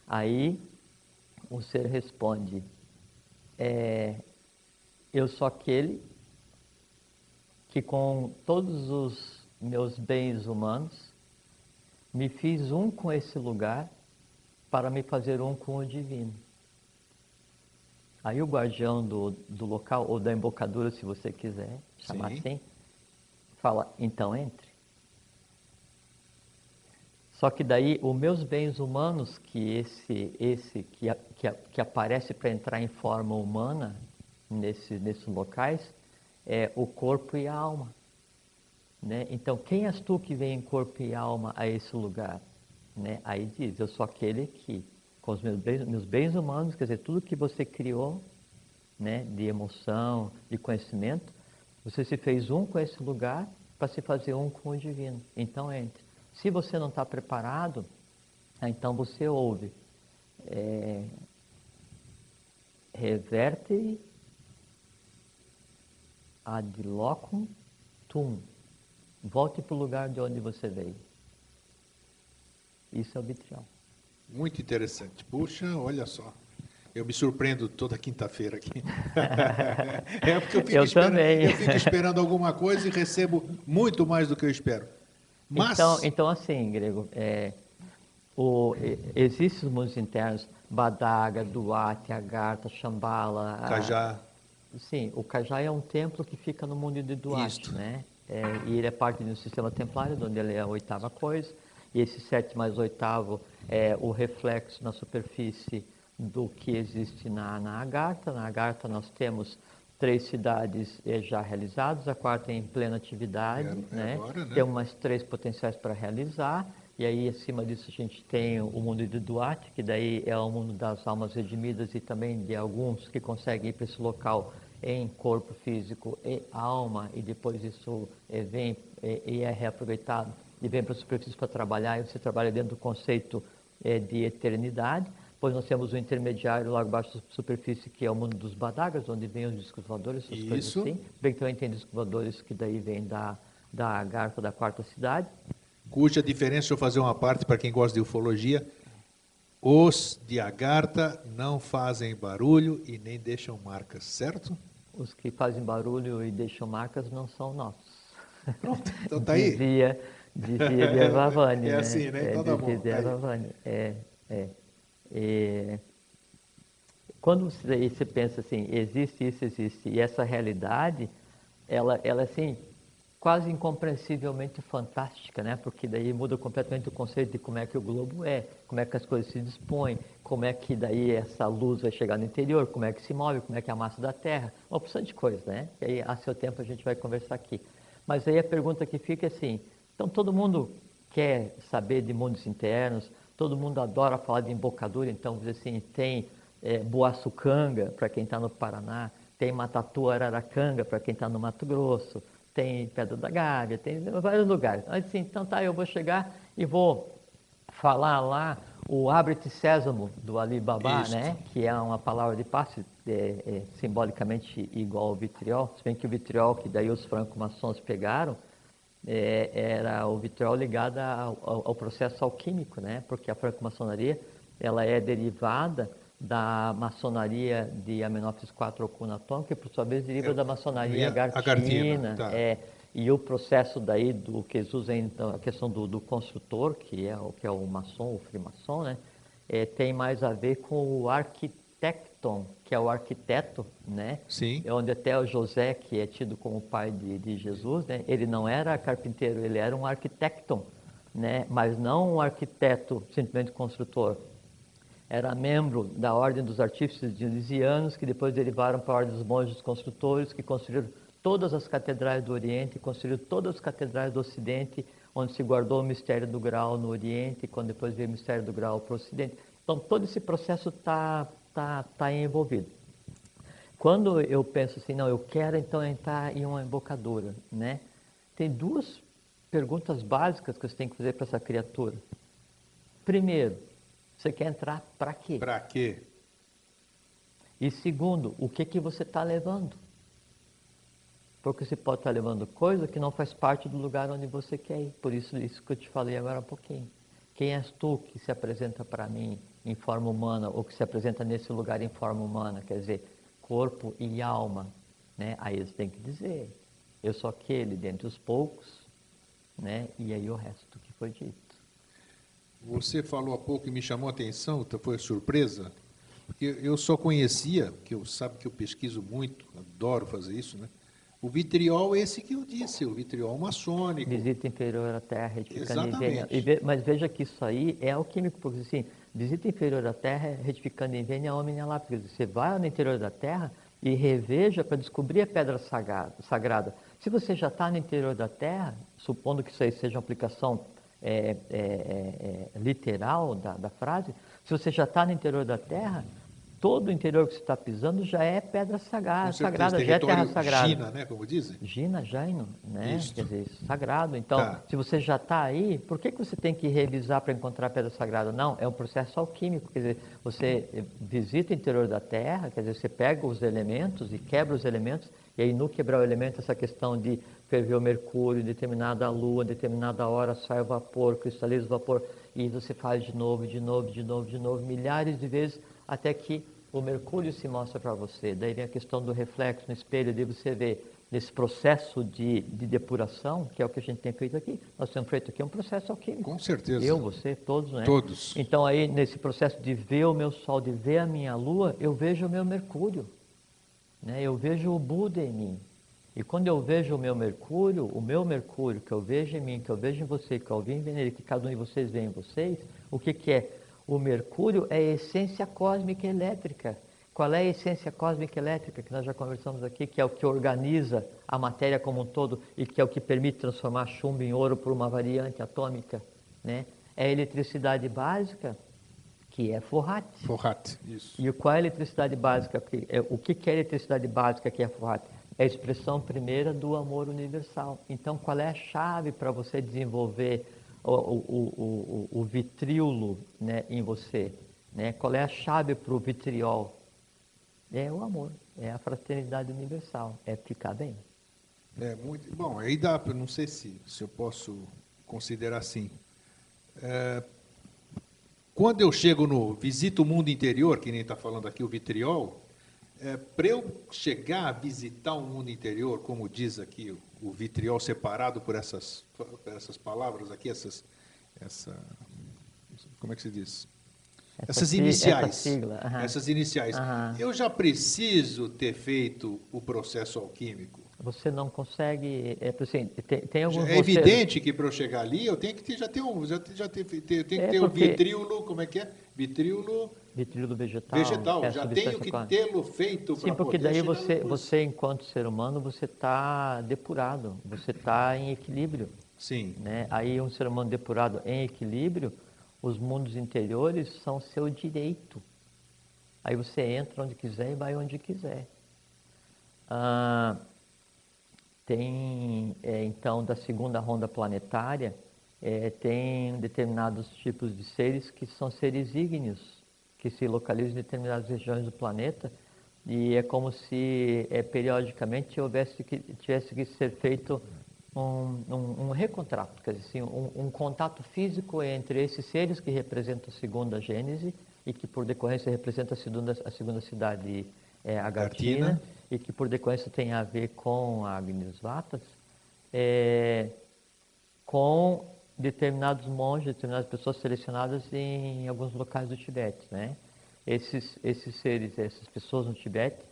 Aí o ser responde, é, eu sou aquele que com todos os meus bens humanos me fiz um com esse lugar para me fazer um com o divino. Aí o guardião do, do local, ou da embocadura, se você quiser chamar Sim. assim, fala, então entre. Só que daí os meus bens humanos, que esse, esse que, a- que, a- que aparece para entrar em forma humana nesse, nesses locais, é o corpo e a alma. Né? Então, quem és tu que vem em corpo e alma a esse lugar? Né? Aí diz, eu sou aquele que, com os meus bens, meus bens humanos, quer dizer, tudo que você criou, né, de emoção, de conhecimento, você se fez um com esse lugar para se fazer um com o divino. Então, entre. Se você não está preparado, ah, então você ouve. É, reverte ad locum tum. Volte para o lugar de onde você veio. Isso é o vitriol. Muito interessante. Puxa, olha só. Eu me surpreendo toda quinta-feira aqui. é porque eu fico, Eu esperando, também. eu fico esperando alguma coisa e recebo muito mais do que eu espero. Mas, Então, então assim, Grego, é, o, existem os mundos internos, Badaga, Duarte, Agartha, Shambhala. a- Cajá, Sim, o Cajá é um templo que fica no mundo de Duarte, Isto. né? É, e ele é parte de um sistema templário, onde ele é a oitava coisa. E esse sétimo mais oitavo é o reflexo na superfície do que existe na, na Agartha. Na Agartha nós temos três cidades eh, já realizadas, a quarta em plena atividade, É- é né? agora, né? Temos mais três potenciais para realizar, e aí acima disso a gente tem o mundo de Duarte, que daí é o mundo das almas redimidas e também de alguns que conseguem ir para esse local em corpo físico e alma, e depois isso eh, vem eh, e é reaproveitado e vem para a superfície para trabalhar, e você trabalha dentro do conceito eh, de eternidade. Depois nós temos o intermediário lá abaixo da superfície, que é o mundo dos badagas, onde vem os discos voadores, essas coisas Isso. assim. Bem que também tem discos voadores que daí vem da, da garfa da quarta cidade. Cuja diferença, deixa eu fazer uma parte para quem gosta de ufologia. Os de Agartha não fazem barulho e nem deixam marcas, certo? Os que fazem barulho e deixam marcas não são nossos. Pronto, então tá aí. Dizia, dizia de Ervavani, É né? assim, né? Então tá dizia bom, de tá aí. Ervavani. É, é. É, Quando você, você pensa assim, existe isso, existe, e essa realidade, ela, ela é assim, quase incompreensivelmente fantástica, né? Porque daí muda completamente o conceito de como é que o globo é, como é que as coisas se dispõem, como é que daí essa luz vai chegar no interior, como é que se move, como é que é a massa da Terra, uma opção de coisas, né? E aí, a seu tempo, a gente vai conversar aqui. Mas aí a pergunta que fica é assim, então todo mundo quer saber de mundos internos, todo mundo adora falar de embocadura, então, dizer assim, tem é, Boaçucanga, para quem está no Paraná, tem Matatu Araracanga, para quem está no Mato Grosso, tem Pedra da Gávea, tem vários lugares. Mas assim, então tá, eu vou chegar e vou falar lá o Abre-te Sésamo do Ali Baba, Isso. né? que é uma palavra de passe é, é, simbolicamente igual ao vitriol, se bem que o vitriol que daí os franco-maçons pegaram, é, era o vitriol ligado ao, ao- ao processo alquímico, né? porque a franco-maçonaria ela é derivada da maçonaria de Amenófis IV Ocunaton, que por sua vez deriva É, da maçonaria é agartina, agartina, tá. é, e o processo daí do que usa então, a questão do, do construtor, que é o que é o maçom, o frimaçom, né? É, tem mais a ver com o arquitecton, que é o arquiteto, né? Sim. É onde até o José, que é tido como o pai de, de Jesus, né? Ele não era carpinteiro, ele era um arquitecton, né? Mas não um arquiteto simplesmente construtor. Era membro da Ordem dos Artífices Dionisianos, que depois derivaram para a Ordem dos Monges Construtores, que construíram todas as catedrais do Oriente, construíram todas as catedrais do Ocidente, onde se guardou o mistério do grau no Oriente, quando depois veio o mistério do grau para o Ocidente. Então, todo esse processo está tá, tá envolvido. Quando eu penso assim, não, eu quero então entrar em uma embocadura, né? Tem duas perguntas básicas que você tem que fazer para essa criatura. Primeiro, você quer entrar para quê? Para quê? E segundo, o que, que você está levando? Porque você pode estar levando coisa que não faz parte do lugar onde você quer ir. Por isso, isso que eu te falei agora há pouquinho. Quem és tu que se apresenta para mim em forma humana ou que se apresenta nesse lugar em forma humana? Quer dizer, corpo e alma. Né? Aí eles têm que dizer, eu sou aquele dentre os poucos, né? e aí o resto que foi dito. Você falou há pouco e me chamou a atenção, então foi surpresa, porque eu só conhecia, que eu sabe que eu pesquiso muito, adoro fazer isso, né? O vitriol é esse que eu disse, o vitriol maçônico. Visita inferior à Terra, retificando Exatamente. E ve- Mas veja que isso aí é alquímico, porque assim, visita inferior à Terra, retificando em vênia, homem lápis. Quer dizer, Você vai no interior da Terra e reveja para descobrir a pedra sagrada. sagrada. Se você já está no interior da Terra, supondo que isso aí seja uma aplicação é, é, é, é, literal da, da frase, se você já está no interior da Terra, todo o interior que você está pisando já é pedra sagrada, sagrada já é terra sagrada. Gina, né, como dizem? Gina, Jaino, né? Isso. Quer dizer, sagrado. Então, Tá. se você já está aí, por que, que você tem que revisar para encontrar pedra sagrada? Não, é um processo alquímico. Quer dizer, você eh, visita o interior da Terra, quer dizer, você pega os elementos e quebra os elementos, e aí no quebrar o elemento, essa questão de ferver o mercúrio, determinada lua, determinada hora sai o vapor, cristaliza o vapor, e você faz de novo, de novo, de novo, de novo, milhares de vezes, até que o mercúrio se mostra para você. Daí vem a questão do reflexo no espelho, de você ver nesse processo de, de depuração, que é o que a gente tem feito aqui. Nós temos feito aqui um processo alquímico. Com certeza. Eu, você, todos, né? Todos. Então aí, nesse processo de ver o meu sol, de ver a minha lua, eu vejo o meu mercúrio. Né? Eu vejo o Buda em mim. E quando eu vejo o meu Mercúrio, o meu Mercúrio, que eu vejo em mim, que eu vejo em você, que eu vejo nele, que cada um de vocês vê em vocês, o que, que é? O Mercúrio é a essência cósmica elétrica. Qual é a essência cósmica elétrica que nós já conversamos aqui, que é o que organiza a matéria como um todo e que é o que permite transformar chumbo em ouro por uma variante atômica? Né? É a eletricidade básica, que é Forrat. Forrat, isso. E qual é a eletricidade básica? É, o que é a eletricidade básica que é Forrat? É a expressão primeira do amor universal. Então, qual é a chave para você desenvolver o, o, o, o vitríolo né, em você? Né? Qual é a chave para o vitriol? É o amor, é a fraternidade universal, é ficar bem. É muito bom. Aí dá, não sei se, se eu posso considerar assim. É, quando eu chego no visito o mundo interior, que nem está falando aqui o vitriol, é, para eu chegar a visitar o mundo interior, como diz aqui o, o vitriol separado por essas, por essas palavras aqui, essas, essa, como é que se diz? Essa essas iniciais. essa sigla, aham. Essas iniciais. Aham. Eu já preciso ter feito o processo alquímico. Você não consegue, é, assim, tem, tem alguns É evidente que para eu chegar ali, eu tenho que ter, já ter um, já, ter- já ter, ter, tem que É, ter porque- o vitríolo, como é que é? Vitríolo Vitríolo vegetal. vegetal. já tenho que tê-lo feito Sim, porque daí você, no- você, enquanto ser humano, você está depurado, você está em equilíbrio. Sim. Né? Aí um ser humano depurado em equilíbrio, os mundos interiores são seu direito. Aí você entra onde quiser e vai onde quiser. Ah, tem, é, então, da segunda ronda planetária, é, tem determinados tipos de seres que são seres ígneos, que se localizam em determinadas regiões do planeta, e é como se é, periodicamente houvesse que, tivesse que ser feito um, um, um recontrato, quer dizer, assim, um, um contato físico entre esses seres que representam a segunda Gênese e que por decorrência representa a segunda, a segunda cidade é, Agartina. e que por decorrência tem a ver com a Agnes Vatas, é, com determinados monges, determinadas pessoas selecionadas em alguns locais do Tibete, né? Esses, esses seres, essas pessoas no Tibete,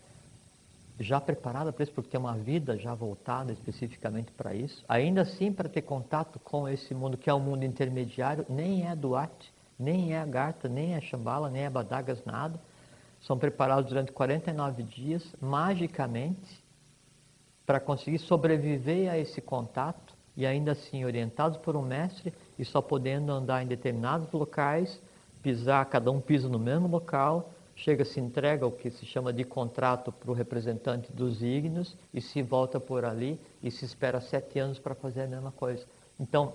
já preparadas para isso, porque tem uma vida já voltada especificamente para isso, ainda assim para ter contato com esse mundo que é o mundo intermediário, nem é Duarte, nem é Agartha, nem é Shambhala, nem é Badagas, nada. São preparados durante 49 dias, magicamente, para conseguir sobreviver a esse contato e ainda assim orientados por um mestre e só podendo andar em determinados locais, pisar, cada um pisa no mesmo local, chega, se entrega o que se chama de contrato para o representante dos ígneos e se volta por ali e se espera sete anos para fazer a mesma coisa. Então,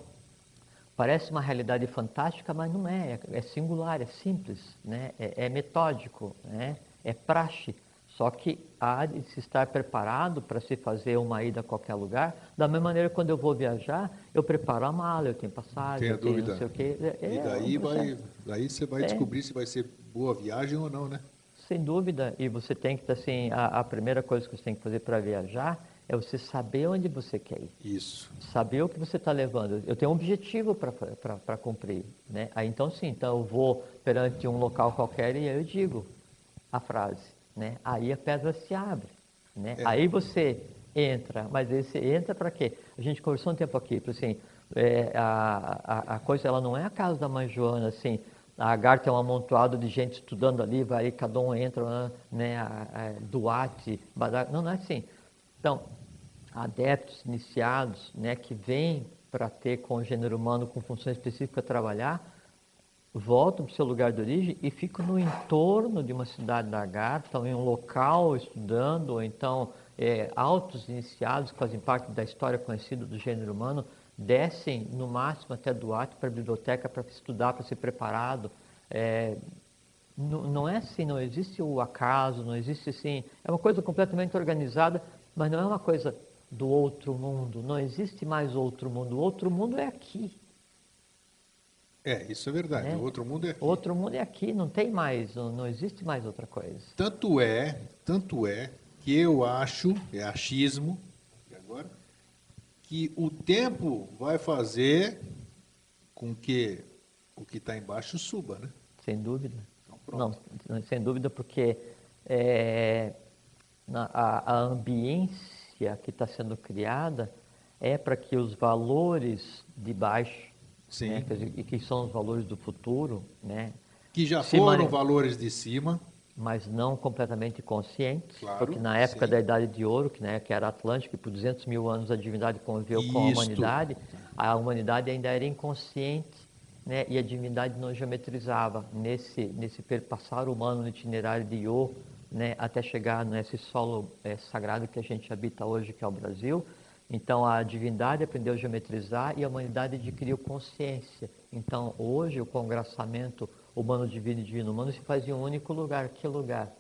parece uma realidade fantástica, mas não é, é singular, é simples, né? é, é metódico, né? é praxe. Só que há de se estar preparado para se fazer uma ida a qualquer lugar. Da mesma maneira, quando eu vou viajar, eu preparo a mala, eu tenho passagem, eu tenho dúvida. não sei o quê. É- E é daí, um vai, daí você vai É. descobrir se vai ser boa viagem ou não, né? Sem dúvida. E você tem que, assim, a, a primeira coisa que você tem que fazer para viajar é você saber onde você quer ir. Isso. saber o que você está levando. Eu tenho um objetivo para cumprir. Né? Aí então sim, então eu vou perante um local qualquer e aí eu digo a frase. Né? Aí a pedra se abre. Né? É. Aí você entra, mas aí você entra para quê? A gente conversou um tempo aqui, assim, é, a, a, a coisa ela não é a casa da mãe Joana, assim, a Agartha é um amontoado de gente estudando ali, vai cada um entra, né, a, a, Duarte, Badak, não, não é assim. Então, adeptos iniciados, né, que vêm para ter com o gênero humano com função específica trabalhar, voltam para o seu lugar de origem e ficam no entorno de uma cidade da Agartha, ou em um local estudando, ou então é, altos iniciados que fazem parte da história conhecida do gênero humano, descem no máximo até Duarte para a biblioteca para estudar, para ser preparado. É, não, não é assim, não existe o acaso, não existe assim. É uma coisa completamente organizada, mas não é uma coisa do outro mundo. Não existe mais outro mundo. O outro mundo é aqui. É, isso é verdade. É. O outro mundo é aqui. Outro mundo é aqui, não tem mais, não, existe mais outra coisa. Tanto é, tanto é que eu acho, é achismo, agora, que o tempo vai fazer com que o que está embaixo suba, né? Sem dúvida. Então. Não, sem dúvida, porque é, a, a ambiência que está sendo criada é para que os valores de baixo, Sim. né, dizer, e que são os valores do futuro, né, Que já foram mane- valores de cima. mas não completamente conscientes, Claro, porque na época sim. da Idade de Ouro, que, né, que era Atlântico, e por 200 mil anos a divindade conviveu com a Isto. humanidade, a humanidade ainda era inconsciente né, e a divindade não geometrizava nesse, nesse perpassar humano no itinerário de Iô, né, até chegar nesse solo eh, sagrado que a gente habita hoje, que é o Brasil. Então a divindade aprendeu a geometrizar e a humanidade adquiriu consciência. Então hoje o congraçamento humano divino e divino humano se faz em um único lugar. Que lugar?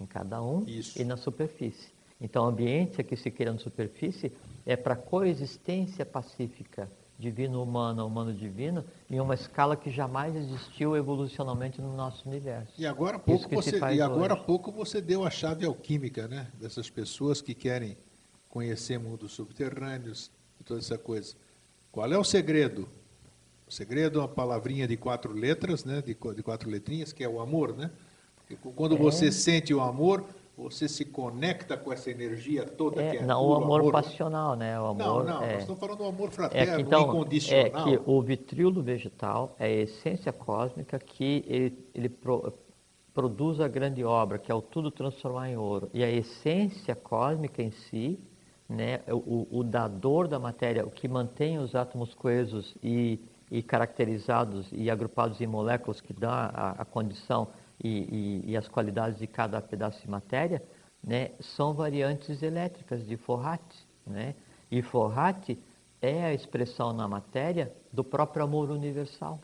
Em cada um Isso. e na superfície. Então o ambiente que se cria na superfície é para coexistência pacífica divino-humana, humano-divino, em uma escala que jamais existiu evolucionalmente no nosso universo. E agora há pouco você, e agora pouco você deu a chave alquímica, né? Dessas pessoas que querem conhecer mundos subterrâneos e toda essa coisa. Qual é o segredo? O segredo é uma palavrinha de quatro letras, né? De, de quatro letrinhas, que é o amor, né? Porque quando É. você sente o amor, você se conecta com essa energia toda que É, é não puro o amor, né? passional, né? O Não, amor não, é, nós estamos falando do amor é fraterno, que, então, é incondicional. que o vitriolo vegetal é a essência cósmica que ele, ele pro- produz a grande obra, que é o tudo transformar em ouro. E a essência cósmica em si, né, o, o dador da matéria, o que mantém os átomos coesos e, e caracterizados e agrupados em moléculas que dá a, a condição e, e- e as qualidades de cada pedaço de matéria, né, são variantes elétricas de Forrat. Né? E Forrat é a expressão na matéria do próprio amor universal.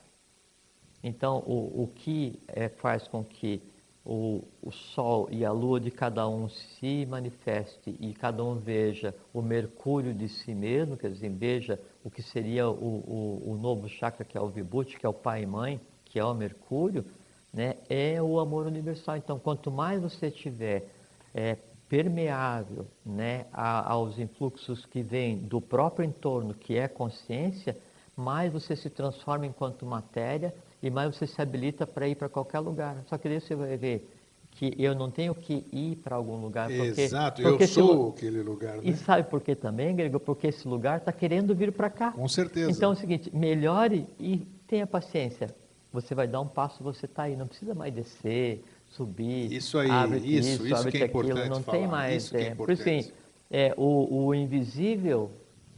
Então, o, o que eh, faz com que o, o Sol e a Lua de cada um se manifeste e cada um veja o Mercúrio de si mesmo, quer dizer, veja o que seria o, o, o novo chakra, que é o Vibhuti, que é o pai e mãe, que é o Mercúrio, né, é o amor universal. Então, quanto mais você tiver eh, permeável né, a- aos influxos que vêm do próprio entorno, que é consciência, mais você se transforma enquanto matéria e mais você se habilita para ir para qualquer lugar. Só que daí você vai ver que eu não tenho que ir para algum lugar. Porque, Exato, porque eu esse sou aquele lugar, né? E sabe por quê também, Grego? Porque esse lugar está querendo vir para cá. Com certeza. Então é o seguinte, melhore e tenha paciência. Você vai dar um passo, você está aí. Não precisa mais descer, subir. Isso aí, abre isso, isso abre que é aquilo. importante Não falar, tem mais. isso que é é, por isso, assim, é, o, o invisível,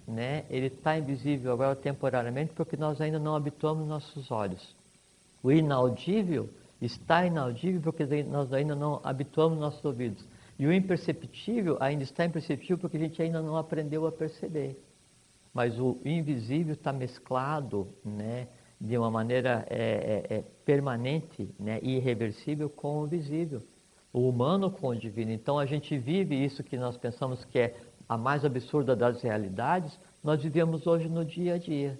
né, ele está invisível agora temporariamente porque nós ainda não habituamos nossos olhos. O inaudível está inaudível porque nós ainda não habituamos nossos ouvidos. E o imperceptível ainda está imperceptível porque a gente ainda não aprendeu a perceber. Mas o invisível está mesclado né, de uma maneira é, é, é, permanente né, irreversível com o visível. O humano com o divino. Então a gente vive isso que nós pensamos que é a mais absurda das realidades, nós vivemos hoje no dia a dia.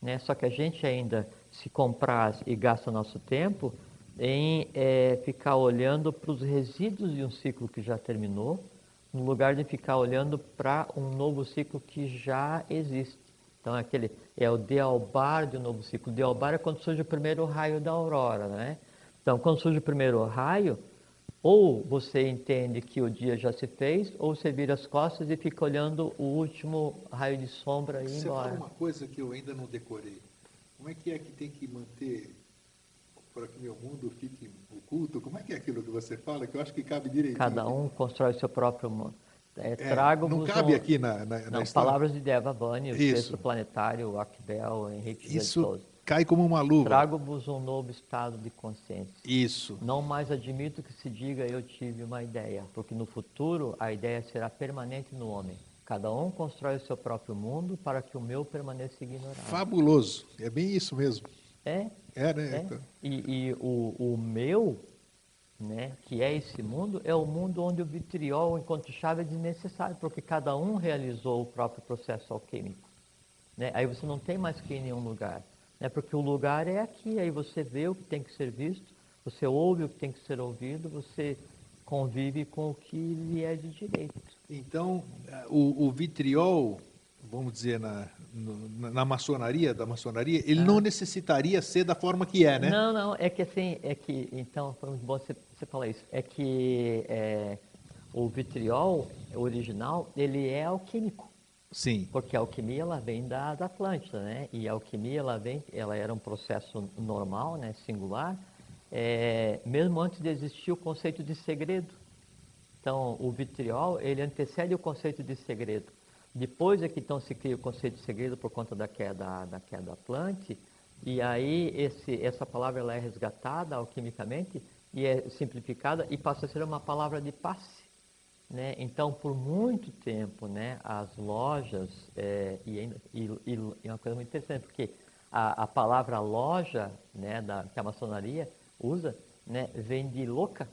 Né? Só que a gente ainda se compraz e gasta nosso tempo em eh, ficar olhando para os resíduos de um ciclo que já terminou, no lugar de ficar olhando para um novo ciclo que já existe. Então, é aquele é o dealbar de um novo ciclo. O dealbar é quando surge o primeiro raio da aurora, né? Então, quando surge o primeiro raio, ou você entende que o dia já se fez, ou você vira as costas e fica olhando o último raio de sombra e ir Você embora. fala uma coisa que eu ainda não decorei. Como é que é que tem que manter para que meu mundo fique oculto? Como é que é aquilo que você fala? Que eu acho que cabe direitinho. Cada um constrói o seu próprio mundo. É, É, trago-vos não cabe um- aqui na, na, Não, palavras de Deva Vani, o Isso. texto planetário, o Akbel, Henrique Isso Souza. cai como uma luva. Trago-vos um novo estado de consciência. Isso. Não mais admito que se diga eu tive uma ideia, porque no futuro a ideia será permanente no homem. Cada um constrói o seu próprio mundo para que o meu permaneça ignorado. Fabuloso. É bem isso mesmo. É, É, né? é. Então, E, e o, o meu, né, que é esse mundo, é o mundo onde o vitriol, enquanto chave, é desnecessário, porque cada um realizou o próprio processo alquímico. Né? Aí você não tem mais que ir em nenhum lugar, né? porque o lugar é aqui, aí você vê o que tem que ser visto, você ouve o que tem que ser ouvido, você convive com o que lhe é de direito. Então, eh, o, o vitriol, vamos dizer, na, na, na maçonaria, da maçonaria, ele não necessitaria ser da forma que é, né? Ah. Não, não, é que assim, é que, então, foi muito bom você, você falar isso. É que é, o vitriol original, ele é alquímico. Sim. Porque a alquimia ela vem da, da Atlântida, né? E a alquimia ela vem, ela era um processo normal, né? Singular, é, mesmo antes de existir o conceito de segredo. Então, o vitriol ele antecede o conceito de segredo. Depois é que então se cria o conceito de segredo por conta da queda da queda Atlante, e aí esse, essa palavra ela é resgatada alquimicamente e é simplificada e passa a ser uma palavra de passe. Né? Então, por muito tempo, né, as lojas, é, e, e, e, é uma coisa muito interessante, porque a, a palavra loja né, da, que a maçonaria usa né, vem de louca,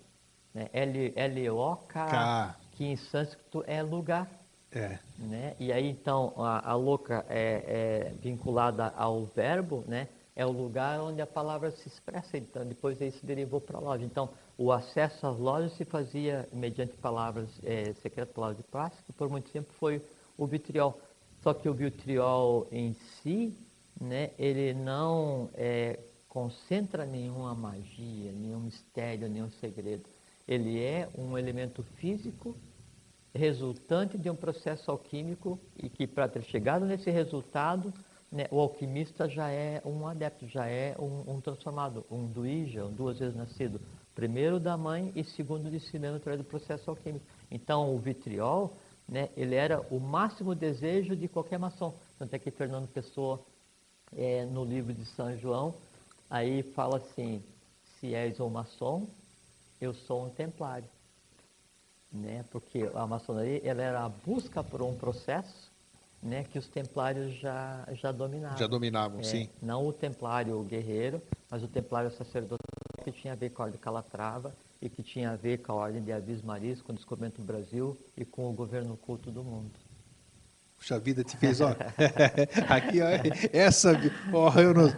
né, L-O-K, que em sânscrito é lugar. É. Né? E aí, então, a, a louca é, é vinculada ao verbo, né? é o lugar onde a palavra se expressa. Então, depois isso derivou para a loja. Então, o acesso às lojas se fazia mediante palavras é, secretas, palavras de plástico, por muito tempo foi o vitriol. Só que o vitriol em si, né, ele não é, concentra nenhuma magia, nenhum mistério, nenhum segredo. Ele é um elemento físico resultante de um processo alquímico e que para ter chegado nesse resultado né, o alquimista já é um adepto, já é um, um transformado, um duíja, um duas vezes nascido. Primeiro da mãe e segundo de si mesmo através do processo alquímico. Então, o vitriol, né, ele era o máximo desejo de qualquer maçom. Tanto é que Fernando Pessoa, é, no livro de São João, aí fala assim, se és um maçom, eu sou um templário. Né? Porque a maçonaria ela era a busca por um processo né, que os templários já, já dominavam. Já dominavam, é, sim. Não o templário guerreiro, mas o templário sacerdotal que tinha a ver com a ordem de Calatrava e que tinha a ver com a ordem de Avis Maris, com o descobrimento do Brasil e com o governo oculto do mundo. Puxa vida, te fez, ó. Aqui, ó, essa, ó, eu não,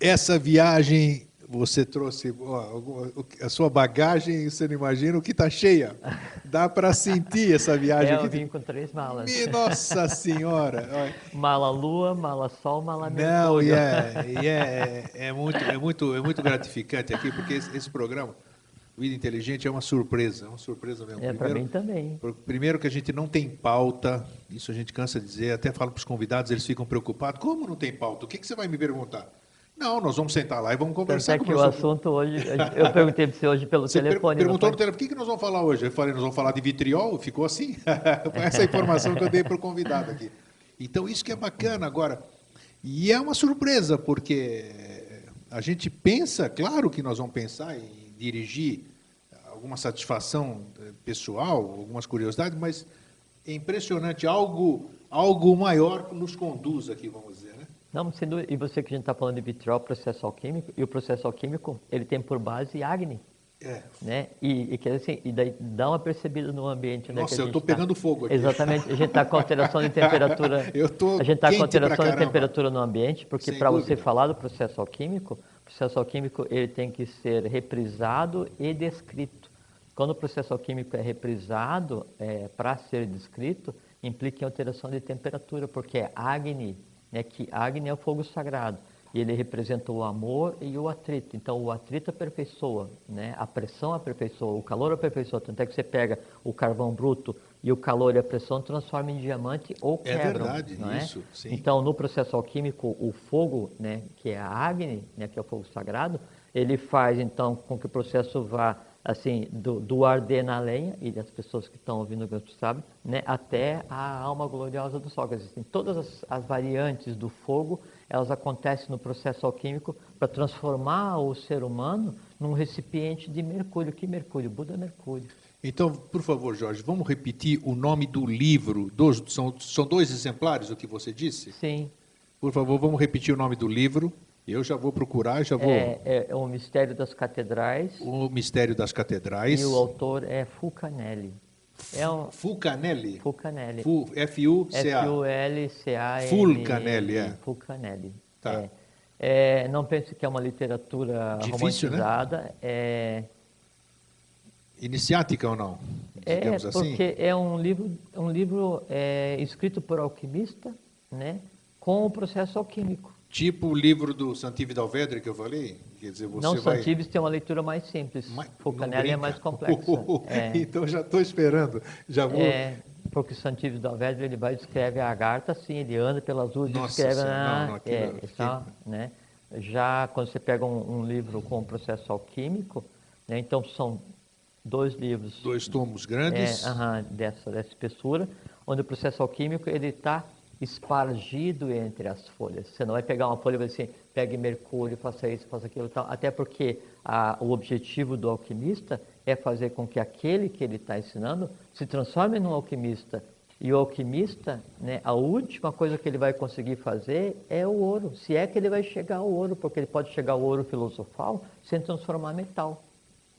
essa viagem você trouxe ó, a sua bagagem, você não imagina o que está cheia. Dá para sentir essa viagem. É, eu vim com três malas. Nossa Senhora! mala Lua, mala Sol, mala Mercúrio. Não, e é, e é, é, muito, é, muito, é muito gratificante aqui, porque esse, esse programa, Vida Inteligente, é uma surpresa, é uma surpresa mesmo. É, para mim também. Primeiro que a gente não tem pauta, isso a gente cansa de dizer, até falo para os convidados, eles ficam preocupados. Como não tem pauta? O que, que você vai me perguntar? Não, nós vamos sentar lá e vamos conversar. Tanto é que o assunto hoje, eu perguntei para você hoje pelo você telefone. Per perguntou no telefone, o que, que nós vamos falar hoje? Eu falei, nós vamos falar de vitriol, ficou assim. Foi essa informação que eu dei para o convidado aqui. Então, isso que é bacana agora. E é uma surpresa, porque a gente pensa, claro que nós vamos pensar em dirigir alguma satisfação eh, pessoal, algumas curiosidades, mas é impressionante, algo, algo maior nos conduz aqui, vamos dizer. Não, sendo, e você que a gente está falando de vitriol, processo alquímico, e o processo alquímico, ele tem por base Agni. É. Né? E, e, assim, e daí dá uma percebida no ambiente. Né, Nossa, eu estou tá... pegando fogo aqui. Exatamente, a gente está com alteração de temperatura. eu tô a gente está com alteração de temperatura no ambiente, porque para você falar do processo alquímico, o processo alquímico ele tem que ser reprisado e descrito. Quando o processo alquímico é reprisado é, para ser descrito, implica em alteração de temperatura, porque é Agni, né, que Agni é o fogo sagrado e ele representa o amor e o atrito. Então, o atrito aperfeiçoa, né? a pressão aperfeiçoa, o calor aperfeiçoa. Tanto é que você pega o carvão bruto e o calor e a pressão transforma em diamante ou é quebram. É verdade, não é? isso. Sim. Então, no processo alquímico, o fogo, né, que é a Agni, né, que é o fogo sagrado, ele faz, então, com que o processo vá assim, do, do arder na lenha, e as pessoas que estão ouvindo o gosto sabem, né, até a alma gloriosa do sol. Existem todas as, as variantes do fogo, elas acontecem no processo alquímico para transformar o ser humano num recipiente de mercúrio. Que mercúrio? Buda Mercúrio. Então, por favor, Jorge, vamos repetir o nome do livro. Dos, são, são dois exemplares, o que você disse? Sim. Por favor, vamos repetir o nome do livro. Eu já vou procurar, já vou. É, é, é, o Mistério das Catedrais. O Mistério das Catedrais. E o autor é Fulcanelli. É um... Fulcanelli? Fulcanelli. F-U-C-A. F-U-L-C-A. Fulcanelli, é. Fulcanelli. Tá. É. É, não pense que é uma literatura Difícil, né? romantizada. Né? É... Iniciática ou não? É, assim? porque é um livro, um livro é, escrito por alquimista, né, com o processo alquímico. Tipo o livro do Santive Dalvedre que eu falei? Quer dizer, você não, vai... Santives tem uma leitura mais simples. Mas, Fulcanelli é mais complexa. é. Então já estou esperando. Já vou... É, porque o Santives Dalvedre ele vai escreve a Agartha assim, ele anda pelas ruas e escreve senhora, na, não, não, aquilo, é, aquilo. só, né? Já quando você pega um, um livro com processo alquímico, né? então são dois livros Dois tomos grandes. é, aham, dessa, dessa espessura, onde o processo alquímico ele está espargido entre as folhas. Você não vai pegar uma folha e vai assim, pegue mercúrio, faça isso, faça aquilo, tal. até porque a, o objetivo do alquimista é fazer com que aquele que ele está ensinando se transforme num alquimista. E o alquimista, né, a última coisa que ele vai conseguir fazer é o ouro, se é que ele vai chegar ao ouro, porque ele pode chegar ao ouro filosofal sem transformar metal,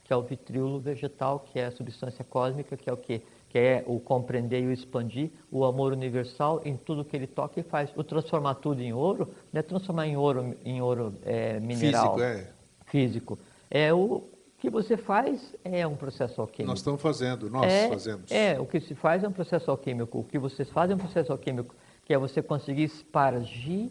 que é o vitriolo vegetal, que é a substância cósmica, que é o quê? Que é o compreender e o expandir, o amor universal em tudo que ele toca e faz. O transformar tudo em ouro não é transformar em ouro, em ouro é, mineral. Físico, é. Físico. É o que você faz é um processo alquímico. Nós estamos fazendo, nós é, fazemos. É, o que se faz é um processo alquímico. O que vocês fazem é um processo alquímico, que é você conseguir espargir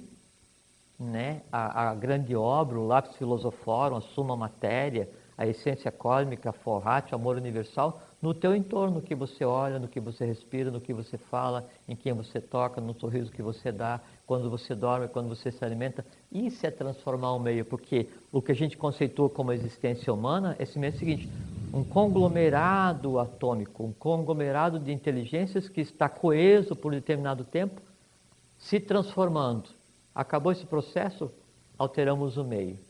né, a, a grande obra, o lápis filosoforum, a suma matéria, a essência cósmica, a forratio, amor universal, no teu entorno, no que você olha, no que você respira, no que você fala, em quem você toca, no sorriso que você dá, quando você dorme, quando você se alimenta. Isso é transformar o meio, porque o que a gente conceitua como existência humana é simplesmente o seguinte: um conglomerado atômico, um conglomerado de inteligências que está coeso por determinado tempo, se transformando. Acabou esse processo, alteramos o meio.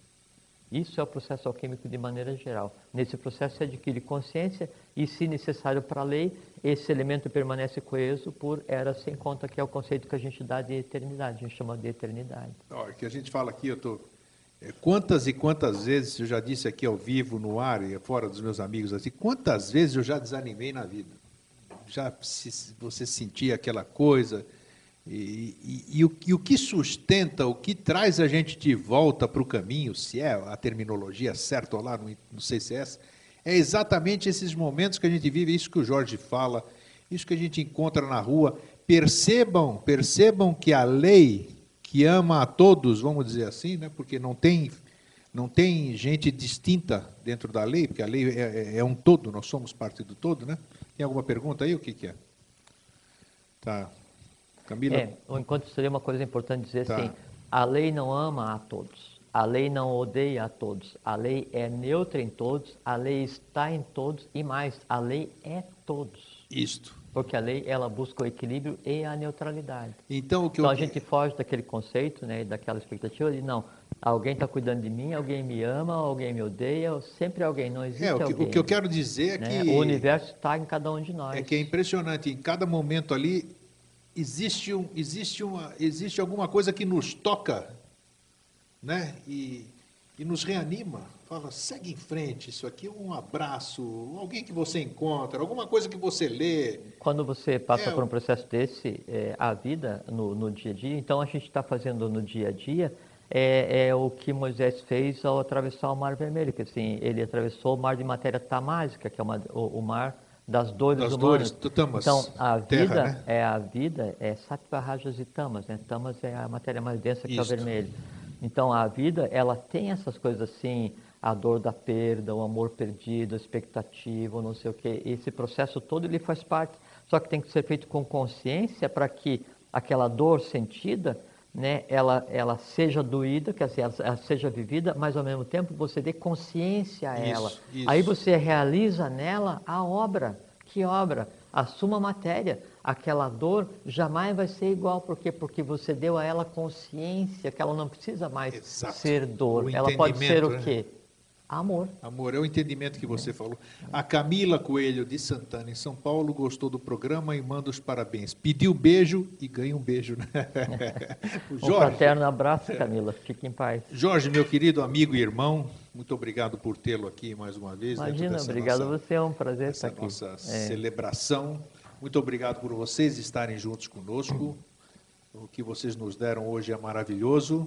Isso é o processo alquímico de maneira geral. Nesse processo se adquire consciência e, se necessário para a lei, esse elemento permanece coeso por era sem conta, que é o conceito que a gente dá de eternidade, a gente chama de eternidade. Olha, que a gente fala aqui, eu tô é, quantas e quantas vezes eu já disse aqui ao vivo, no ar e fora dos meus amigos assim, quantas vezes eu já desanimei na vida? Já se, você sentia aquela coisa e, e, e, o, e, o, que sustenta, o que traz a gente de volta para o caminho, se é a terminologia certa ou lá no, no CCS, é exatamente esses momentos que a gente vive, isso que o Jorge fala, isso que a gente encontra na rua. Percebam, percebam que a lei que ama a todos, vamos dizer assim, né, porque não tem, não tem gente distinta dentro da lei, porque a lei é, é, é um todo, nós somos parte do todo, né? Tem alguma pergunta aí? O que, que é? Tá. Camila? É, enquanto seria uma coisa importante dizer Tá. assim, a lei não ama a todos, a lei não odeia a todos, a lei é neutra em todos, a lei está em todos e mais, a lei é todos. Isto. Porque a lei, ela busca o equilíbrio e a neutralidade. Então, o que Então eu... a gente foge daquele conceito, né, daquela expectativa de não, alguém está cuidando de mim, alguém me ama, alguém me odeia, sempre alguém, não existe É, o que, alguém. o que eu quero dizer é né? que... O universo está em cada um de nós. É que é impressionante, em cada momento ali existe, um, existe, uma, existe alguma coisa que nos toca né? e, e nos reanima. Fala, segue em frente, isso aqui é um abraço, alguém que você encontra, alguma coisa que você lê. Quando você passa É, por um processo desse, é, a vida no, no dia a dia, então a gente está fazendo no dia a dia é, é o que Moisés fez ao atravessar o Mar Vermelho, que assim, ele atravessou o mar de matéria tamásica, que é uma, o, o mar das dores Das humanas. dores, tamas, então, a terra, vida né? é a vida é sattva, rajas e tamas, né? Tamas é a matéria mais densa que é o Isto. vermelho. Então, a vida, ela tem essas coisas assim, a dor da perda, o amor perdido, a expectativa, não sei o quê. Esse processo todo ele faz parte, só que tem que ser feito com consciência para que aquela dor sentida, né, ela, ela seja doída, quer dizer, ela, seja vivida, mas ao mesmo tempo você dê consciência a Isso, ela. isso. Aí você realiza nela a obra. Que obra? A matéria. Aquela dor jamais vai ser igual. Por quê? Porque você deu a ela consciência que ela não precisa mais Exato. ser dor. O Ela pode ser o entendimento, quê? Amor. Amor, é o entendimento que você falou. A Camila Coelho, de Santana, em São Paulo, gostou do programa e manda os parabéns. Pediu beijo e ganha um beijo. Né? Um fraterno abraço, Camila. Fique em paz. Jorge, meu querido amigo e irmão, muito obrigado por tê-lo aqui mais uma vez. Imagina, obrigado nossa- a você. É um prazer essa estar aqui. nossa É. celebração. Muito obrigado por vocês estarem juntos conosco. O que vocês nos deram hoje é maravilhoso.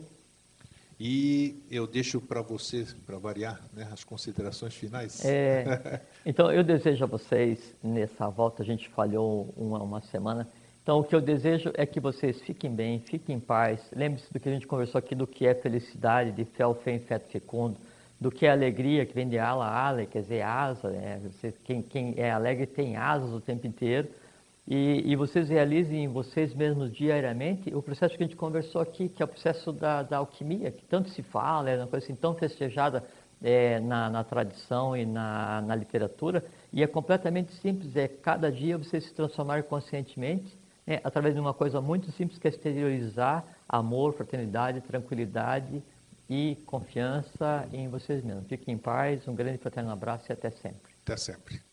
E eu deixo para vocês, para variar, né, as considerações finais. É, então, eu desejo a vocês, nessa volta, a gente falhou uma, uma semana, Então, o que eu desejo é que vocês fiquem bem, fiquem em paz. Lembre-se do que a gente conversou aqui, do que é felicidade, de fel, fé, feto, fecundo, do que é alegria, que vem de ala, ala, quer dizer, asa. Né? Você, quem, quem é alegre tem asas o tempo inteiro. E, e, vocês realizem vocês mesmos diariamente o processo que a gente conversou aqui, que é o processo da, da alquimia, que tanto se fala, é uma coisa assim tão festejada é, na, na, tradição e na, na, literatura, e é completamente simples, é cada dia você se transformar conscientemente é, através de uma coisa muito simples que é exteriorizar amor, fraternidade, tranquilidade e confiança em vocês mesmos. Fiquem em paz, um grande fraterno abraço e até sempre. Até sempre.